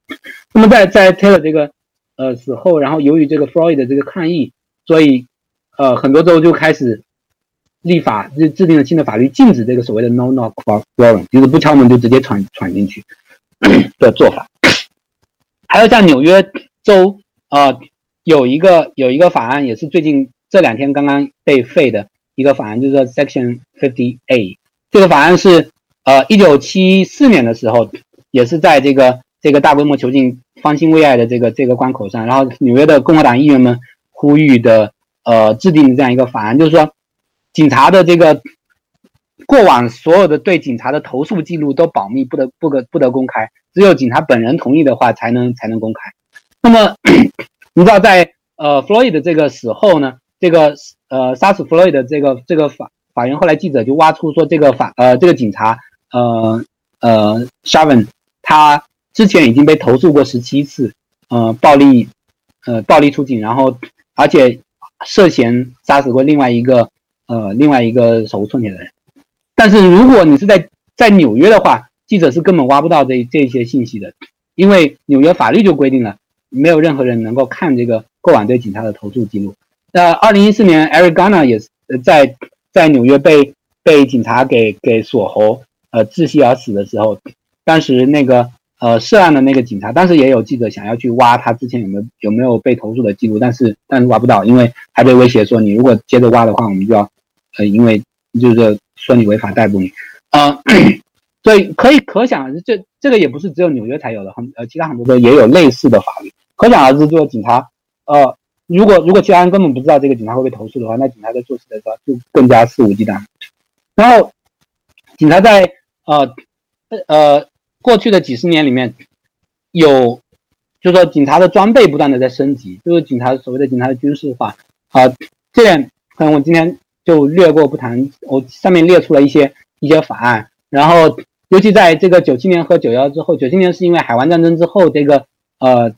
那么在在 Taylor 这个呃死后，然后由于这个 Floyd 的这个抗议，所以呃很多州就开始立法，就制定了新的法律，禁止这个所谓的 No Knock Warrant，就是不敲门就直接闯闯进去 的做法。还有像纽约州啊，有一个有一个法案，也是最近这两天刚刚被废的一个法案，就是说 Section Fifty A。这个法案是，呃，一九七四年的时候，也是在这个这个大规模囚禁方兴未艾的这个这个关口上，然后纽约的共和党议员们呼吁的，呃，制定的这样一个法案，就是说，警察的这个过往所有的对警察的投诉记录都保密，不得不得不得公开，只有警察本人同意的话才能才能公开。那么，你知道在呃弗洛伊的这个死后呢，这个呃杀死弗洛伊的这个这个法。法院后来记者就挖出说，这个法呃，这个警察呃呃 s h a v e n 他之前已经被投诉过十七次，呃，暴力呃暴力出警，然后而且涉嫌杀死过另外一个呃另外一个手无寸铁的人。但是如果你是在在纽约的话，记者是根本挖不到这这些信息的，因为纽约法律就规定了，没有任何人能够看这个过往对警察的投诉记录。那二零一四年，Eric Garner 也是在。在纽约被被警察给给锁喉，呃窒息而死的时候，当时那个呃涉案的那个警察，当时也有记者想要去挖他之前有没有有没有被投诉的记录，但是但是挖不到，因为还被威胁说你如果接着挖的话，我们就要呃因为就是说你违法逮捕你，呃，所以可以可想而知，这这个也不是只有纽约才有的，很呃其他很多州也有类似的法律，可想而知，就是警察呃如果如果其他人根本不知道这个警察会被投诉的话，那警察在做事的时候就更加肆无忌惮，然后警察在呃呃。过去的几十年里面，有，就是说警察的装备不断的在升级，就是警察所谓的警察的军事化啊，这点可能我今天就略过不谈。我上面列出了一些一些法案，然后尤其在这个九七年和九幺之后，九七年是因为海湾战争之后，这个呃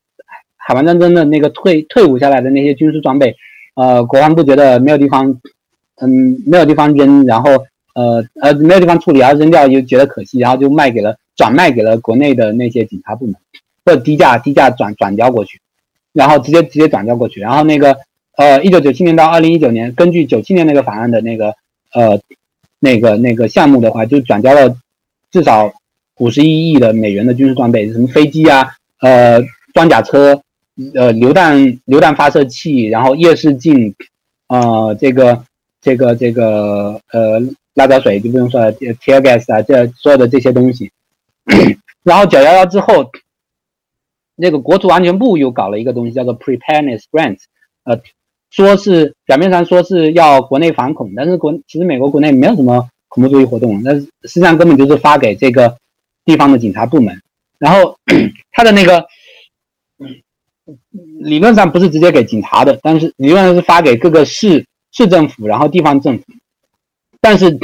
海湾战争的那个退退伍下来的那些军事装备，呃国防部觉得没有地方，嗯没有地方扔，然后呃呃没有地方处理，然后扔掉又觉得可惜，然后就卖给了。转卖给了国内的那些警察部门，或者低价低价转转交过去，然后直接直接转交过去，然后那个呃，一九九七年到二零一九年，根据九七年那个法案的那个呃那个那个项目的话，就转交了至少五十一亿的美元的军事装备，什么飞机啊，呃装甲车，呃榴弹榴弹发射器，然后夜视镜，呃这个这个这个呃辣椒水就不用说了，tear gas 啊，这所有的这些东西。然后九幺幺之后，那个国土安全部又搞了一个东西，叫做 Preparedness Grant，呃，说是表面上说是要国内反恐，但是国其实美国国内没有什么恐怖主义活动，那实际上根本就是发给这个地方的警察部门，然后 他的那个理论上不是直接给警察的，但是理论上是发给各个市市政府，然后地方政府，但是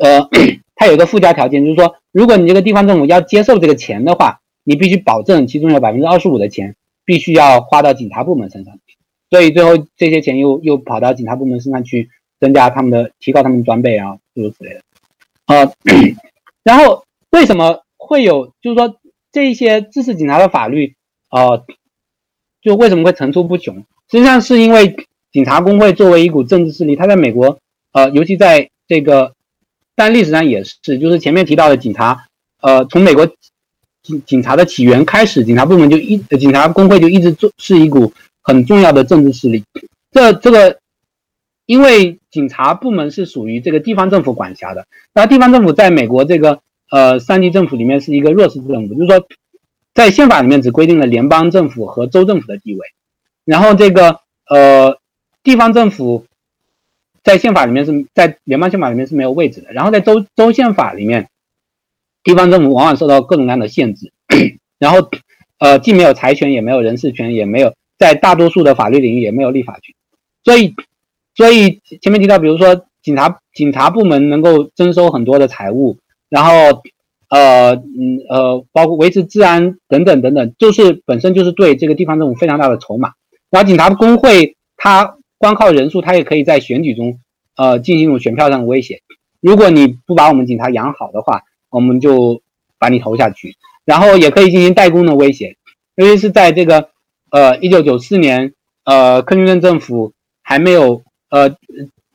呃。他有个附加条件，就是说，如果你这个地方政府要接受这个钱的话，你必须保证其中有百分之二十五的钱必须要花到警察部门身上。所以最后这些钱又又跑到警察部门身上去，增加他们的、提高他们的装备啊，诸如此类的。呃，然后为什么会有，就是说这一些支持警察的法律，呃，就为什么会层出不穷？实际上是因为警察工会作为一股政治势力，它在美国，呃，尤其在这个。但历史上也是，就是前面提到的警察，呃，从美国警警察的起源开始，警察部门就一警察工会就一直做是一股很重要的政治势力。这这个，因为警察部门是属于这个地方政府管辖的，那地方政府在美国这个呃三级政府里面是一个弱势政府，就是说，在宪法里面只规定了联邦政府和州政府的地位，然后这个呃地方政府。在宪法里面是在联邦宪法里面是没有位置的，然后在州州宪法里面，地方政府往往受到各种各样的限制，然后呃既没有财权，也没有人事权，也没有在大多数的法律领域也没有立法权，所以所以前面提到，比如说警察警察部门能够征收很多的财物，然后呃嗯呃包括维持治安等等等等，就是本身就是对这个地方政府非常大的筹码，然后警察工会它。光靠人数，他也可以在选举中，呃，进行一种选票上的威胁。如果你不把我们警察养好的话，我们就把你投下去。然后也可以进行代工的威胁，尤其是在这个，呃，一九九四年，呃，克林顿政府还没有，呃，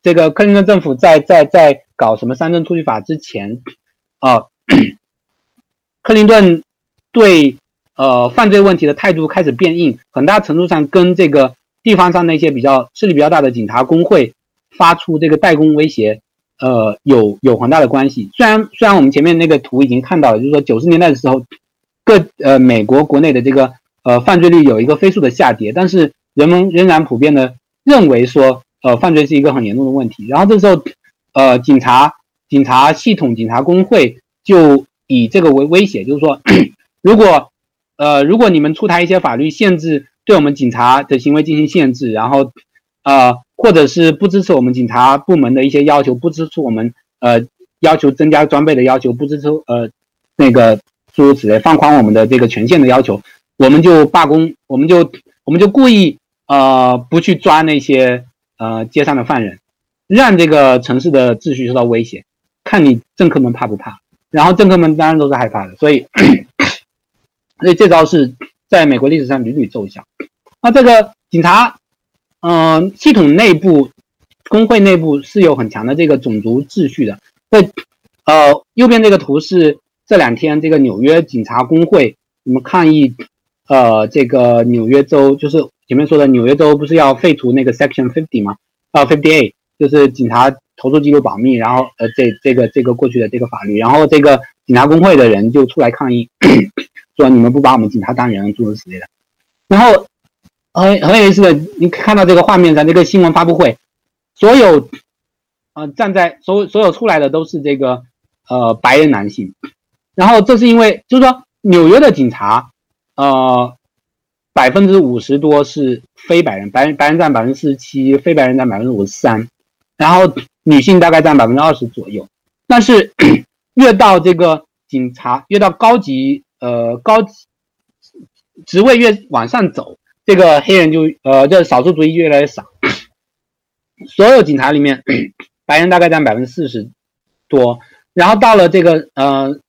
这个克林顿政府在在在搞什么三证出去法之前，啊，克林顿对呃犯罪问题的态度开始变硬，很大程度上跟这个。地方上那些比较势力比较大的警察工会发出这个代工威胁，呃，有有很大的关系。虽然虽然我们前面那个图已经看到了，就是说九十年代的时候，各呃美国国内的这个呃犯罪率有一个飞速的下跌，但是人们仍然普遍的认为说，呃，犯罪是一个很严重的问题。然后这时候，呃，警察警察系统警察工会就以这个为威胁，就是说，如果呃如果你们出台一些法律限制。对我们警察的行为进行限制，然后，呃，或者是不支持我们警察部门的一些要求，不支持我们呃要求增加装备的要求，不支持呃那个诸如此类放宽我们的这个权限的要求，我们就罢工，我们就我们就故意呃不去抓那些呃街上的犯人，让这个城市的秩序受到威胁，看你政客们怕不怕？然后政客们当然都是害怕的，所以 所以这招是。在美国历史上屡屡奏效。那这个警察，嗯，系统内部、工会内部是有很强的这个种族秩序的。在呃右边这个图是这两天这个纽约警察工会你们抗议，呃，这个纽约州就是前面说的纽约州不是要废除那个 Section Fifty 吗？啊，Fifty A 就是警察投诉记录保密，然后呃，这这个这个过去的这个法律，然后这个警察工会的人就出来抗议，说你们不把我们警察当人，诸如此类的。然后很很有意思的，你看到这个画面上这个新闻发布会，所有呃站在所所有出来的都是这个呃白人男性，然后这是因为就是说纽约的警察呃百分之五十多是非白人，白人白人占百分之四十七，非白人占百分之五十三，然后女性大概占百分之二十左右，但是 越到这个警察越到高级呃高级。职位越往上走，这个黑人就呃，这少数族裔越来越少。所有警察里面，白人大概占百分之四十多，然后到了这个呃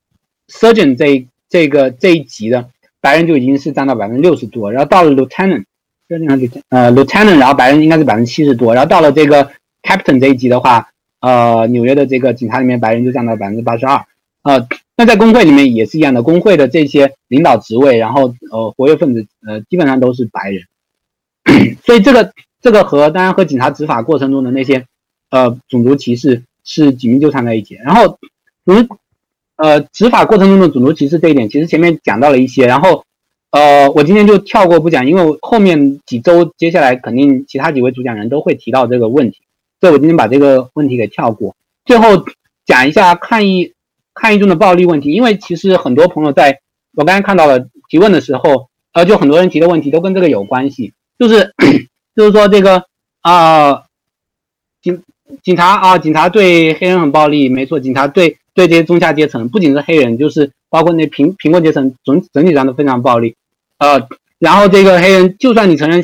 ，surgeon 这这个这一级的白人就已经是占到百分之六十多，然后到了 lieutenant，呃 lieutenant，然后白人应该是百分之七十多，然后到了这个 captain 这一级的话，呃，纽约的这个警察里面白人就占到百分之八十二，呃。那在工会里面也是一样的，工会的这些领导职位，然后呃活跃分子，呃基本上都是白人，所以这个这个和当然和警察执法过程中的那些呃种族歧视是紧密纠缠在一起。然后从呃执法过程中的种族歧视这一点，其实前面讲到了一些，然后呃我今天就跳过不讲，因为后面几周接下来肯定其他几位主讲人都会提到这个问题，所以我今天把这个问题给跳过，最后讲一下抗议。抗议中的暴力问题，因为其实很多朋友在我刚才看到了提问的时候，呃，就很多人提的问题都跟这个有关系，就是就是说这个啊，警警察啊，警察对黑人很暴力，没错，警察对对这些中下阶层，不仅是黑人，就是包括那贫贫困阶层，整整体上都非常暴力，呃，然后这个黑人，就算你承认，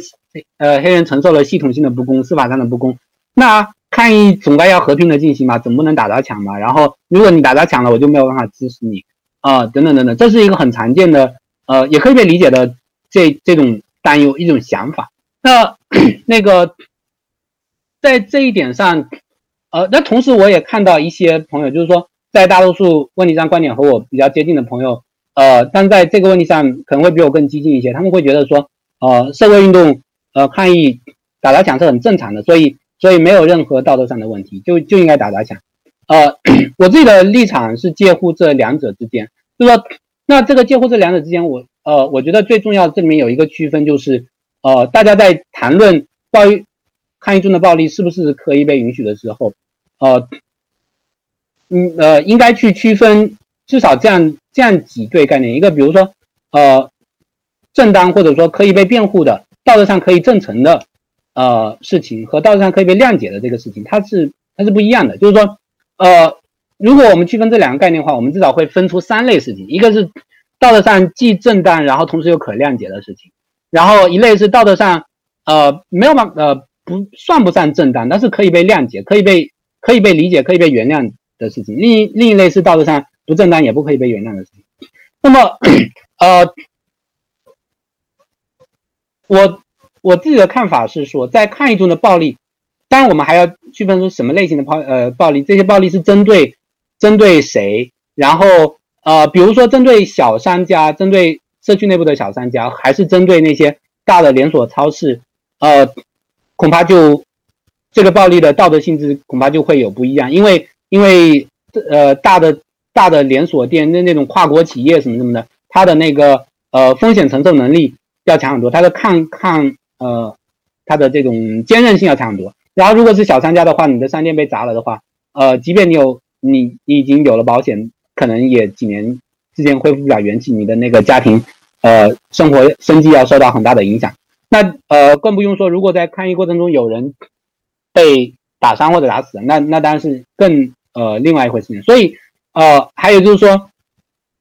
呃，黑人承受了系统性的不公，司法上的不公，那。抗议总该要和平的进行嘛，总不能打砸抢嘛。然后，如果你打砸抢了，我就没有办法支持你啊，等等等等，这是一个很常见的，呃，也可以被理解的这这种担忧一种想法。那 那个在这一点上，呃，那同时我也看到一些朋友，就是说在大多数问题上观点和我比较接近的朋友，呃，但在这个问题上可能会比我更激进一些。他们会觉得说，呃，社会运动，呃，抗议打砸抢是很正常的，所以。所以没有任何道德上的问题，就就应该打砸抢。呃，我自己的立场是介乎这两者之间，就说那这个介乎这两者之间，我呃，我觉得最重要这里面有一个区分，就是呃，大家在谈论暴力抗议中的暴力是不是可以被允许的时候，呃，嗯呃，应该去区分至少这样这样几对概念，一个比如说呃，正当或者说可以被辩护的，道德上可以证成的。呃，事情和道德上可以被谅解的这个事情，它是它是不一样的。就是说，呃，如果我们区分这两个概念的话，我们至少会分出三类事情：一个是道德上既正当，然后同时又可谅解的事情；然后一类是道德上呃没有办呃不算不上正当，但是可以被谅解、可以被可以被理解、可以被原谅的事情。另一另一类是道德上不正当也不可以被原谅的事情。那么，呃，我。我自己的看法是说，在抗议中的暴力，当然我们还要区分出什么类型的暴呃暴力，这些暴力是针对针对谁，然后呃比如说针对小商家，针对社区内部的小商家，还是针对那些大的连锁超市，呃恐怕就这个暴力的道德性质恐怕就会有不一样，因为因为呃大的大的连锁店那那种跨国企业什么什么的，它的那个呃风险承受能力要强很多，它的抗抗呃，它的这种坚韧性要强很多。然后，如果是小商家的话，你的商店被砸了的话，呃，即便你有你你已经有了保险，可能也几年之间恢复不了元气，你的那个家庭呃生活生计要受到很大的影响。那呃，更不用说，如果在抗议过程中有人被打伤或者打死，那那当然是更呃另外一回事情。所以呃，还有就是说，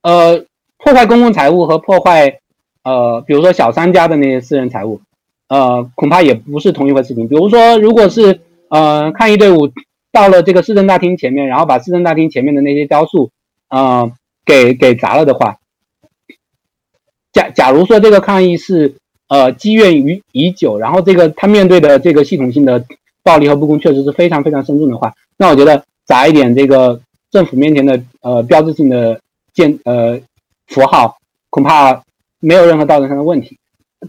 呃，破坏公共财物和破坏呃，比如说小商家的那些私人财物。呃，恐怕也不是同一回事情。比如说，如果是呃抗议队伍到了这个市政大厅前面，然后把市政大厅前面的那些雕塑，呃，给给砸了的话，假假如说这个抗议是呃积怨于已久，然后这个他面对的这个系统性的暴力和不公确实是非常非常深重的话，那我觉得砸一点这个政府面前的呃标志性的建呃符号，恐怕没有任何道德上的问题。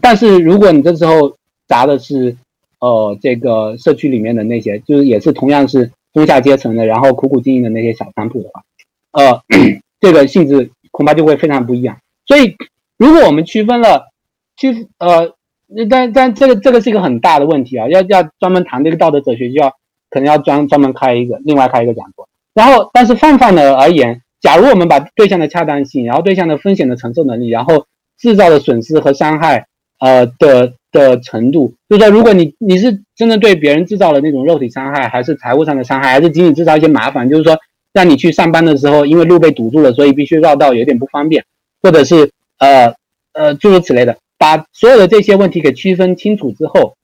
但是如果你这时候砸的是，呃，这个社区里面的那些，就是也是同样是中下阶层的，然后苦苦经营的那些小商铺的话，呃，这个性质恐怕就会非常不一样。所以，如果我们区分了，区呃，但但这个这个是一个很大的问题啊，要要专门谈这个道德哲学，就要可能要专专门开一个另外开一个讲座。然后，但是泛泛的而言，假如我们把对象的恰当性，然后对象的风险的承受能力，然后制造的损失和伤害，呃的的程度，就是说，如果你你是真的对别人制造了那种肉体伤害，还是财务上的伤害，还是仅仅制造一些麻烦，就是说，让你去上班的时候，因为路被堵住了，所以必须绕道，有点不方便，或者是呃呃诸如此类的，把所有的这些问题给区分清楚之后，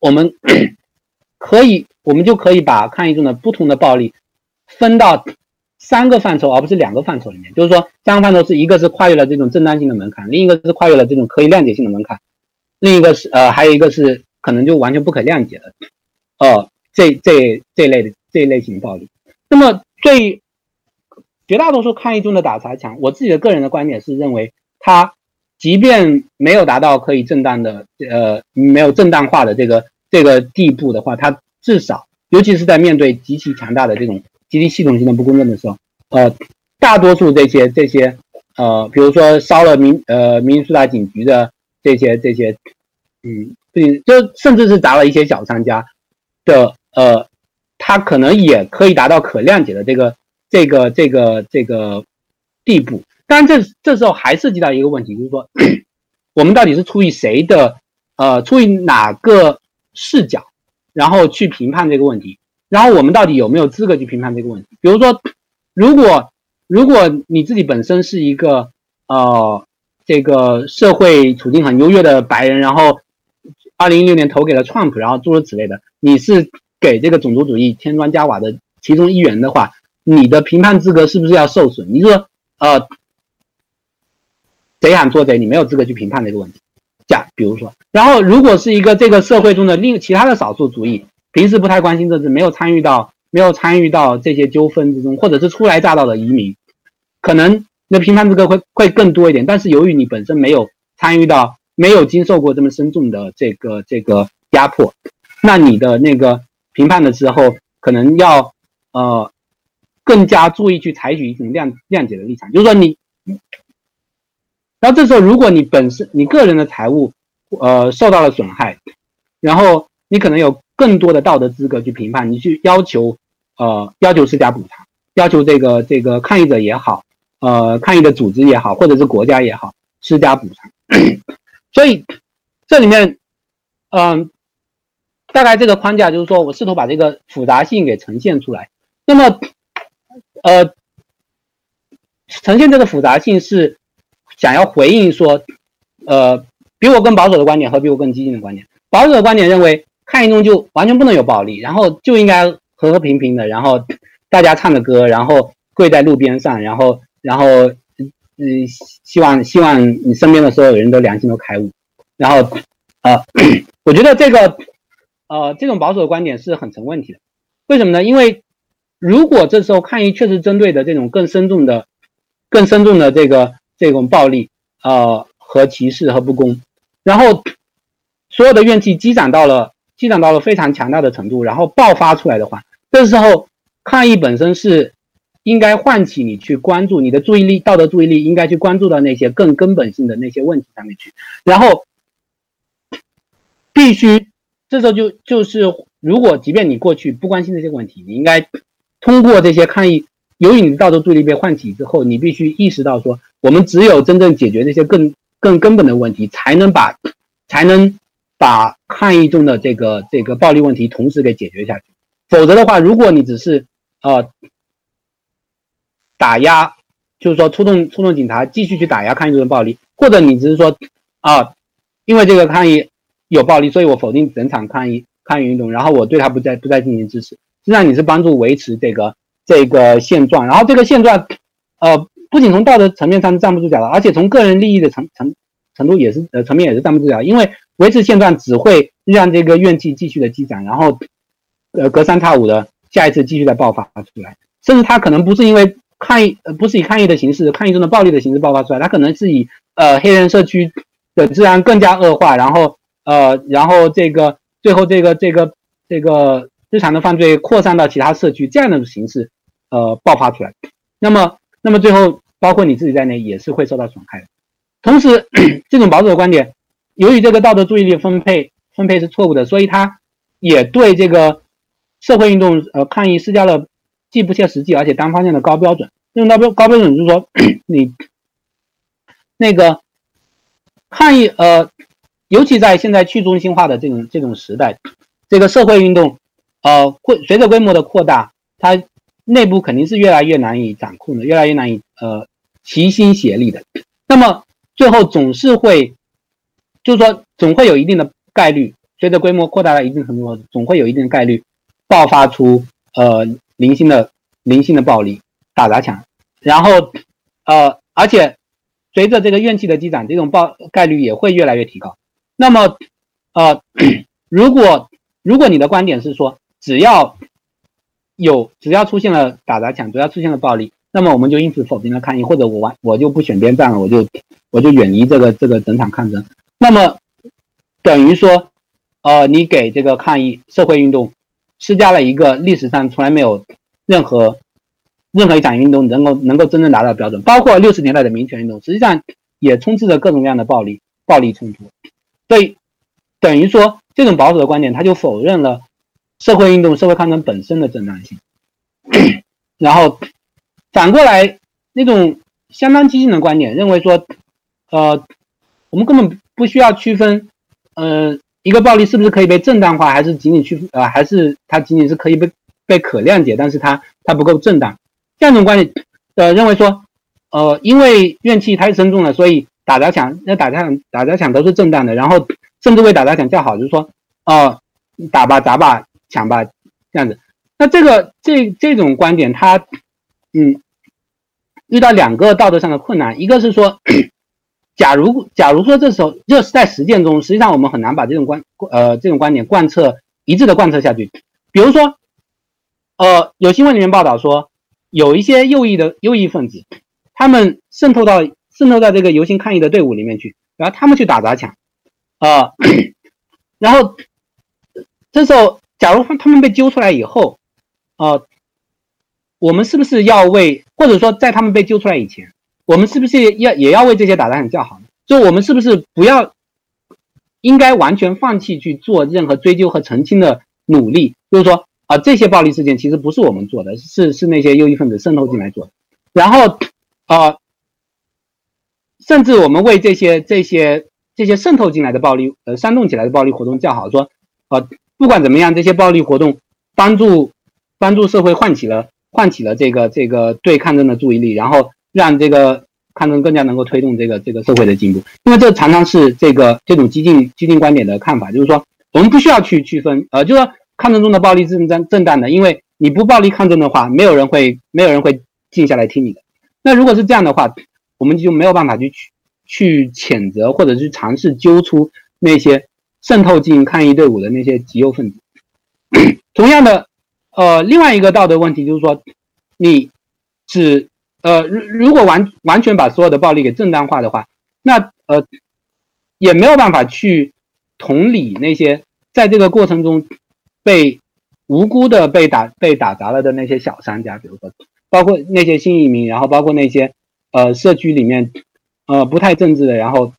我们 可以，我们就可以把抗议中的不同的暴力。分到三个范畴，而不是两个范畴里面。就是说，三个范畴是一个是跨越了这种正当性的门槛，另一个是跨越了这种可以谅解性的门槛，另一个是呃，还有一个是可能就完全不可谅解的，呃，这这这类的这一类型的暴力。那么，对绝大多数抗议中的打砸抢，我自己的个人的观点是认为，它即便没有达到可以正当的呃没有正当化的这个这个地步的话，它至少，尤其是在面对极其强大的这种。极其系统性的不公正的时候，呃，大多数这些这些，呃，比如说烧了民呃民苏达警局的这些这些，嗯，对，就甚至是砸了一些小商家的，呃，他可能也可以达到可谅解的这个这个这个这个地步。但这这时候还涉及到一个问题，就是说，我们到底是出于谁的，呃，出于哪个视角，然后去评判这个问题？然后我们到底有没有资格去评判这个问题？比如说，如果如果你自己本身是一个呃这个社会处境很优越的白人，然后二零一六年投给了 Trump，然后诸如此类的，你是给这个种族主义添砖加瓦的其中一员的话，你的评判资格是不是要受损？你说呃贼喊捉贼，你没有资格去评判这个问题。假比如说，然后如果是一个这个社会中的另其他的少数族裔。平时不太关心政治，没有参与到没有参与到这些纠纷之中，或者是初来乍到的移民，可能那评判资格会会更多一点。但是由于你本身没有参与到，没有经受过这么深重的这个这个压迫，那你的那个评判的时候，可能要呃更加注意去采取一种谅谅解的立场。就是说你，然后这时候如果你本身你个人的财务呃受到了损害，然后你可能有。更多的道德资格去评判，你去要求，呃，要求施加补偿，要求这个这个抗议者也好，呃，抗议的组织也好，或者是国家也好，施加补偿。所以这里面，嗯，大概这个框架就是说我试图把这个复杂性给呈现出来。那么，呃，呈现这个复杂性是想要回应说，呃，比我更保守的观点和比我更激进的观点。保守的观点认为。抗议中就完全不能有暴力，然后就应该和和平平的，然后大家唱着歌，然后跪在路边上，然后然后嗯，希望希望你身边的所有人都良心都开悟，然后呃，我觉得这个呃这种保守的观点是很成问题的，为什么呢？因为如果这时候抗议确实针对的这种更深重的、更深重的这个这种暴力呃和歧视和不公，然后所有的怨气积攒到了。积攒到了非常强大的程度，然后爆发出来的话，这时候抗议本身是应该唤起你去关注你的注意力，道德注意力应该去关注到那些更根本性的那些问题上面去。然后必须这时候就就是，如果即便你过去不关心这些问题，你应该通过这些抗议，由于你的道德注意力被唤起之后，你必须意识到说，我们只有真正解决这些更更根本的问题，才能把才能。把抗议中的这个这个暴力问题同时给解决下去，否则的话，如果你只是呃打压，就是说出动出动警察继续去打压抗议中的暴力，或者你只是说啊，因为这个抗议有暴力，所以我否定整场抗议抗议运动，然后我对他不再不再进行支持，实际上你是帮助维持这个这个现状，然后这个现状呃不仅从道德层面上是站不住脚的，而且从个人利益的层层程度也是呃层面也是站不住脚，因为。维持现状只会让这个怨气继续的积攒，然后，呃，隔三差五的下一次继续再爆发出来，甚至他可能不是因为抗议，呃，不是以抗议的形式、抗议中的暴力的形式爆发出来，他可能是以呃黑人社区的治安更加恶化，然后呃然后这个最后这个这个这个日常的犯罪扩散到其他社区这样的形式呃爆发出来，那么那么最后包括你自己在内也是会受到损害的。同时，这种保守的观点，由于这个道德注意力分配分配是错误的，所以它也对这个社会运动呃抗议施加了既不切实际而且单方面的高标准。这种高标高标准就是说，你 那个抗议呃，尤其在现在去中心化的这种这种时代，这个社会运动呃会随着规模的扩大，它内部肯定是越来越难以掌控的，越来越难以呃齐心协力的。那么最后总是会，就是说，总会有一定的概率，随着规模扩大到一定程度，总会有一定的概率爆发出呃零星的零星的暴力打砸抢，然后呃，而且随着这个怨气的积攒，这种暴概率也会越来越提高。那么呃，如果如果你的观点是说，只要有只要出现了打砸抢，只要出现了暴力。那么我们就因此否定了抗议，或者我完我就不选边站了，我就我就远离这个这个整场抗争。那么等于说，呃，你给这个抗议社会运动施加了一个历史上从来没有任何任何一场运动能够能够真正达到标准，包括六十年代的民权运动，实际上也充斥着各种各样的暴力暴力冲突。所以等于说，这种保守的观点，他就否认了社会运动社会抗争本身的正当性，然后。反过来，那种相当激进的观点认为说，呃，我们根本不需要区分，呃，一个暴力是不是可以被正当化，还是仅仅去呃，还是它仅仅是可以被被可谅解，但是它它不够正当。这样一种观点，呃，认为说，呃，因为怨气太深重了，所以打砸抢，那打砸抢打砸抢都是正当的，然后甚至为打砸抢叫好，就是说，哦，打吧砸吧抢吧这样子。那这个这这种观点，它。嗯，遇到两个道德上的困难，一个是说，假如假如说这时候就是在实践中，实际上我们很难把这种观呃这种观点贯彻一致的贯彻下去。比如说，呃，有新闻里面报道说，有一些右翼的右翼分子，他们渗透到渗透到这个游行抗议的队伍里面去，然后他们去打砸抢，啊，然后这时候假如他们被揪出来以后，啊。我们是不是要为，或者说在他们被揪出来以前，我们是不是要也要为这些打砸抢叫好呢？就我们是不是不要，应该完全放弃去做任何追究和澄清的努力？就是说啊，这些暴力事件其实不是我们做的，是是那些右翼分子渗透进来做的。然后啊，甚至我们为这些这些这些渗透进来的暴力呃煽动起来的暴力活动叫好，说啊，不管怎么样，这些暴力活动帮助帮助社会唤起了。唤起了这个这个对抗争的注意力，然后让这个抗争更加能够推动这个这个社会的进步。因为这常常是这个这种激进激进观点的看法，就是说我们不需要去区分，呃，就说抗争中的暴力是正正当的，因为你不暴力抗争的话，没有人会没有人会静下来听你的。那如果是这样的话，我们就没有办法去去谴责或者去尝试揪出那些渗透进抗议队伍的那些极右分子。同样的。呃，另外一个道德问题就是说，你只呃，如如果完完全把所有的暴力给正当化的话，那呃，也没有办法去同理那些在这个过程中被无辜的被打被打砸了的那些小商家，比如说包括那些新移民，然后包括那些呃社区里面呃不太正直的，然后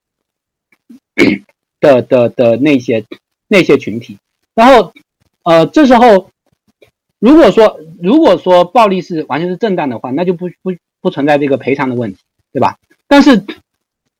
的的的那些那些群体，然后呃这时候。如果说如果说暴力是完全是正当的话，那就不不不存在这个赔偿的问题，对吧？但是，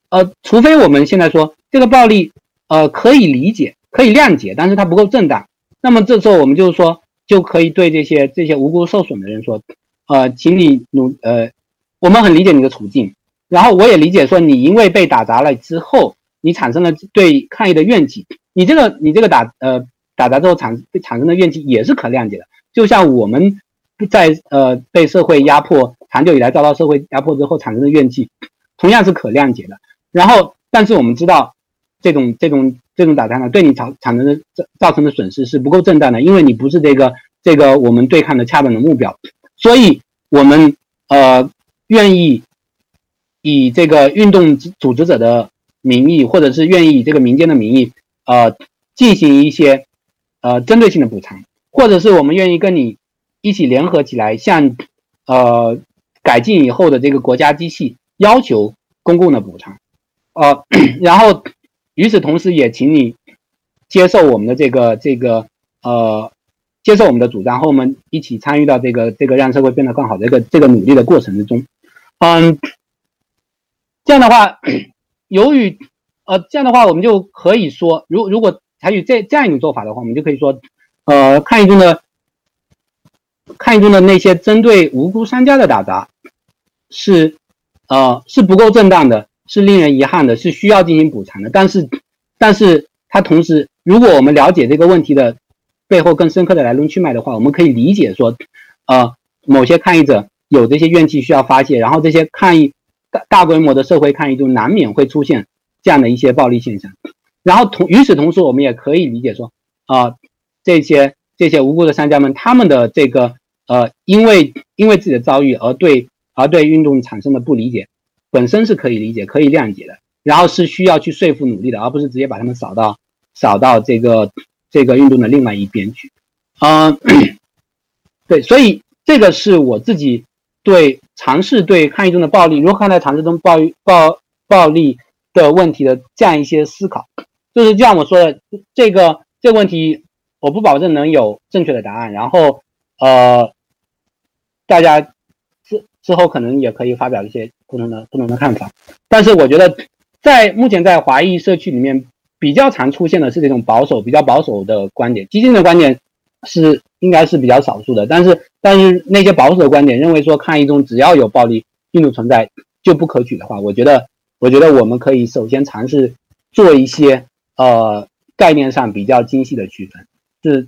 呃，除非我们现在说这个暴力，呃，可以理解，可以谅解，但是它不够正当，那么这时候我们就是说，就可以对这些这些无辜受损的人说，呃，请你努，呃，我们很理解你的处境，然后我也理解说你因为被打砸了之后，你产生了对抗议的怨气，你这个你这个打呃打砸之后产产生的怨气也是可谅解的。就像我们在呃被社会压迫，长久以来遭到社会压迫之后产生的怨气，同样是可谅解的。然后，但是我们知道，这种这种这种打砸呢，对你造产生的造造成的损失是不够正当的，因为你不是这个这个我们对抗的恰当的目标，所以我们呃愿意以这个运动组织者的名义，或者是愿意以这个民间的名义，呃，进行一些呃针对性的补偿，或者是我们愿意跟你一起联合起来，向呃改进以后的这个国家机器要求公共的补偿，呃，然后与此同时也请你接受我们的这个这个呃接受我们的主张，和我们一起参与到这个这个让社会变得更好的一个这个努力的过程之中，嗯。这样的话，由于呃，这样的话，我们就可以说，如如果采取这这样一种做法的话，我们就可以说，呃，抗议中的抗议中的那些针对无辜商家的打砸是呃是不够正当的，是令人遗憾的，是需要进行补偿的。但是，但是它同时，如果我们了解这个问题的背后更深刻的来龙去脉的话，我们可以理解说，呃，某些抗议者有这些怨气需要发泄，然后这些抗议。大大规模的社会抗议中，难免会出现这样的一些暴力现象。然后同与此同时，我们也可以理解说，啊，这些这些无辜的商家们，他们的这个呃，因为因为自己的遭遇而对而对运动产生的不理解，本身是可以理解、可以谅解的。然后是需要去说服努力的，而不是直接把他们扫到扫到这个这个运动的另外一边去。嗯，对，所以这个是我自己。对尝试对抗议中的暴力，如何看待尝试中暴暴暴力的问题的这样一些思考，就是就像我说的，这个这个问题我不保证能有正确的答案，然后呃，大家之之后可能也可以发表一些不同的不同的看法，但是我觉得在目前在华裔社区里面比较常出现的是这种保守比较保守的观点，激进的观点。是应该是比较少数的，但是但是那些保守的观点认为说抗议中只要有暴力运动存在就不可取的话，我觉得我觉得我们可以首先尝试做一些呃概念上比较精细的区分，是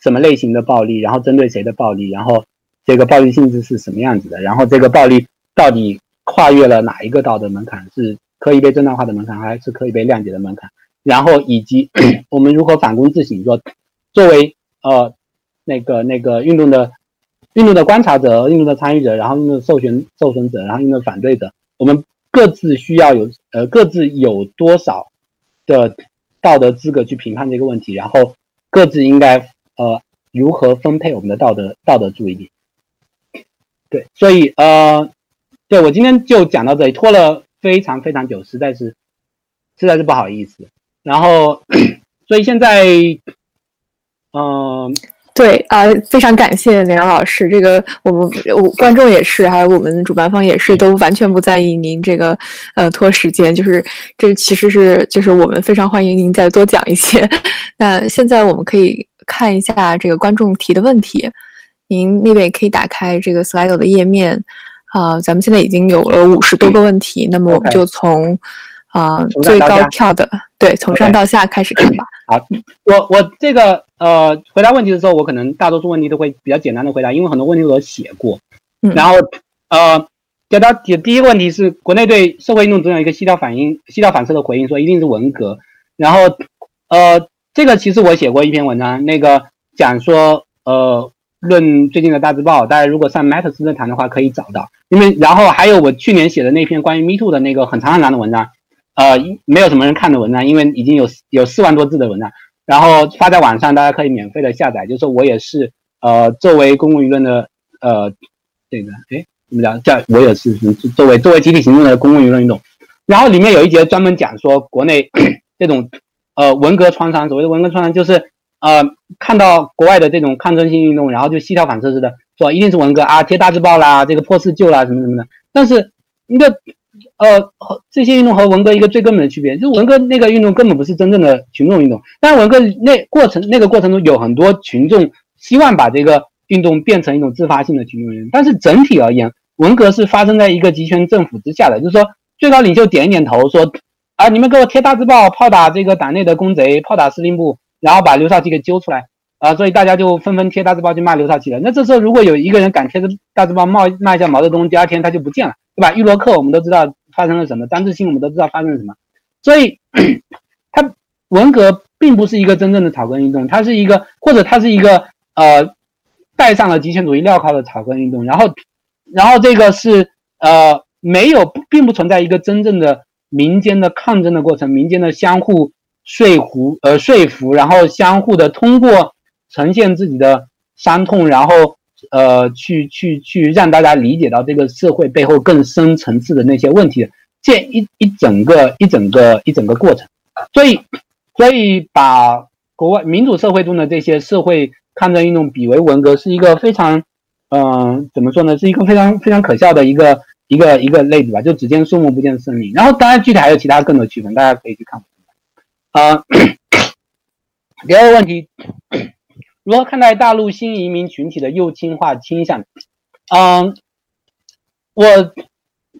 什么类型的暴力，然后针对谁的暴力，然后这个暴力性质是什么样子的，然后这个暴力到底跨越了哪一个道德门槛，是可以被正当化的门槛，还是可以被谅解的门槛，然后以及 我们如何反躬自省，说作为呃。那个那个运动的运动的观察者、运动的参与者，然后运动授权受损者，然后运动反对者，我们各自需要有呃各自有多少的道德资格去评判这个问题，然后各自应该呃如何分配我们的道德道德注意力。对，所以呃，对我今天就讲到这里，拖了非常非常久，实在是实在是不好意思。然后，所以现在嗯。
对啊，非常感谢梁老师。这个我们我观众也是，还有我们主办方也是，都完全不在意您这个呃拖时间。就是这其实是就是我们非常欢迎您再多讲一些。那现在我们可以看一下这个观众提的问题。您那边也可以打开这个 Slido 的页面啊，咱们现在已经有了五十多个问题，那么我们就从。啊，最高跳的，对，从上到下开始看吧。
好，我我这个呃，回答问题的时候，我可能大多数问题都会比较简单的回答，因为很多问题我写过。
嗯。
然后呃，给到第第一个问题是，国内对社会运动总有一个西调反应、西调反射的回应，说一定是文革。然后呃，这个其实我写过一篇文章，那个讲说呃，论最近的大字报，大家如果上 Matters 论坛的话可以找到。因为然后还有我去年写的那篇关于 Me Too 的那个很长很长的文章。呃，没有什么人看的文章，因为已经有有四万多字的文章，然后发在网上，大家可以免费的下载。就是我也是，呃，作为公共舆论的，呃，这个，哎，怎么讲？叫我也是作为作为集体行动的公共舆论运动。然后里面有一节专门讲说，国内 这种，呃，文革创伤，所谓的文革创伤，就是呃，看到国外的这种抗争性运动，然后就细条反射似的说，一定是文革啊，贴大字报啦，这个破四旧啦，什么什么的。但是一个。呃，这些运动和文革一个最根本的区别，就文革那个运动根本不是真正的群众运动，但文革那过程那个过程中有很多群众希望把这个运动变成一种自发性的群众运动，但是整体而言，文革是发生在一个集权政府之下的，就是说最高领袖点一点头说，啊，你们给我贴大字报，炮打这个党内的公贼，炮打司令部，然后把刘少奇给揪出来，啊，所以大家就纷纷贴大字报去骂刘少奇了。那这时候如果有一个人敢贴着大字报骂骂一下毛泽东，第二天他就不见了。对吧？玉罗克我们都知道发生了什么，张志新我们都知道发生了什么，所以，他文革并不是一个真正的草根运动，它是一个或者它是一个呃带上了极权主义镣铐的草根运动，然后，然后这个是呃没有，并不存在一个真正的民间的抗争的过程，民间的相互说服，呃，说服，然后相互的通过呈现自己的伤痛，然后呃，去去去让大家理解到这个社会背后更深层次的那些问题，这一一整个一整个一整个过程，所以所以把国外民主社会中的这些社会抗争运动比为文革，是一个非常。嗯，怎么说呢？是一个非常非常可笑的一个一个一个类比吧，就只见树木不见森林。然后当然具体还有其他更多区分，大家可以去看。啊，第二个问题，如何看待大陆新移民群体的右倾化倾向？嗯，我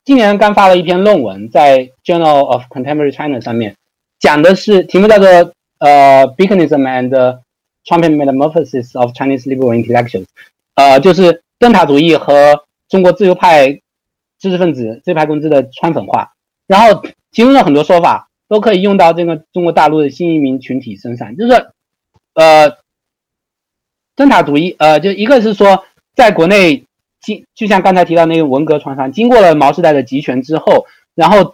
今年刚发了一篇论文，在 Journal of Contemporary China 上面，讲的是题目叫做呃 Beaconism and Trumpet Metamorphosis of Chinese Liberal Intellectuals。呃，就是灯塔主义和中国自由派知识分子、自由派公知的川粉化，然后其中的很多说法都可以用到这个中国大陆的新移民群体身上。就是，呃，灯塔主义，呃，就一个是说，在国内经就像刚才提到那个文革创伤，经过了毛时代的集权之后，然后，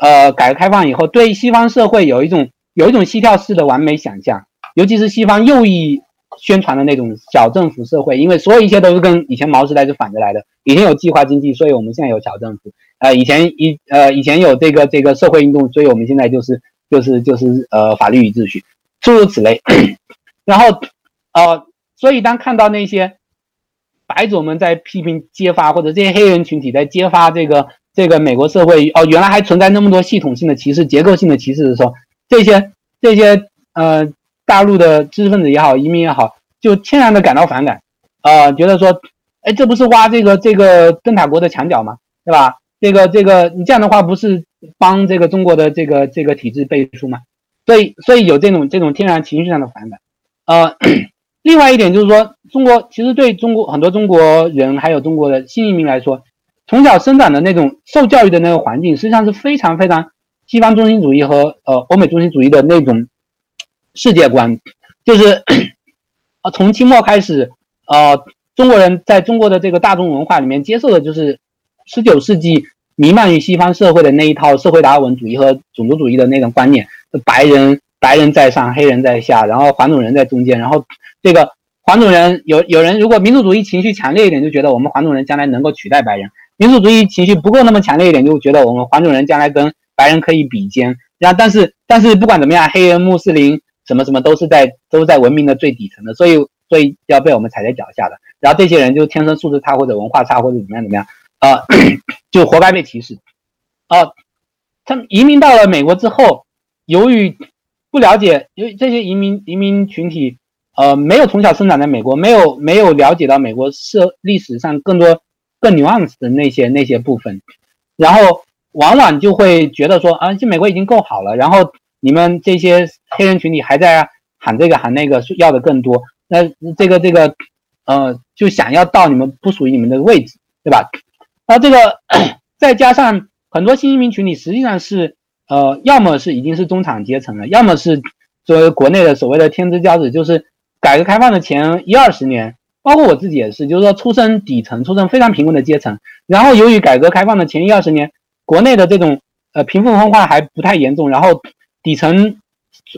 呃，改革开放以后，对西方社会有一种有一种西跳式的完美想象，尤其是西方右翼。宣传的那种小政府社会，因为所有一切都是跟以前毛时代是反着来的。以前有计划经济，所以我们现在有小政府。呃，以前一呃以前有这个这个社会运动，所以我们现在就是就是就是呃法律与秩序，诸如此类。然后呃，所以当看到那些白左们在批评揭发，或者这些黑人群体在揭发这个这个美国社会哦，原来还存在那么多系统性的歧视、结构性的歧视的时候，这些这些呃。大陆的知识分子也好，移民也好，就天然的感到反感，啊，觉得说，哎，这不是挖这个这个灯塔国的墙角吗？对吧？这个这个，你这样的话不是帮这个中国的这个这个体制背书吗？所以所以有这种这种天然情绪上的反感。呃，另外一点就是说，中国其实对中国很多中国人还有中国的新移民来说，从小生长的那种受教育的那个环境，实际上是非常非常西方中心主义和呃欧美中心主义的那种。世界观就是，呃，从清末开始，呃，中国人在中国的这个大众文化里面接受的就是十九世纪弥漫于西方社会的那一套社会达尔文主义和种族主义的那种观念，白人白人在上，黑人在下，然后黄种人在中间，然后这个黄种人有有人如果民族主义情绪强烈一点，就觉得我们黄种人将来能够取代白人；民族主义情绪不够那么强烈一点，就觉得我们黄种人将来跟白人可以比肩。然后，但是但是不管怎么样，黑人、穆斯林。什么什么都是在都是在文明的最底层的，所以所以要被我们踩在脚下的。然后这些人就天生素质差或者文化差或者怎么样怎么样，呃，就活该被歧视。呃，他们移民到了美国之后，由于不了解，由于这些移民移民群体，呃，没有从小生长在美国，没有没有了解到美国社历史上更多更 nuance 的那些那些部分，然后往往就会觉得说啊，这美国已经够好了，然后。你们这些黑人群体还在喊这个喊那个，要的更多。那这个这个，呃，就想要到你们不属于你们的位置，对吧？那这个再加上很多新移民群体，实际上是呃，要么是已经是中产阶层了，要么是作为国内的所谓的天之骄子，就是改革开放的前一二十年，包括我自己也是，就是说出身底层、出身非常贫困的阶层。然后由于改革开放的前一二十年，国内的这种呃贫富分化还不太严重，然后。底层，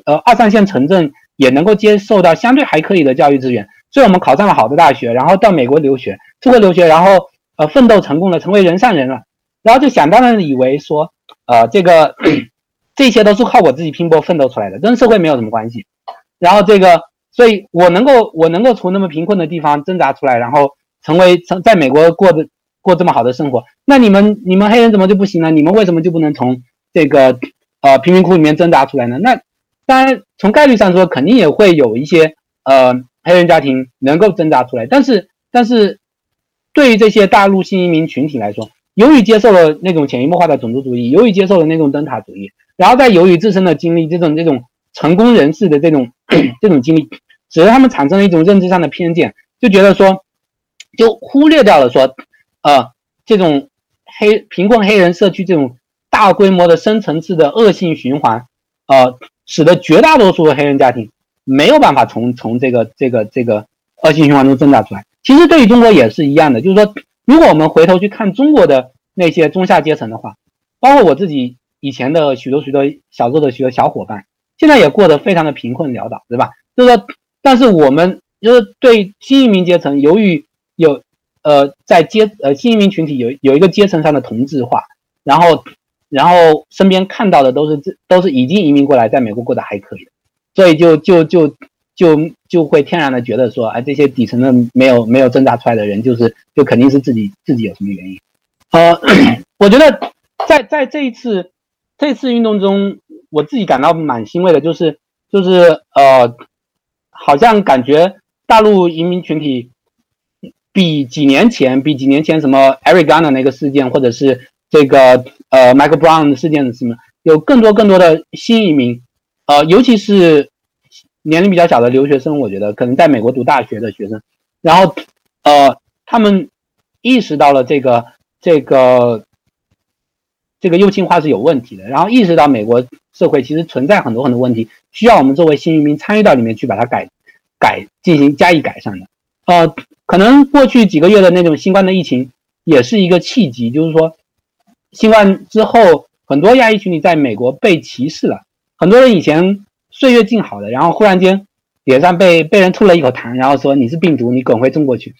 呃，二三线城镇也能够接受到相对还可以的教育资源，所以我们考上了好的大学，然后到美国留学，出国留学，然后呃奋斗成功了，成为人上人了，然后就想当然的以为说，呃，这个 这些都是靠我自己拼搏奋斗出来的，跟社会没有什么关系。然后这个，所以我能够我能够从那么贫困的地方挣扎出来，然后成为成在美国过的过这么好的生活，那你们你们黑人怎么就不行呢？你们为什么就不能从这个？呃，贫民窟里面挣扎出来呢？那当然，从概率上说，肯定也会有一些呃黑人家庭能够挣扎出来。但是，但是对于这些大陆新移民群体来说，由于接受了那种潜移默化的种族主义，由于接受了那种灯塔主义，然后再由于自身的经历，这种这种成功人士的这种 这种经历，使得他们产生了一种认知上的偏见，就觉得说，就忽略掉了说，呃，这种黑贫困黑人社区这种。大规模的深层次的恶性循环，呃，使得绝大多数的黑人家庭没有办法从从这个这个这个恶性循环中挣扎出来。其实对于中国也是一样的，就是说，如果我们回头去看中国的那些中下阶层的话，包括我自己以前的许多许多小时候的许多小伙伴，现在也过得非常的贫困潦倒，对吧？就是说，但是我们就是对新移民阶层，由于有呃在阶呃新移民群体有有一个阶层上的同质化，然后然后身边看到的都是这都是已经移民过来，在美国过得还可以，所以就就就就就会天然的觉得说，哎，这些底层的没有没有挣扎出来的人，就是就肯定是自己自己有什么原因。呃，我觉得在在这一次这次运动中，我自己感到蛮欣慰的，就是就是呃，好像感觉大陆移民群体比几年前，比几年前什么 Eric Garner 那个事件，或者是这个呃 Michael Brown 的事件什么，有更多更多的新移民，呃，尤其是年龄比较小的留学生，我觉得可能在美国读大学的学生，然后呃，他们意识到了这个。这个这个右倾化是有问题的，然后意识到美国社会其实存在很多很多问题，需要我们作为新移民参与到里面去把它改改进行加以改善的。呃，可能过去几个月的那种新冠的疫情也是一个契机，就是说新冠之后，很多亚裔群体在美国被歧视了，很多人以前岁月静好的，然后忽然间脸上被被人吐了一口痰，然后说你是病毒，你滚回中国去。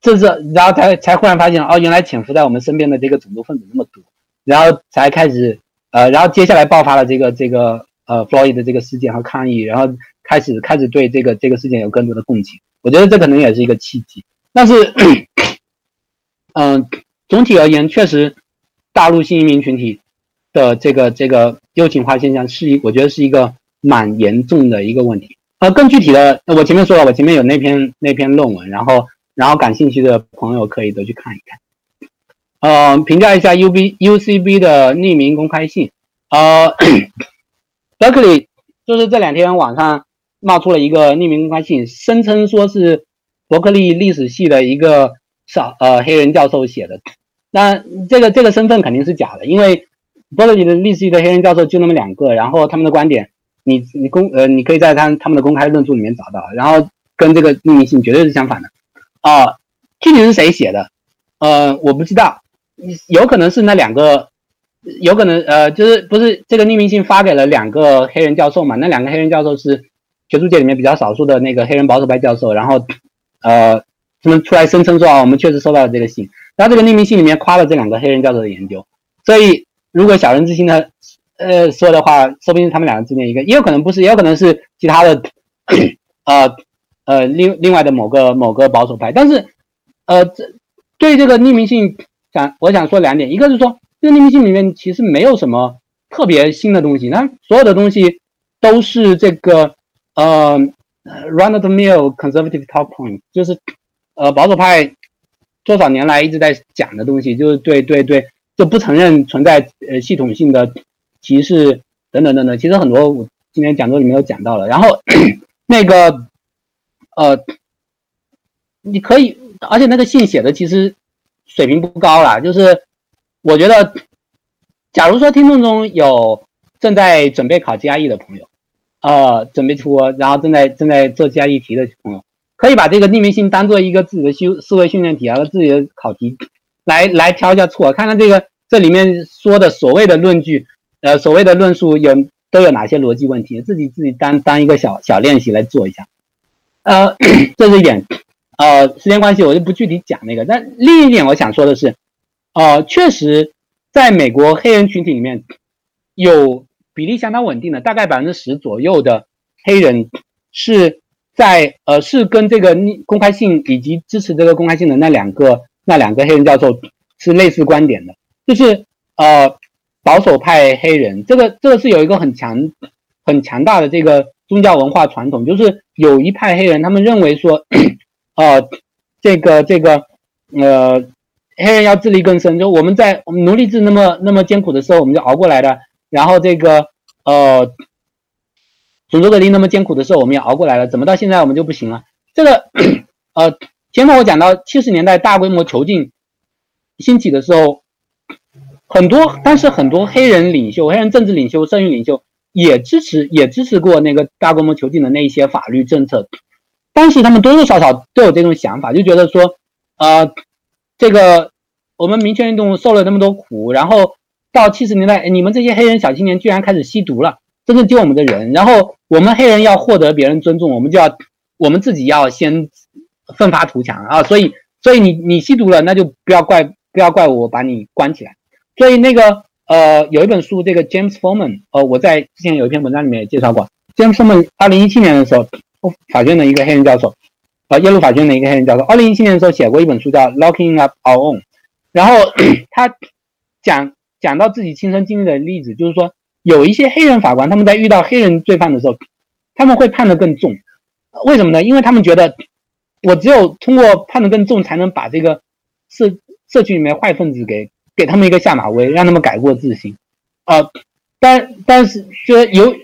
这是，然后才才忽然发现，哦，原来潜伏在我们身边的这个种族分子那么多，然后才开始，呃，然后接下来爆发了这个这个呃，Floyd 的这个事件和抗议，然后开始开始对这个这个事件有更多的共情。我觉得这可能也是一个契机。但是，嗯，总体而言，确实，大陆新移民群体的这个这个右倾化现象是一，我觉得是一个蛮严重的一个问题。呃，更具体的，我前面说了，我前面有那篇那篇论文，然后。然后感兴趣的朋友可以都去看一看。呃，评价一下 U B U C B 的匿名公开信。呃，Berkeley 就是这两天网上冒出了一个匿名公开信，声称说是伯克利历史系的一个少呃黑人教授写的。那这个这个身份肯定是假的，因为伯克利的历史系的黑人教授就那么两个，然后他们的观点，你你公呃你可以在他他们的公开论述里面找到，然后跟这个匿名信绝对是相反的。啊，具体是谁写的？呃，我不知道，有可能是那两个，有可能呃，就是不是这个匿名信发给了两个黑人教授嘛？那两个黑人教授是学术界里面比较少数的那个黑人保守派教授，然后呃，他们出来声称说啊，我们确实收到了这个信，然后这个匿名信里面夸了这两个黑人教授的研究，所以如果小人之心的呃说的话，说不定他们两个之间一个，也有可能不是，也有可能是其他的 呃。呃，另另外的某个某个保守派，但是，呃，这对这个匿名信想，我想说两点，一个是说，这个匿名信里面其实没有什么特别新的东西，那所有的东西都是这个呃，run of the mill conservative talk point，就是呃保守派多少年来一直在讲的东西，就是对对对，就不承认存在呃系统性的歧视等等等等，其实很多我今天讲座里面都讲到了，然后那个。呃，你可以，而且那个信写的其实水平不高啦。就是我觉得，假如说听众中有正在准备考 GRE 的朋友，呃，准备出国，然后正在正在做 GRE 题的朋友，可以把这个匿名信当做一个自己的修思维训练题啊，自己的考题来来挑一下错，看看这个这里面说的所谓的论据，呃，所谓的论述有都有哪些逻辑问题，自己自己当当一个小小练习来做一下。呃，这是一点，呃，时间关系我就不具体讲那个。但另一点我想说的是，呃，确实，在美国黑人群体里面，有比例相当稳定的，大概百分之十左右的黑人是在呃是跟这个公开信以及支持这个公开信的那两个那两个黑人教授是类似观点的，就是呃保守派黑人，这个这个是有一个很强很强大的这个。宗教文化传统就是有一派黑人，他们认为说，呃，这个这个，呃，黑人要自力更生。就我们在奴隶制那么那么艰苦的时候，我们就熬过来的。然后这个，呃，种族隔离那么艰苦的时候，我们也熬过来了。怎么到现在我们就不行了？这个，呃，前面我讲到七十年代大规模囚禁兴起的时候，很多，但是很多黑人领袖、黑人政治领袖、社运领袖。也支持，也支持过那个大规模囚禁的那一些法律政策，当时他们多多少少都有这种想法，就觉得说，呃，这个我们民权运动受了那么多苦，然后到七十年代，你们这些黑人小青年居然开始吸毒了，真正丢我们的人。然后我们黑人要获得别人尊重，我们就要我们自己要先奋发图强啊！所以，所以你你吸毒了，那就不要怪不要怪我把你关起来。所以那个呃，有一本书，这个 James Forman，呃，我在之前有一篇文章里面也介绍过，James Forman，二零一七年的时候，法学院的一个黑人教授。呃，耶鲁法学院的一个黑人教授，二零一七年的时候写过一本书叫《Locking Up Our Own》，然后 他讲讲到自己亲身经历的例子，就是说有一些黑人法官他们在遇到黑人罪犯的时候，他们会判得更重，为什么呢？因为他们觉得我只有通过判得更重，才能把这个社社区里面坏分子给给他们一个下马威，让他们改过自新。呃，但但是就是有，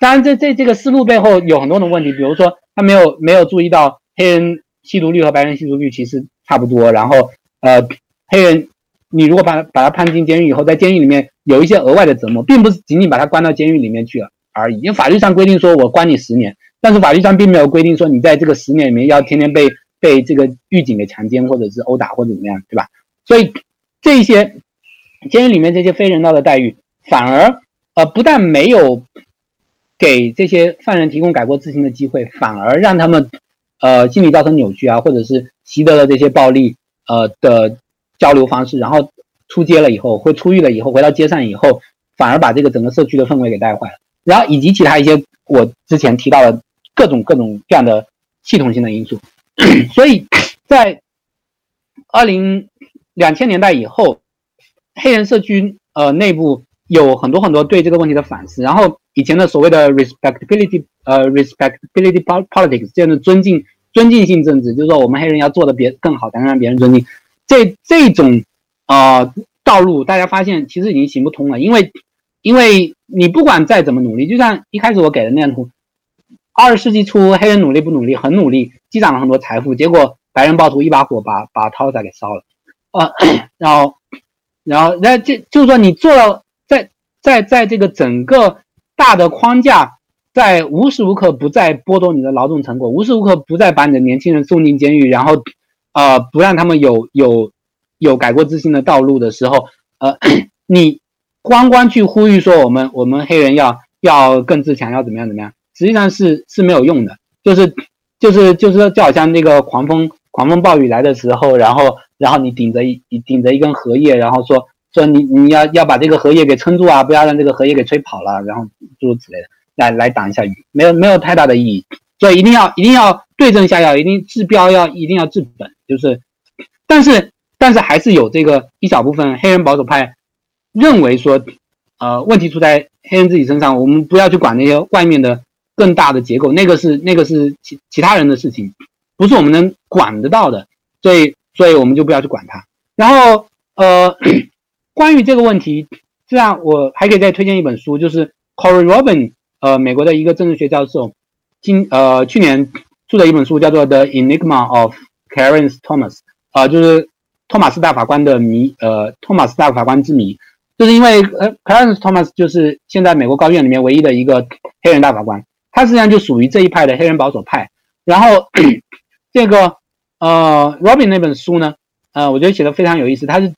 当然这这这个思路背后有很多的问题，比如说他没有没有注意到。黑人吸毒率和白人吸毒率其实差不多，然后呃，黑人你如果把把他判进监狱以后，在监狱里面有一些额外的折磨，并不是仅仅把他关到监狱里面去了而已。因为法律上规定说我关你十年，但是法律上并没有规定说你在这个十年里面要天天被被这个狱警给强奸或者是殴打或者怎么样，对吧？所以这些监狱里面这些非人道的待遇，反而呃不但没有给这些犯人提供改过自新的机会，反而让他们。呃，心理造成扭曲啊，或者是习得了这些暴力呃的交流方式，然后出街了以后，会出狱了以后，回到街上以后，反而把这个整个社区的氛围给带坏了。然后以及其他一些我之前提到的各种各种这样的系统性的因素。所以在二零两千年代以后，黑人社区呃内部有很多很多对这个问题的反思，然后以前的所谓的 respectability。呃，respectability politics 这样的尊敬、尊敬性政治，就是说我们黑人要做的别更好，才能让别人尊敬。这这种呃道路，大家发现其实已经行不通了，因为因为你不管再怎么努力，就像一开始我给的那样图，二十世纪初黑人努力不努力，很努力，积攒了很多财富，结果白人暴徒一把火把把陶仔给烧了，呃，然后然后那这就是说你做了在在这个整个大的框架。在无时无刻不在剥夺你的劳动成果，无时无刻不在把你的年轻人送进监狱，然后，呃，不让他们有有有改过自新的道路的时候，呃，你光光去呼吁说我们我们黑人要要更自强，要怎么样怎么样，实际上是是没有用的，就是就是就是就好像那个狂风狂风暴雨来的时候，然后然后你顶着一顶着一根荷叶，然后说说你你要要把这个荷叶给撑住啊，不要让这个荷叶给吹跑了，然后诸如此类的。来来挡一下雨，没有没有太大的意义，所以一定要一定要对症下药，一定治标要一定要治本，就是，但是但是还是有这个一小部分黑人保守派认为说，呃，问题出在黑人自己身上，我们不要去管那些外面的更大的结构，那个是那个是其其他人的事情，不是我们能管得到的，所以所以我们就不要去管它。然后呃，关于这个问题，这样我还可以再推荐一本书，就是 Corey Robin。呃，美国的一个政治学教授，今呃去年出的一本书叫做《The Enigma of Clarence Thomas》，啊，就是托马斯大法官的谜，呃，托马斯大法官之谜，就是因为呃，Clarence Thomas 就是现在美国高院里面唯一的一个黑人大法官，他实际上就属于这一派的黑人保守派。然后 这个呃，Robin 那本书呢，呃，我觉得写的非常有意思，他是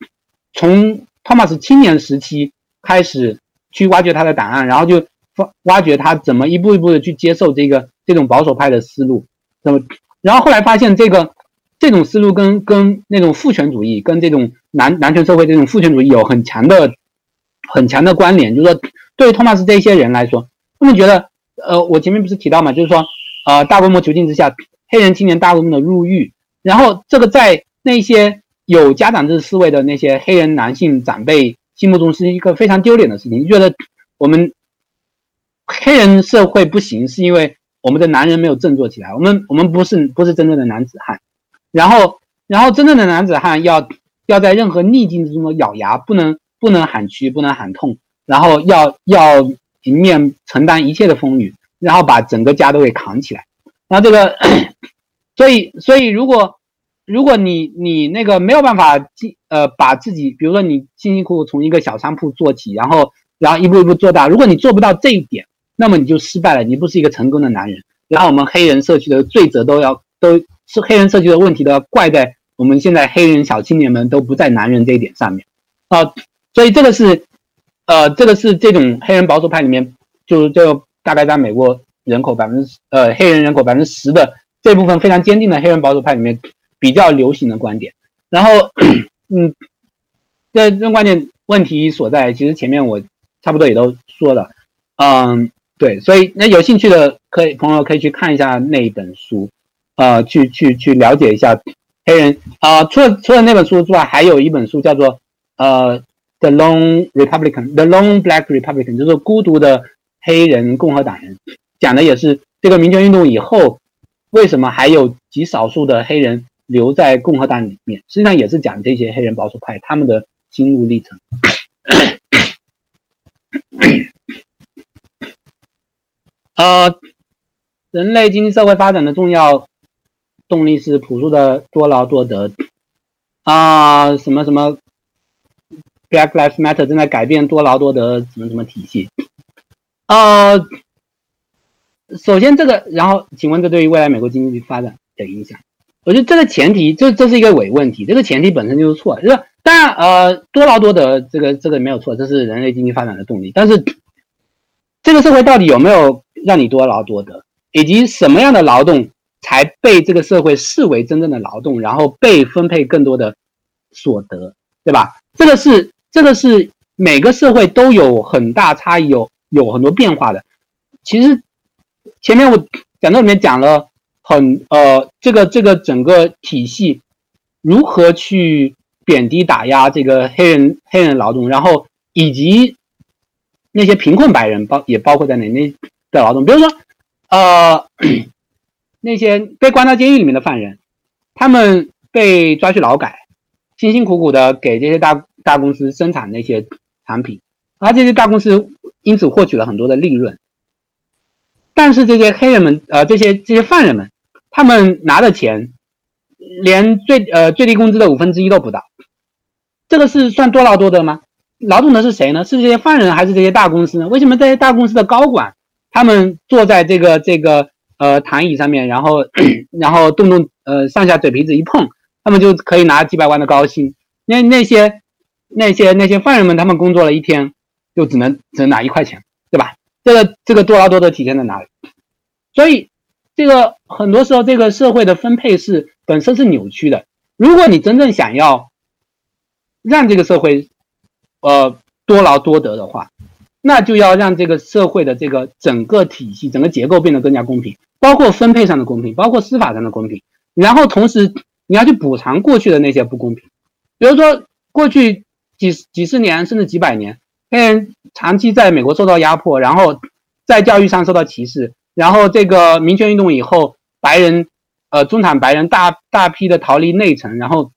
从托马斯青年时期开始去挖掘他的档案，然后就。挖挖掘他怎么一步一步的去接受这个这种保守派的思路，那么然后后来发现这个这种思路跟跟那种父权主义跟这种男男权社会这种父权主义有很强的很强的关联，就是说对于托马斯这些人来说，他们觉得呃我前面不是提到嘛，就是说呃大规模囚禁之下，黑人青年大规模的入狱，然后这个在那些有家长制思维的那些黑人男性长辈心目中是一个非常丢脸的事情，觉得我们。黑人社会不行，是因为我们的男人没有振作起来。我们我们不是不是真正的男子汉。然后然后真正的男子汉要要在任何逆境之中咬牙，不能不能喊屈，不能喊痛，然后要要迎面承担一切的风雨，然后把整个家都给扛起来。那这个，所以所以如果如果你你那个没有办法进呃把自己，比如说你辛辛苦苦从一个小商铺做起，然后然后一步一步做大，如果你做不到这一点。那么你就失败了，你不是一个成功的男人。然后我们黑人社区的罪责都要都是黑人社区的问题都要怪在我们现在黑人小青年们都不在男人这一点上面啊，所以这个是呃，这个是这种黑人保守派里面，就是就大概在美国人口百分之呃黑人人口百分之十的这部分非常坚定的黑人保守派里面比较流行的观点。然后 嗯，这这观点问题所在，其实前面我差不多也都说了，嗯，对，所以那有兴趣的可以朋友可以去看一下那一本书。呃，去去去了解一下黑人啊，除了除了那本书之外，还有一本书叫做呃《The Lone Republican》，《The Lone Black Republican》，就是孤独的黑人共和党人，讲的也是这个民权运动以后，为什么还有极少数的黑人留在共和党里面，实际上也是讲这些黑人保守派他们的心路历程。呃，人类经济社会发展的重要。动力是朴素的多劳多得啊，什么什么，Black Lives Matter 正在改变多劳多得什么什么体系。呃，首先这个，然后请问这对于未来美国经济发展的影响？我觉得这个前提，这这是一个伪问题，这个前提本身就是错。就是当然，呃，多劳多得这个这个没有错，这是人类经济发展的动力。但是这个社会到底有没有让你多劳多得，以及什么样的劳动？才被这个社会视为真正的劳动，然后被分配更多的所得，对吧？这个是这个是每个社会都有很大差异，有有很多变化的。其实前面我讲座里面讲了很呃，这个这个整个体系如何去贬低打压这个黑人黑人劳动，然后以及那些贫困白人包也包括在内那的劳动，比如说呃。那些被关到监狱里面的犯人，他们被抓去劳改，辛辛苦苦的给这些大大公司生产那些产品，而这些大公司因此获取了很多的利润。但是这些黑人们，呃，这些这些犯人们，他们拿的钱，连最呃最低工资的五分之一都不到。这个是算多劳多得吗？劳动的是谁呢？是这些犯人还是这些大公司呢？为什么这些大公司的高管，他们坐在这个这个？呃，躺椅上面，然后，然后动动呃上下嘴皮子一碰，他们就可以拿几百万的高薪。那那些那些那些犯人们，他们工作了一天，就只能只能拿一块钱，对吧？这个这个多劳多得体现在哪里？所以这个很多时候，这个社会的分配是本身是扭曲的。如果你真正想要让这个社会呃多劳多得的话，那就要让这个社会的这个整个体系、整个结构变得更加公平。包括分配上的公平，包括司法上的公平，然后同时你要去补偿过去的那些不公平，比如说过去几几十年甚至几百年，黑人长期在美国受到压迫，然后在教育上受到歧视，然后这个民权运动以后，白人呃中产白人大大批的逃离内城，然后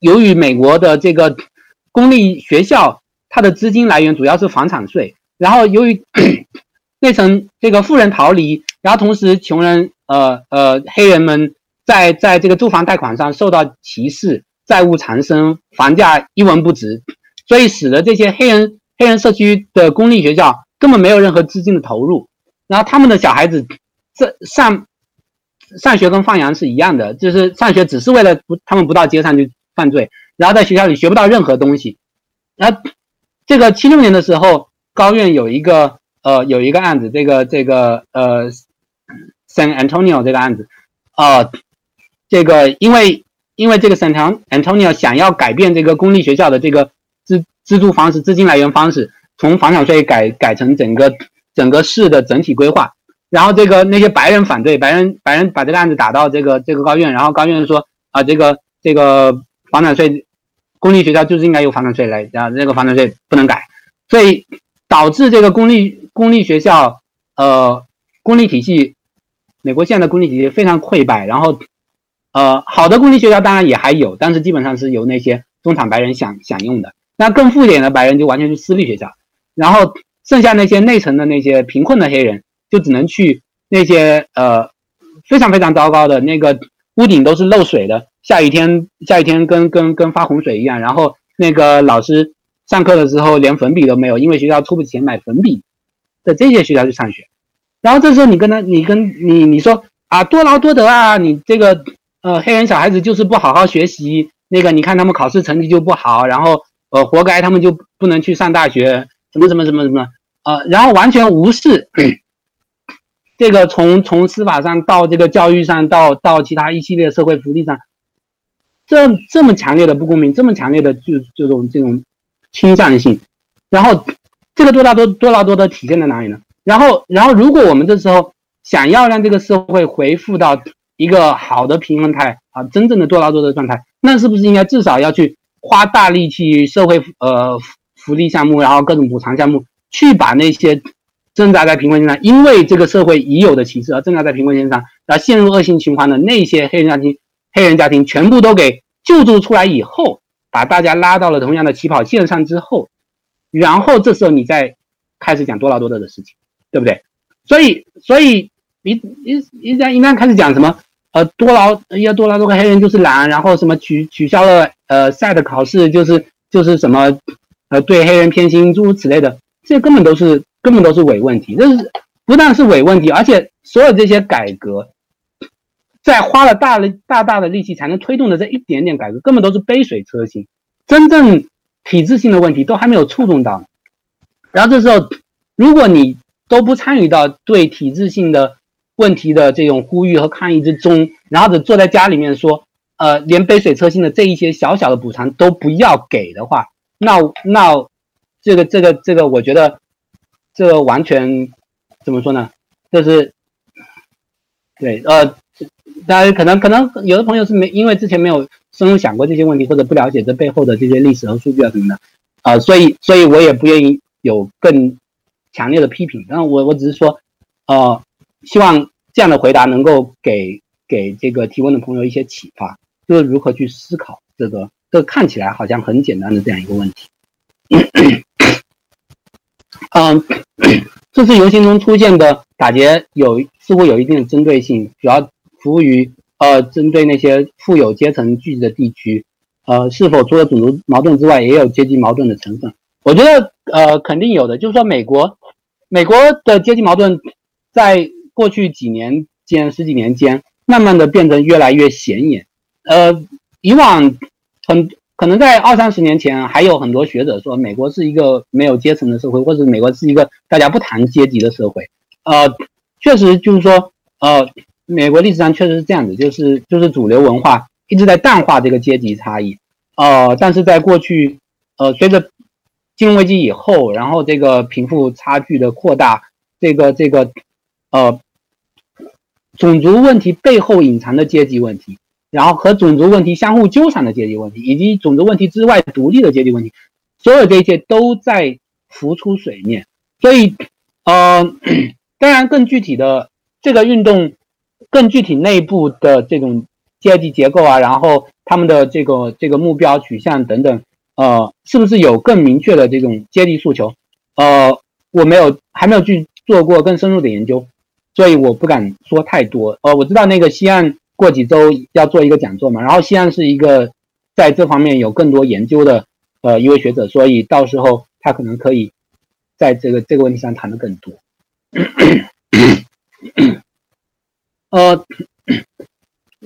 由于美国的这个公立学校，它的资金来源主要是房产税，然后由于 内城这个富人逃离。然后同时，穷人呃呃黑人们在在这个住房贷款上受到歧视，债务缠身，房价一文不值，所以使得这些黑人黑人社区的公立学校根本没有任何资金的投入。然后他们的小孩子这上上学跟放羊是一样的，就是上学只是为了不他们不到街上去犯罪，然后在学校里学不到任何东西。然后这个七六年的时候，高院有一个呃有一个案子，这个这个呃。San Antonio 这个案子，呃，这个因为因为这个 San Antonio 想要改变这个公立学校的这个资资助方式、资金来源方式，从房产税改改成整个整个市的整体规划，然后这个那些白人反对，白人白人把这个案子打到这个这个高院，然后高院说啊，这个这个房产税公立学校就是应该由房产税来，然后这个房产税不能改，所以导致这个公立公立学校呃公立体系。美国现在的公立体系非常溃败，然后，呃，好的公立学校当然也还有，但是基本上是由那些中产白人享享用的。那更富一点的白人就完全是私立学校，然后剩下那些内城的那些贫困的黑人就只能去那些呃非常非常糟糕的那个屋顶都是漏水的，下雨天下雨天跟跟跟发洪水一样，然后那个老师上课的时候连粉笔都没有，因为学校出不起钱买粉笔的这些学校去上学。然后这时候你跟他，你跟你你说啊，多劳多得啊，你这个呃，黑人小孩子就是不好好学习，那个你看他们考试成绩就不好，然后呃，活该他们就不能去上大学，什么什么什么什么，呃，然后完全无视 这个从从司法上到这个教育上到到其他一系列社会福利上，这这么强烈的不公平，这么强烈的就这种这种倾向性，然后这个多大多多大多的体现在哪里呢？然后然后如果我们这时候想要让这个社会恢复到一个好的平衡态啊，真正的多劳多得状态，那是不是应该至少要去花大力气社会呃福利项目，然后各种补偿项目，去把那些挣扎在贫困线上，因为这个社会已有的歧视而挣扎在贫困线上，而陷入恶性循环的那些黑人家庭，黑人家庭全部都给救助出来以后，把大家拉到了同样的起跑线上之后，然后这时候你再开始讲多劳多得的事情，对不对？所以，所以一一一旦一旦开始讲什么？呃，多劳要多劳多个黑人就是懒，然后什么取取消了呃赛的考试，就是就是什么呃对黑人偏心诸如此类的，这根本都是根本都是伪问题。这是不但是伪问题，而且所有这些改革，在花了大力大大的力气才能推动的这一点点改革，根本都是杯水车薪，真正体制性的问题都还没有触动到。然后这时候，如果你都不参与到对体制性的。问题的这种呼吁和抗议之中，然后只坐在家里面说，呃，连杯水车薪的这一些小小的补偿都不要给的话，那那这个这个这个，我觉得这个完全怎么说呢？就是对，呃，大家可能可能有的朋友是没因为之前没有深入想过这些问题，或者不了解这背后的这些历史和数据啊什么的，啊，所以所以我也不愿意有更强烈的批评，然后我我只是说，呃。希望这样的回答能够给给这个提问的朋友一些启发，就是如何去思考这个这看起来好像很简单的这样一个问题。嗯，这次游行中出现的打劫有似乎有一定的针对性，主要服务于呃针对那些富有阶层聚集的地区。呃，是否除了种族矛盾之外，也有阶级矛盾的成分？我觉得呃肯定有的，就是说美国美国的阶级矛盾在。过去几年间，十几年间，慢慢的变得越来越显眼。呃，以往很可能在二三十年前，还有很多学者说美国是一个没有阶层的社会，或者美国是一个大家不谈阶级的社会。呃，确实就是说，呃，美国历史上确实是这样子，就是就是主流文化一直在淡化这个阶级差异。呃，但是在过去，呃，随着金融危机以后，然后这个贫富差距的扩大，这个这个，呃。种族问题背后隐藏的阶级问题，然后和种族问题相互纠缠的阶级问题，以及种族问题之外独立的阶级问题，所有这一切都在浮出水面。所以，呃，当然更具体的这个运动，更具体内部的这种阶级结构啊，然后他们的这个这个目标取向等等，呃，是不是有更明确的这种阶级诉求？呃，我没有还没有去做过更深入的研究。所以我不敢说太多。呃，我知道那个西岸过几周要做一个讲座嘛，然后西安是一个在这方面有更多研究的呃一位学者，所以到时候他可能可以在这个这个问题上谈的更多。呃，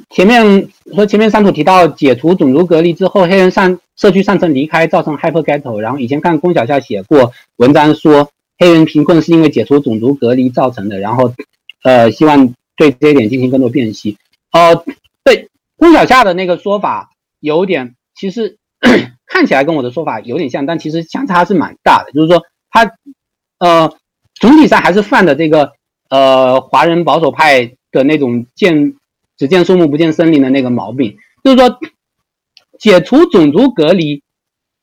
前面说前面三组提到解除种族隔离之后，黑人上社区上层离开，造成 hyper ghetto。然后以前看龚小夏写过文章说，黑人贫困是因为解除种族隔离造成的，然后。呃，希望对这一点进行更多辨析。呃，对，龚小夏的那个说法有点，其实 看起来跟我的说法有点像，但其实相差是蛮大的。就是说，他呃，总体上还是犯的这个呃华人保守派的那种见只见树木不见森林的那个毛病。就是说，解除种族隔离，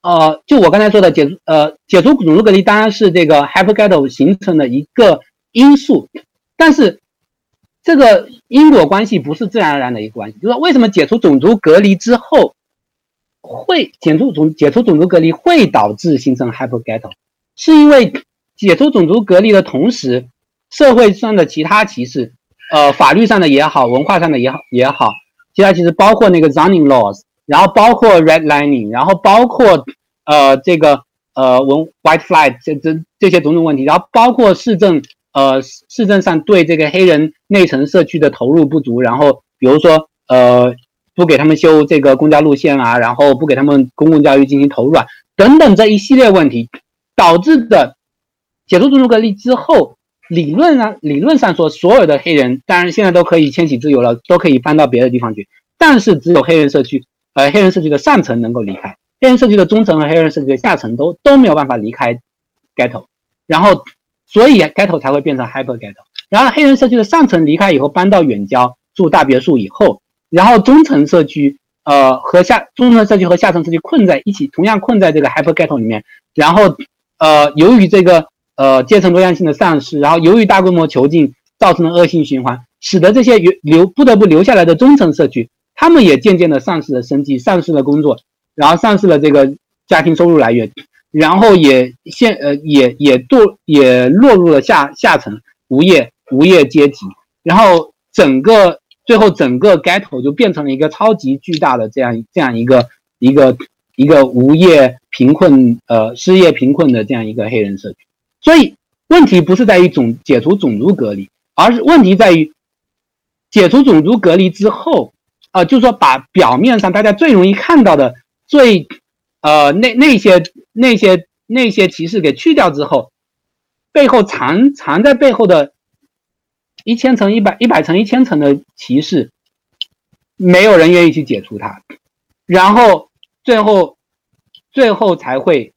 呃，就我刚才说的解呃解除种族隔离，当然是这个 Hyper Ghetto 形成的一个因素。但是，这个因果关系不是自然而然的一个关系。就是说，为什么解除种族隔离之后，会解除种解除种族隔离会导致形成 hyper ghetto？是因为解除种族隔离的同时，社会上的其他歧视，呃，法律上的也好，文化上的也好也好，其他其实包括那个 zoning laws，然后包括 redlining，然后包括呃这个呃文 white flight 这这这些种种问题，然后包括市政。呃，市政上对这个黑人内层社区的投入不足，然后比如说，呃不给他们修这个公交路线啊，然后不给他们公共教育进行投入啊，等等这一系列问题，导致的解除种族隔离之后，理论上理论上说，所有的黑人当然现在都可以迁徙自由了，都可以搬到别的地方去，但是只有黑人社区，呃，黑人社区的上层能够离开，黑人社区的中层和黑人社区的下层都都没有办法离开 ghetto，然后所以 ghetto 才会变成 hyper ghetto，然后黑人社区的上层离开以后搬到远郊住大别墅以后。然后中层社区，呃，和下中层社区和下层社区困在一起，同样困在这个 hyper ghetto 里面。然后，呃，由于这个呃阶层多样性的丧失，然后由于大规模囚禁造成的恶性循环，使得这些留留不得不留下来的中层社区，他们也渐渐的丧失了生计，丧失了工作，然后丧失了这个家庭收入来源，然后也现呃也也堕也落入了下下层无业无业阶级，然后整个。最后，整个 ghetto 就变成了一个超级巨大的这样这样一个一个一个无业贫困呃失业贫困的这样一个黑人社区。所以问题不是在于种解除种族隔离，而是问题在于解除种族隔离之后，啊，就是说把表面上大家最容易看到的最呃那那些那些那些歧视给去掉之后，背后藏藏在背后的。一千层、一百、一百层、一千层的歧视，没有人愿意去解除它，然后最后，最后才会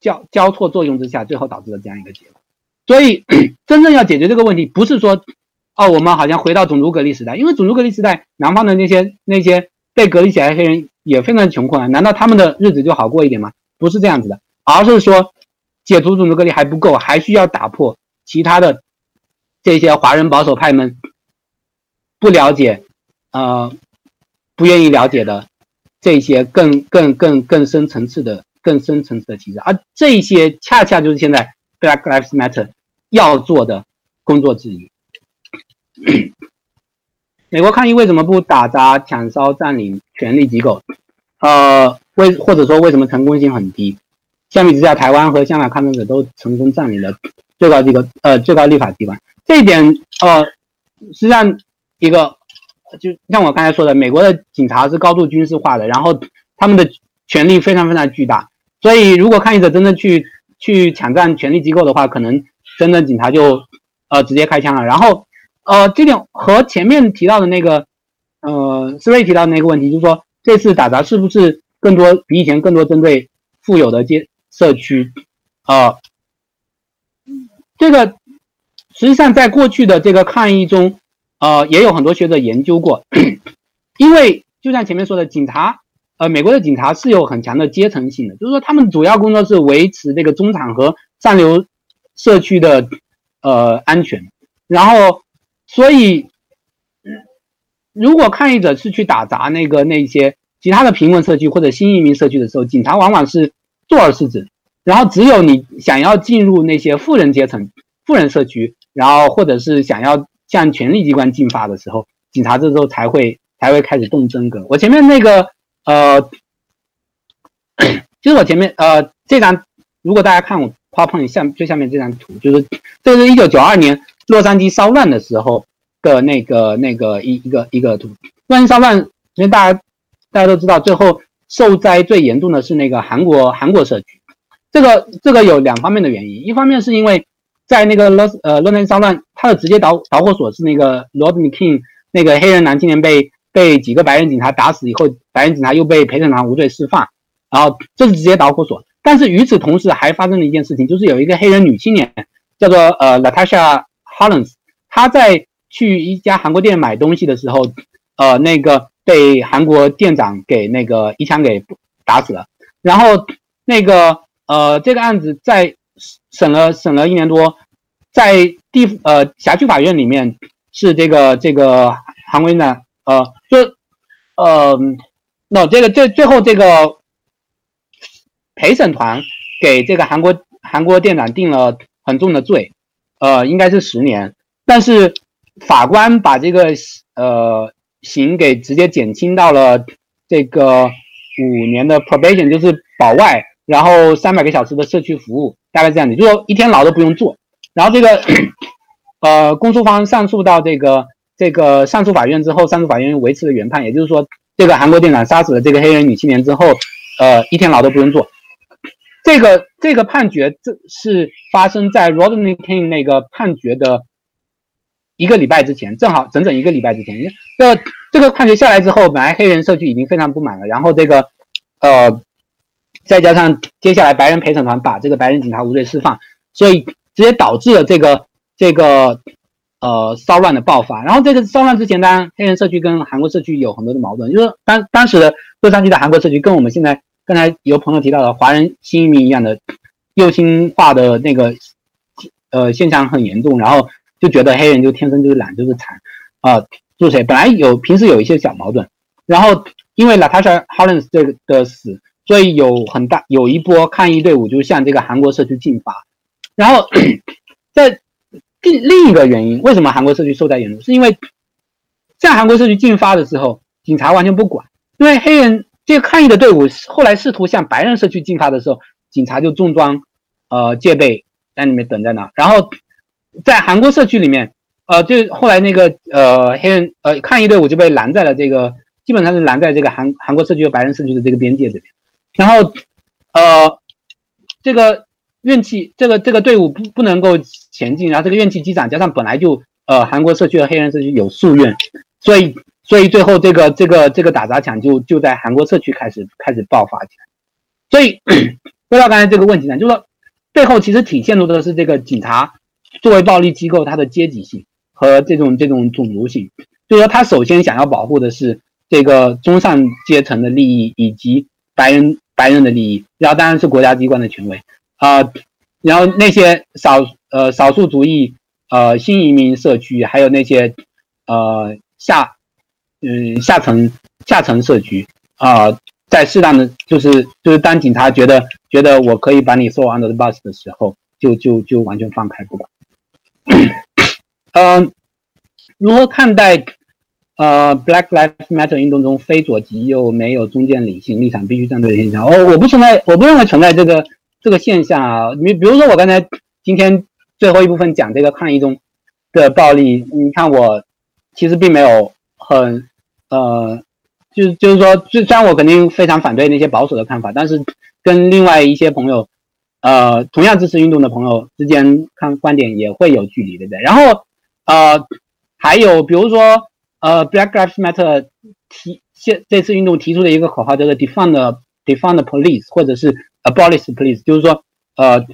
交交错作用之下，最后导致了这样一个结果。所以，真正要解决这个问题，不是说，哦，我们好像回到种族隔离时代，因为种族隔离时代，南方的那些那些被隔离起来的黑人也非常穷困啊，难道他们的日子就好过一点吗？不是这样子的，而是说，解除种族隔离还不够，还需要打破其他的。这些华人保守派们不了解，呃，不愿意了解的这些更更更更深层次的、更深层次的歧视，而这些恰恰就是现在 Black Lives Matter 要做的工作之一。美国抗议为什么不打砸、抢烧、占领权力机构？呃，为或者说为什么成功性很低？相比之下，台湾和香港抗争者都成功占领了最高这个呃最高立法机关。这一点，呃，实际上一个，就像我刚才说的，美国的警察是高度军事化的，然后他们的权力非常非常巨大，所以如果抗议者真的去去抢占权力机构的话，可能真的警察就呃直接开枪了。然后，呃，这点和前面提到的那个，呃，思睿提到的那个问题，就是说这次打砸是不是更多比以前更多针对富有的街社区？呃，这个。实际上，在过去的这个抗议中，呃，也有很多学者研究过，因为就像前面说的，警察，呃，美国的警察是有很强的阶层性的，就是说他们主要工作是维持这个中产和上流社区的呃安全，然后，所以，如果抗议者是去打砸那个那些其他的贫困社区或者新移民社区的时候，警察往往是坐而视之，然后只有你想要进入那些富人阶层、富人社区。然后，或者是想要向权力机关进发的时候，警察这时候才会才会开始动真格。我前面那个呃，就是我前面呃这张，如果大家看我 p o p 下最下面这张图，就是这是一九九二年洛杉矶骚乱的时候的那个那个一一个一个图。洛杉矶骚乱，因为大家大家都知道，最后受灾最严重的是那个韩国韩国社区。这个这个有两方面的原因，一方面是因为。在那个洛呃洛杉矶骚乱，他的直接导导火索是那个 Rodney King 那个黑人男青年被被几个白人警察打死以后，白人警察又被陪审团无罪释放，然后这是直接导火索。但是与此同时，还发生了一件事情，就是有一个黑人女青年叫做呃 Natasha Hollins，他在去一家韩国店买东西的时候，呃那个被韩国店长给那个一枪给打死了。然后那个呃这个案子在。审了审了一年多，在地呃辖区法院里面是这个这个韩国呢呃就呃那这个最最后这个陪审团给这个韩国韩国店长定了很重的罪，呃应该是十年，但是法官把这个呃刑给直接减轻到了这个五年的 probation，就是保外，然后三百个小时的社区服务。大概这样子，就说一天牢都不用坐。然后这个，呃，公诉方上诉到这个这个上诉法院之后，上诉法院维持了原判，也就是说，这个韩国店长杀死了这个黑人女青年之后，呃，一天牢都不用坐。这个这个判决，这是发生在 Rodney King 那个判决的一个礼拜之前，正好整整一个礼拜之前。因为这这个判决下来之后，本来黑人社区已经非常不满了，然后这个呃，再加上接下来白人陪审团把这个白人警察无罪释放，所以直接导致了这个这个呃骚乱的爆发。然后这个骚乱之前，当然黑人社区跟韩国社区有很多的矛盾，就是当当时的洛杉矶的韩国社区跟我们现在。刚才有朋友提到的华人新移民一样的右倾化的那个呃现象很严重，然后就觉得黑人就天生就是懒就是惨啊，就是？本来有平时有一些小矛盾，然后因为 Latasha Hollins 这个的死，所以有很大有一波抗议队伍就向这个韩国社区进发，然后 在另另一个原因，为什么韩国社区受灾严重？是因为向韩国社区进发的时候，警察完全不管，因为黑人。这个抗议的队伍后来试图向白人社区进发的时候，警察就重装，呃，戒备在里面等在那。然后在韩国社区里面，呃，就后来那个呃黑人呃抗议队伍就被拦在了这个，基本上是拦在这个韩韩国社区和白人社区的这个边界这边。然后呃，这个怨气，这个这个队伍不不能够前进，然后这个怨气积攒，加上本来就呃韩国社区和黑人社区有宿怨，所以。所以最后这个这个这个打砸抢就就在韩国社区开始开始爆发起来。所以 回到刚才这个问题呢，就是说背后其实体现出的是这个警察作为暴力机构它的阶级性和这种这种种族性。就是说他首先想要保护的是这个中上阶层的利益以及白人白人的利益，然后当然是国家机关的权威啊，然后那些少呃少数族裔呃新移民社区还有那些呃下。嗯，下层下层社区啊，在适当的就是就是当警察觉得觉得我可以把你送 under the bus 的时候，就就就完全放开不管。嗯，如何看待呃 Black Lives Matter 运动中非左即右、没有中间理性立场、必须站队的现象？哦，我不存在，我不认为存在这个这个现象啊。你比如说，我刚才今天最后一部分讲这个抗议中的暴力，你看我其实并没有。很，呃，就是就是说，虽然我肯定非常反对那些保守的看法，但是跟另外一些朋友，呃，同样支持运动的朋友之间看观点也会有距离，对不对？然后，呃，还有比如说，呃，Black Lives Matter 提现这次运动提出的一个口号叫做 Defund Defund Police，或者是 Abolish Police，就是说，呃，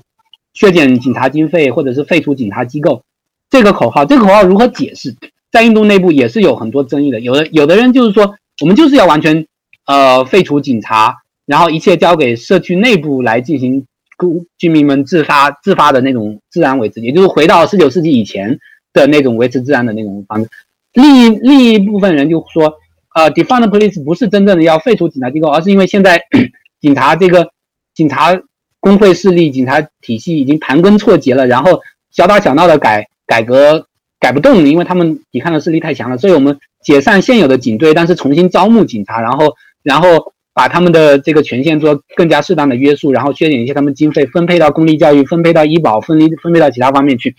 削减警察经费或者是废除警察机构。这个口号，这个口号如何解释？在印度内部也是有很多争议的，有的有的人就是说，我们就是要完全，呃，废除警察，然后一切交给社区内部来进行居居民们自发自发的那种治安维持，也就是回到十九世纪以前的那种维持治安的那种方式。另一另一部分人就说，呃，defund police 不是真正的要废除警察机构，而是因为现在 警察这个警察工会势力、警察体系已经盘根错节了，然后小打小闹的改改革。改不动，因为他们抵抗的势力太强了，所以我们解散现有的警队，但是重新招募警察，然后然后把他们的这个权限做更加适当的约束，然后削减一些他们经费，分配到公立教育，分配到医保，分分配到其他方面去。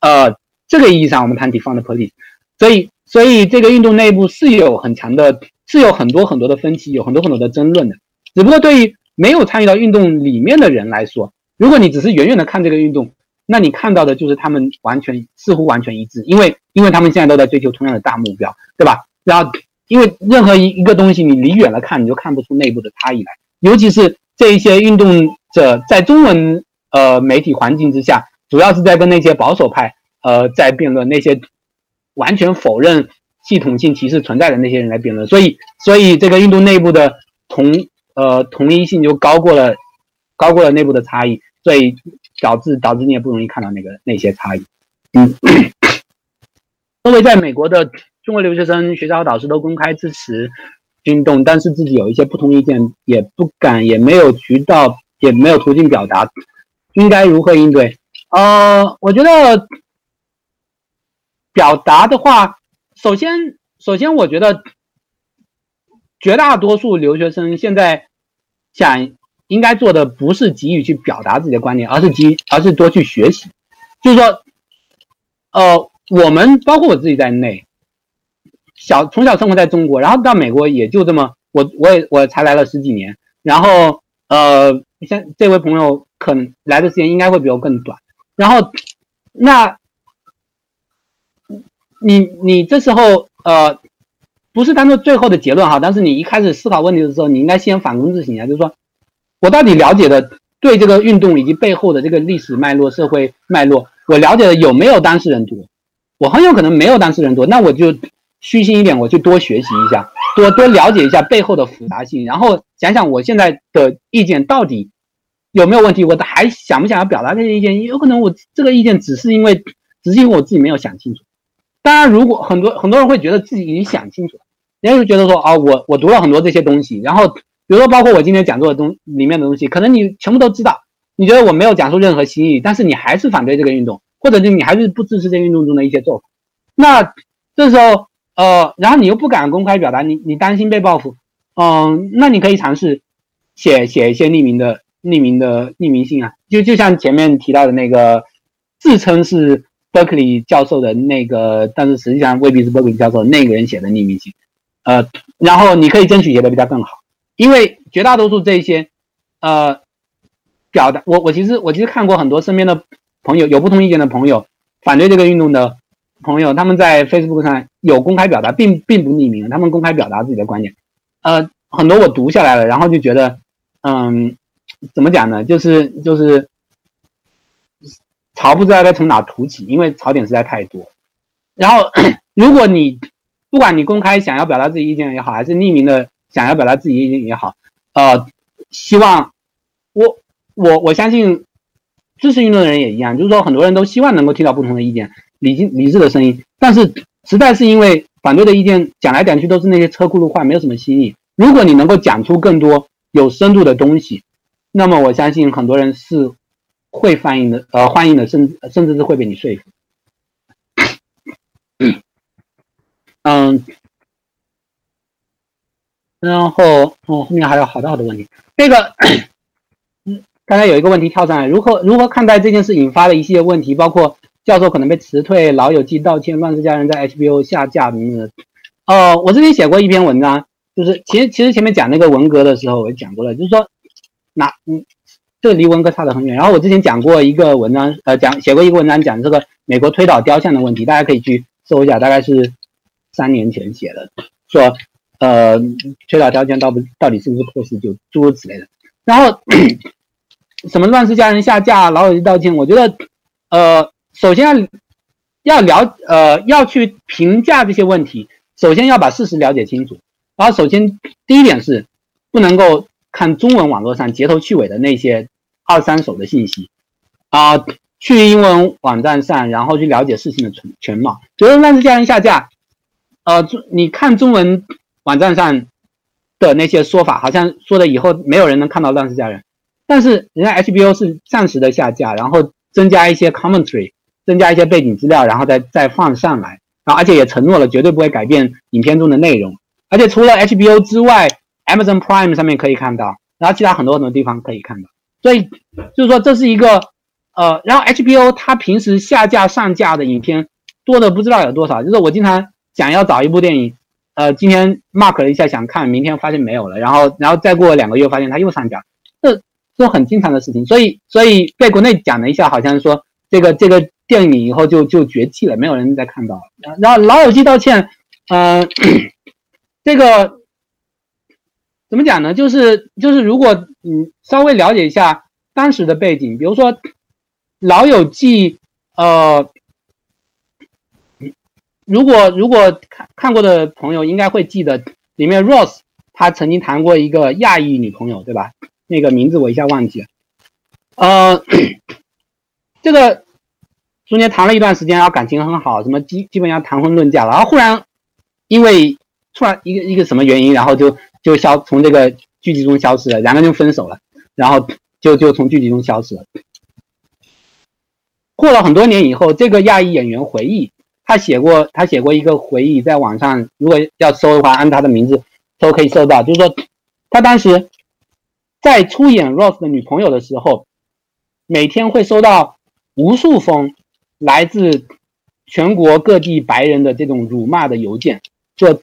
呃，这个意义上我们谈 defund police，所以所以这个运动内部是有很强的，是有很多很多的分歧，有很多很多的争论的。只不过对于没有参与到运动里面的人来说，如果你只是远远的看这个运动。那你看到的就是他们完全似乎完全一致，因为因为他们现在都在追求同样的大目标，对吧？然后因为任何一一个东西你离远了看，你就看不出内部的差异来，尤其是这一些运动者在中文呃媒体环境之下，主要是在跟那些保守派呃在辩论，那些完全否认系统性歧视存在的那些人来辩论，所以所以这个运动内部的同呃同一性就高过了高过了内部的差异，所以。导致导致你也不容易看到那个那些差异。嗯，作为在美国的中国留学生，学校和导师都公开支持运动，但是自己有一些不同意见，也不敢，也没有渠道，也没有途径表达，应该如何应对？呃，我觉得表达的话，首先首先我觉得绝大多数留学生现在想。应该做的不是急于去表达自己的观点，而是急，而是多去学习。就是说，呃，我们包括我自己在内，小从小生活在中国，然后到美国也就这么，我我也我才来了十几年，然后呃，像这位朋友可能来的时间应该会比我更短，然后那，你你这时候呃，不是当做最后的结论哈，但是你一开始思考问题的时候，你应该先反躬自省啊，就是说我到底了解的对这个运动以及背后的这个历史脉络、社会脉络，我了解的有没有当事人多？我很有可能没有当事人多，那我就虚心一点，我去多学习一下，多多了解一下背后的复杂性，然后想想我现在的意见到底有没有问题，我还想不想要表达这些意见？有可能我这个意见只是因为，只是因为我自己没有想清楚。当然，如果很多很多人会觉得自己已经想清楚了，人家就觉得说啊，我我读了很多这些东西，然后比如说包括我今天讲座的东里面的东西，可能你全部都知道，你觉得我没有讲出任何新意，但是你还是反对这个运动。或者就你还是不支持这运动中的一些做法，那这时候呃，然后你又不敢公开表达，你你担心被报复，嗯，那你可以尝试写写一些匿名的匿名的匿名信啊，就就像前面提到的那个自称是 Berkeley 教授的那个，但是实际上未必是 Berkeley 教授那个人写的匿名信，呃，然后你可以争取写的比他更好，因为绝大多数这些呃表达，我我其实我其实看过很多身边的。朋友有不同意见的朋友，反对这个运动的朋友，他们在 Facebook 上有公开表达，并并不匿名，他们公开表达自己的观点。呃，很多我读下来了，然后就觉得，嗯，怎么讲呢？就是就是槽不知道该从哪凸起，因为槽点实在太多。然后，如果你不管你公开想要表达自己意见也好，还是匿名的想要表达自己意见也好，呃，希望我我我相信。支持运动的人也一样，就是说很多人都希望能够听到不同的意见，理性理智的声音。但是实在是因为反对的意见讲来讲去都是那些车轱辘话，没有什么新意。如果你能够讲出更多有深度的东西，那么我相信很多人是会欢迎的，呃，欢迎的，甚至甚至是会被你说服。嗯，然后哦，后面还有好多好多问题，这个。嗯刚才有一个问题跳上来，如何如何看待这件事引发的一系列问题，包括教授可能被辞退、老友记道歉、乱世佳人在 HBO 下架等等。哦，我之前写过一篇文章，就是其实其实前面讲那个文革的时候，我讲过了，就是说，那嗯，这离文革差得很远。然后我之前讲过一个文章，呃，讲写过一个文章讲这个美国推倒雕像的问题，大家可以去搜一下，大概是三年前写的，说呃，缺少条件到不到底是不是破事，就诸如此类的。然后。什么乱世佳人下架，老友记道歉？我觉得，呃，首先要要了，呃，要去评价这些问题，首先要把事实了解清楚。然后，首先第一点是，不能够看中文网络上截头去尾的那些二三手的信息，啊，去英文网站上，然后去了解事情的全全貌。觉得乱世佳人下架，呃，你看中文网站上的那些说法，好像说的以后没有人能看到乱世佳人。但是人家 HBO 是暂时的下架，然后增加一些 commentary，增加一些背景资料，然后再再放上来，然后而且也承诺了绝对不会改变影片中的内容，而且除了 HBO 之外，Amazon Prime 上面可以看到，然后其他很多很多地方可以看到，所以就是说这是一个呃，然后 HBO 它平时下架上架的影片多的不知道有多少，就是我经常想要找一部电影，呃，今天 mark 了一下想看，明天发现没有了，然后然后再过两个月发现它又上架，这。是很经常的事情，所以所以被国内讲了一下，好像说这个这个电影以后就就绝迹了，没有人再看到了。然后老友记道歉，呃，这个怎么讲呢？就是就是如果你稍微了解一下当时的背景，比如说老友记，呃，如果如果看看过的朋友应该会记得，里面 Rose 他曾经谈过一个亚裔女朋友，对吧？那个名字我一下忘记了，呃，这个中间谈了一段时间，然后感情很好，什么基基本上谈婚论嫁了，然后忽然因为突然一个一个什么原因，然后就就消从这个剧集中消失了，两个人就分手了，然后就就从剧集中消失了。过了很多年以后，这个亚裔演员回忆，他写过他写过一个回忆，在网上如果要搜的话，按他的名字都可以搜到，就是说他当时。在出演 Rose 的女朋友的时候，每天会收到无数封来自全国各地白人的这种辱骂的邮件，说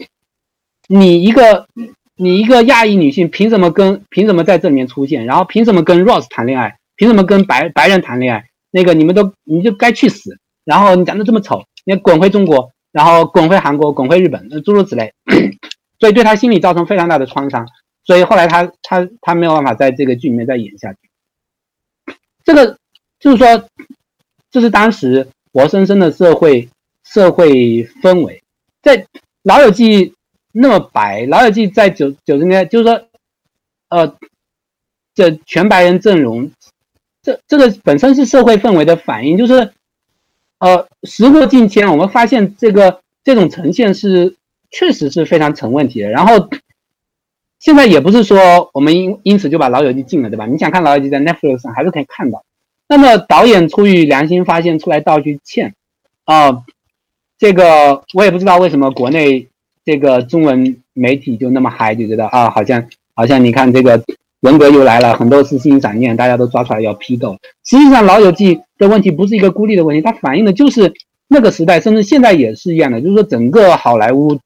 你一个你一个亚裔女性凭什么跟凭什么在这里面出现？然后凭什么跟 Ross 谈恋爱？凭什么跟白白人谈恋爱？那个你们都你就该去死！然后你长得这么丑，你滚回中国，然后滚回韩国，滚回日本，诸如此类。所以对他心理造成非常大的创伤。所以后来他他他没有办法在这个剧里面再演下去。这个就是说，这是当时活生生的社会社会氛围。在《老友记》那么白，《老友记》在九九十年代就是说，呃，这全白人阵容，这这个本身是社会氛围的反应。就是，呃，时过境迁，我们发现这个这种呈现是确实是非常成问题的。然后。现在也不是说我们因因此就把老友记禁了，对吧？你想看老友记在 Netflix 上还是可以看到。那么导演出于良心发现出来道句歉，啊，这个我也不知道为什么国内这个中文媒体就那么嗨，就觉得啊，好像好像你看这个文革又来了，很多事心闪念，大家都抓出来要批斗。实际上老友记的问题不是一个孤立的问题，它反映的就是那个时代，甚至现在也是一样的，就是说整个好莱坞，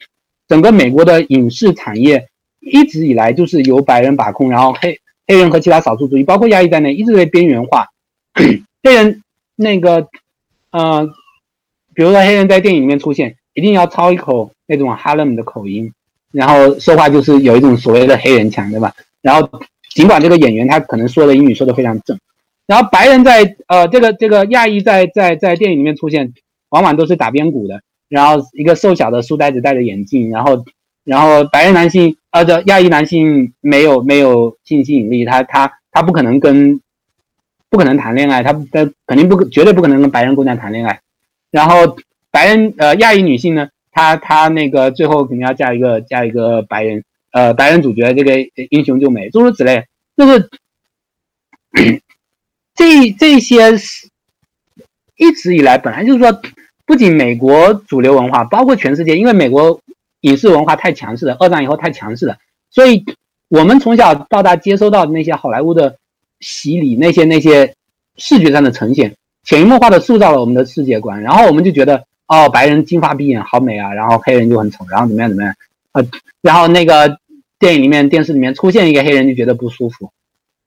整个美国的影视产业。一直以来就是由白人把控，然后黑黑人和其他少数族裔，包括亚裔在内，一直被边缘化。黑人那个，呃，比如说黑人在电影里面出现，一定要操一口那种哈勒姆的口音，然后说话就是有一种所谓的黑人腔，对吧？然后尽管这个演员他可能说的英语说的非常正，然后白人在呃这个这个亚裔在在在电影里面出现，往往都是打边鼓的，然后一个瘦小的书呆子戴着眼镜，然后。然后白人男性，呃，这亚裔男性没有没有性吸引力，他他他不可能跟，不可能谈恋爱，他他肯定不绝对不可能跟白人姑娘谈恋爱。然后白人呃亚裔女性呢，她她那个最后肯定要嫁一个嫁一个白人，呃白人主角，这个英雄救美，诸如此类，就是这这些是一直以来本来就是说，不仅美国主流文化，包括全世界，因为美国。影视文化太强势了，二战以后太强势了，所以我们从小到大接收到的那些好莱坞的洗礼，那些那些视觉上的呈现，潜移默化的塑造了我们的世界观，然后我们就觉得，哦，白人金发碧眼好美啊，然后黑人就很丑，然后怎么样怎么样，呃，然后那个电影里面、电视里面出现一个黑人就觉得不舒服。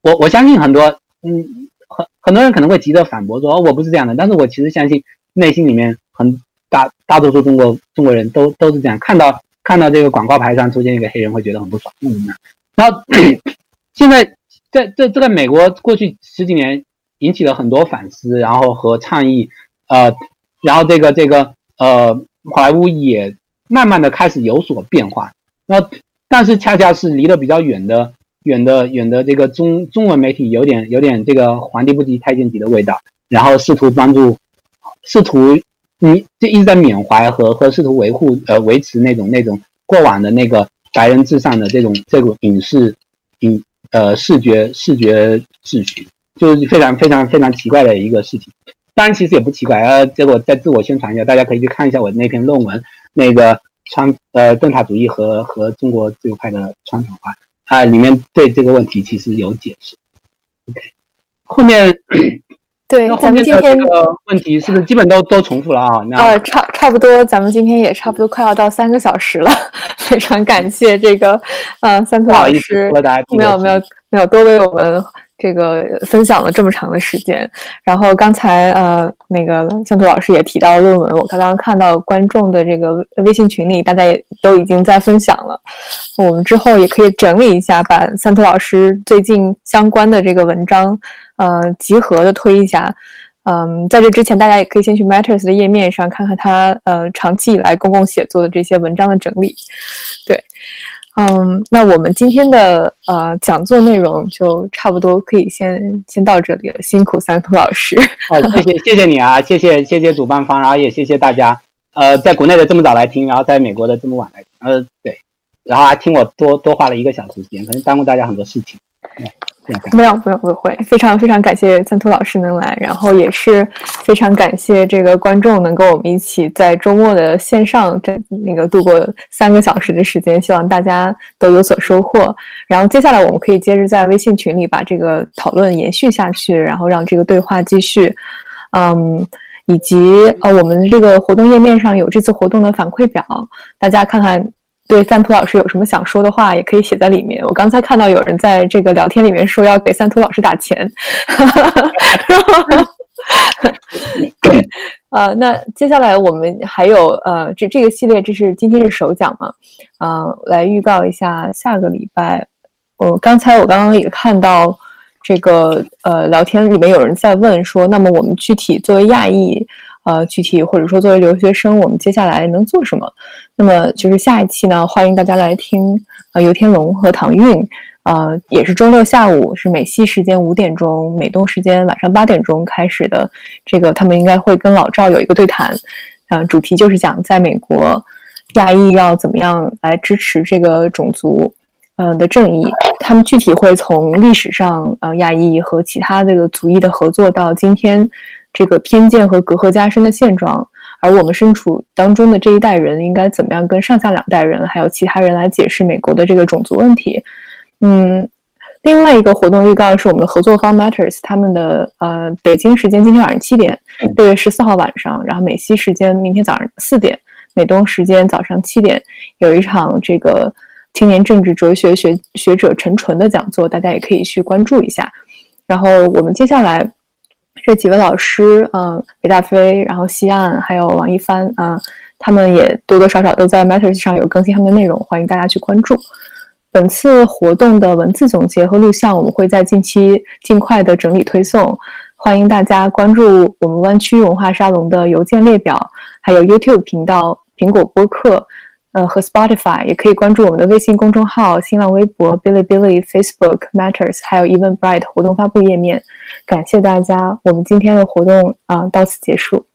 我我相信很多，嗯，很很多人可能会急着反驳说，哦，我不是这样的，但是我其实相信内心里面很大大多数中国中国人都都是这样看到。看到这个广告牌上出现一个黑人，会觉得很不爽。嗯，然后 现在在这这个美国过去十几年引起了很多反思，然后和倡议，呃，然后这个这个呃好莱坞也慢慢的开始有所变化。那但是恰恰是离得比较远的远的远的这个中中文媒体有点有点这个皇帝不急太监急的味道，然后试图帮助试图。你就一直在缅怀和和试图维护呃维持那种那种过往的那个白人至上的这种这种影视影呃视觉视觉秩序，就是非常非常非常奇怪的一个事情。当然其实也不奇怪呃，结果再自我宣传一下，大家可以去看一下我那篇论文，那个川呃邓塔主义和和中国自由派的传统化啊，里面对这个问题其实有解释。OK，后面。
对，咱们今天
这个问题是不是基本都都重复了啊？
呃，差差不多，咱们今天也差不多快要到三个小时了，非常感谢这个呃三兔老师，没有没有没有多为我们这个分享了这么长的时间。然后刚才呃那个三兔老师也提到论文，我刚刚看到观众的这个微信群里，大家也都已经在分享了。我们之后也可以整理一下，把三兔老师最近相关的这个文章。呃，集合的推一下，嗯，在这之前，大家也可以先去 Matters 的页面上看看他呃长期以来公共写作的这些文章的整理。对，嗯，那我们今天的呃讲座内容就差不多可以先先到这里了，辛苦三通老师。
好，谢谢谢谢你啊，谢谢谢谢主办方，然后也谢谢大家，呃，在国内的这么早来听，然后在美国的这么晚来，呃，对，然后还听我多多花了一个小时时间，可能耽误大家很多事情。
没有，不用，不会。非常非常感谢三兔老师能来，然后也是非常感谢这个观众能跟我们一起在周末的线上这那个度过三个小时的时间，希望大家都有所收获。然后接下来我们可以接着在微信群里把这个讨论延续下去，然后让这个对话继续。嗯，以及呃我们这个活动页面上有这次活动的反馈表，大家看看对三浦老师有什么想说的话，也可以写在里面。我刚才看到有人在这个聊天里面说要给三浦老师打钱。呃，那接下来我们还有呃，这这个系列，这是今天是首讲嘛？嗯，来预告一下下个礼拜。我刚才我刚刚也看到这个呃聊天里面有人在问说，那么我们具体作为亚裔，呃，具体或者说作为留学生，我们接下来能做什么？那么就是下一期呢，欢迎大家来听呃游天龙和唐韵。呃，也是周六下午，是美西时间五点钟，美东时间晚上八点钟开始的。这个他们应该会跟老赵有一个对谈，呃，主题就是讲在美国亚裔要怎么样来支持这个种族，呃的正义。他们具体会从历史上，呃，亚裔和其他这个族裔的合作，到今天这个偏见和隔阂加深的现状，而我们身处当中的这一代人应该怎么样跟上下两代人还有其他人来解释美国的这个种族问题。嗯，另外一个活动预告是我们的合作方 Matters，他们的呃北京时间今天晚上七点，六月十四号晚上，然后美西时间明天早上四点，美东时间早上七点，有一场这个青年政治哲学学学者陈纯的讲座，大家也可以去关注一下。然后我们接下来这几位老师，嗯，北大飞，然后西岸，还有王一帆，啊，他们也多多少少都在 Matters 上有更新他们的内容，欢迎大家去关注。本次活动的文字总结和录像，我们会在近期尽快的整理推送，欢迎大家关注我们湾区文化沙龙的邮件列表，还有 YouTube 频道、苹果播客，呃和 Spotify，也可以关注我们的微信公众号、新浪微博、Bilibili、Facebook、Matters，还有 Even Bright 活动发布页面。感谢大家，我们今天的活动啊到此结束。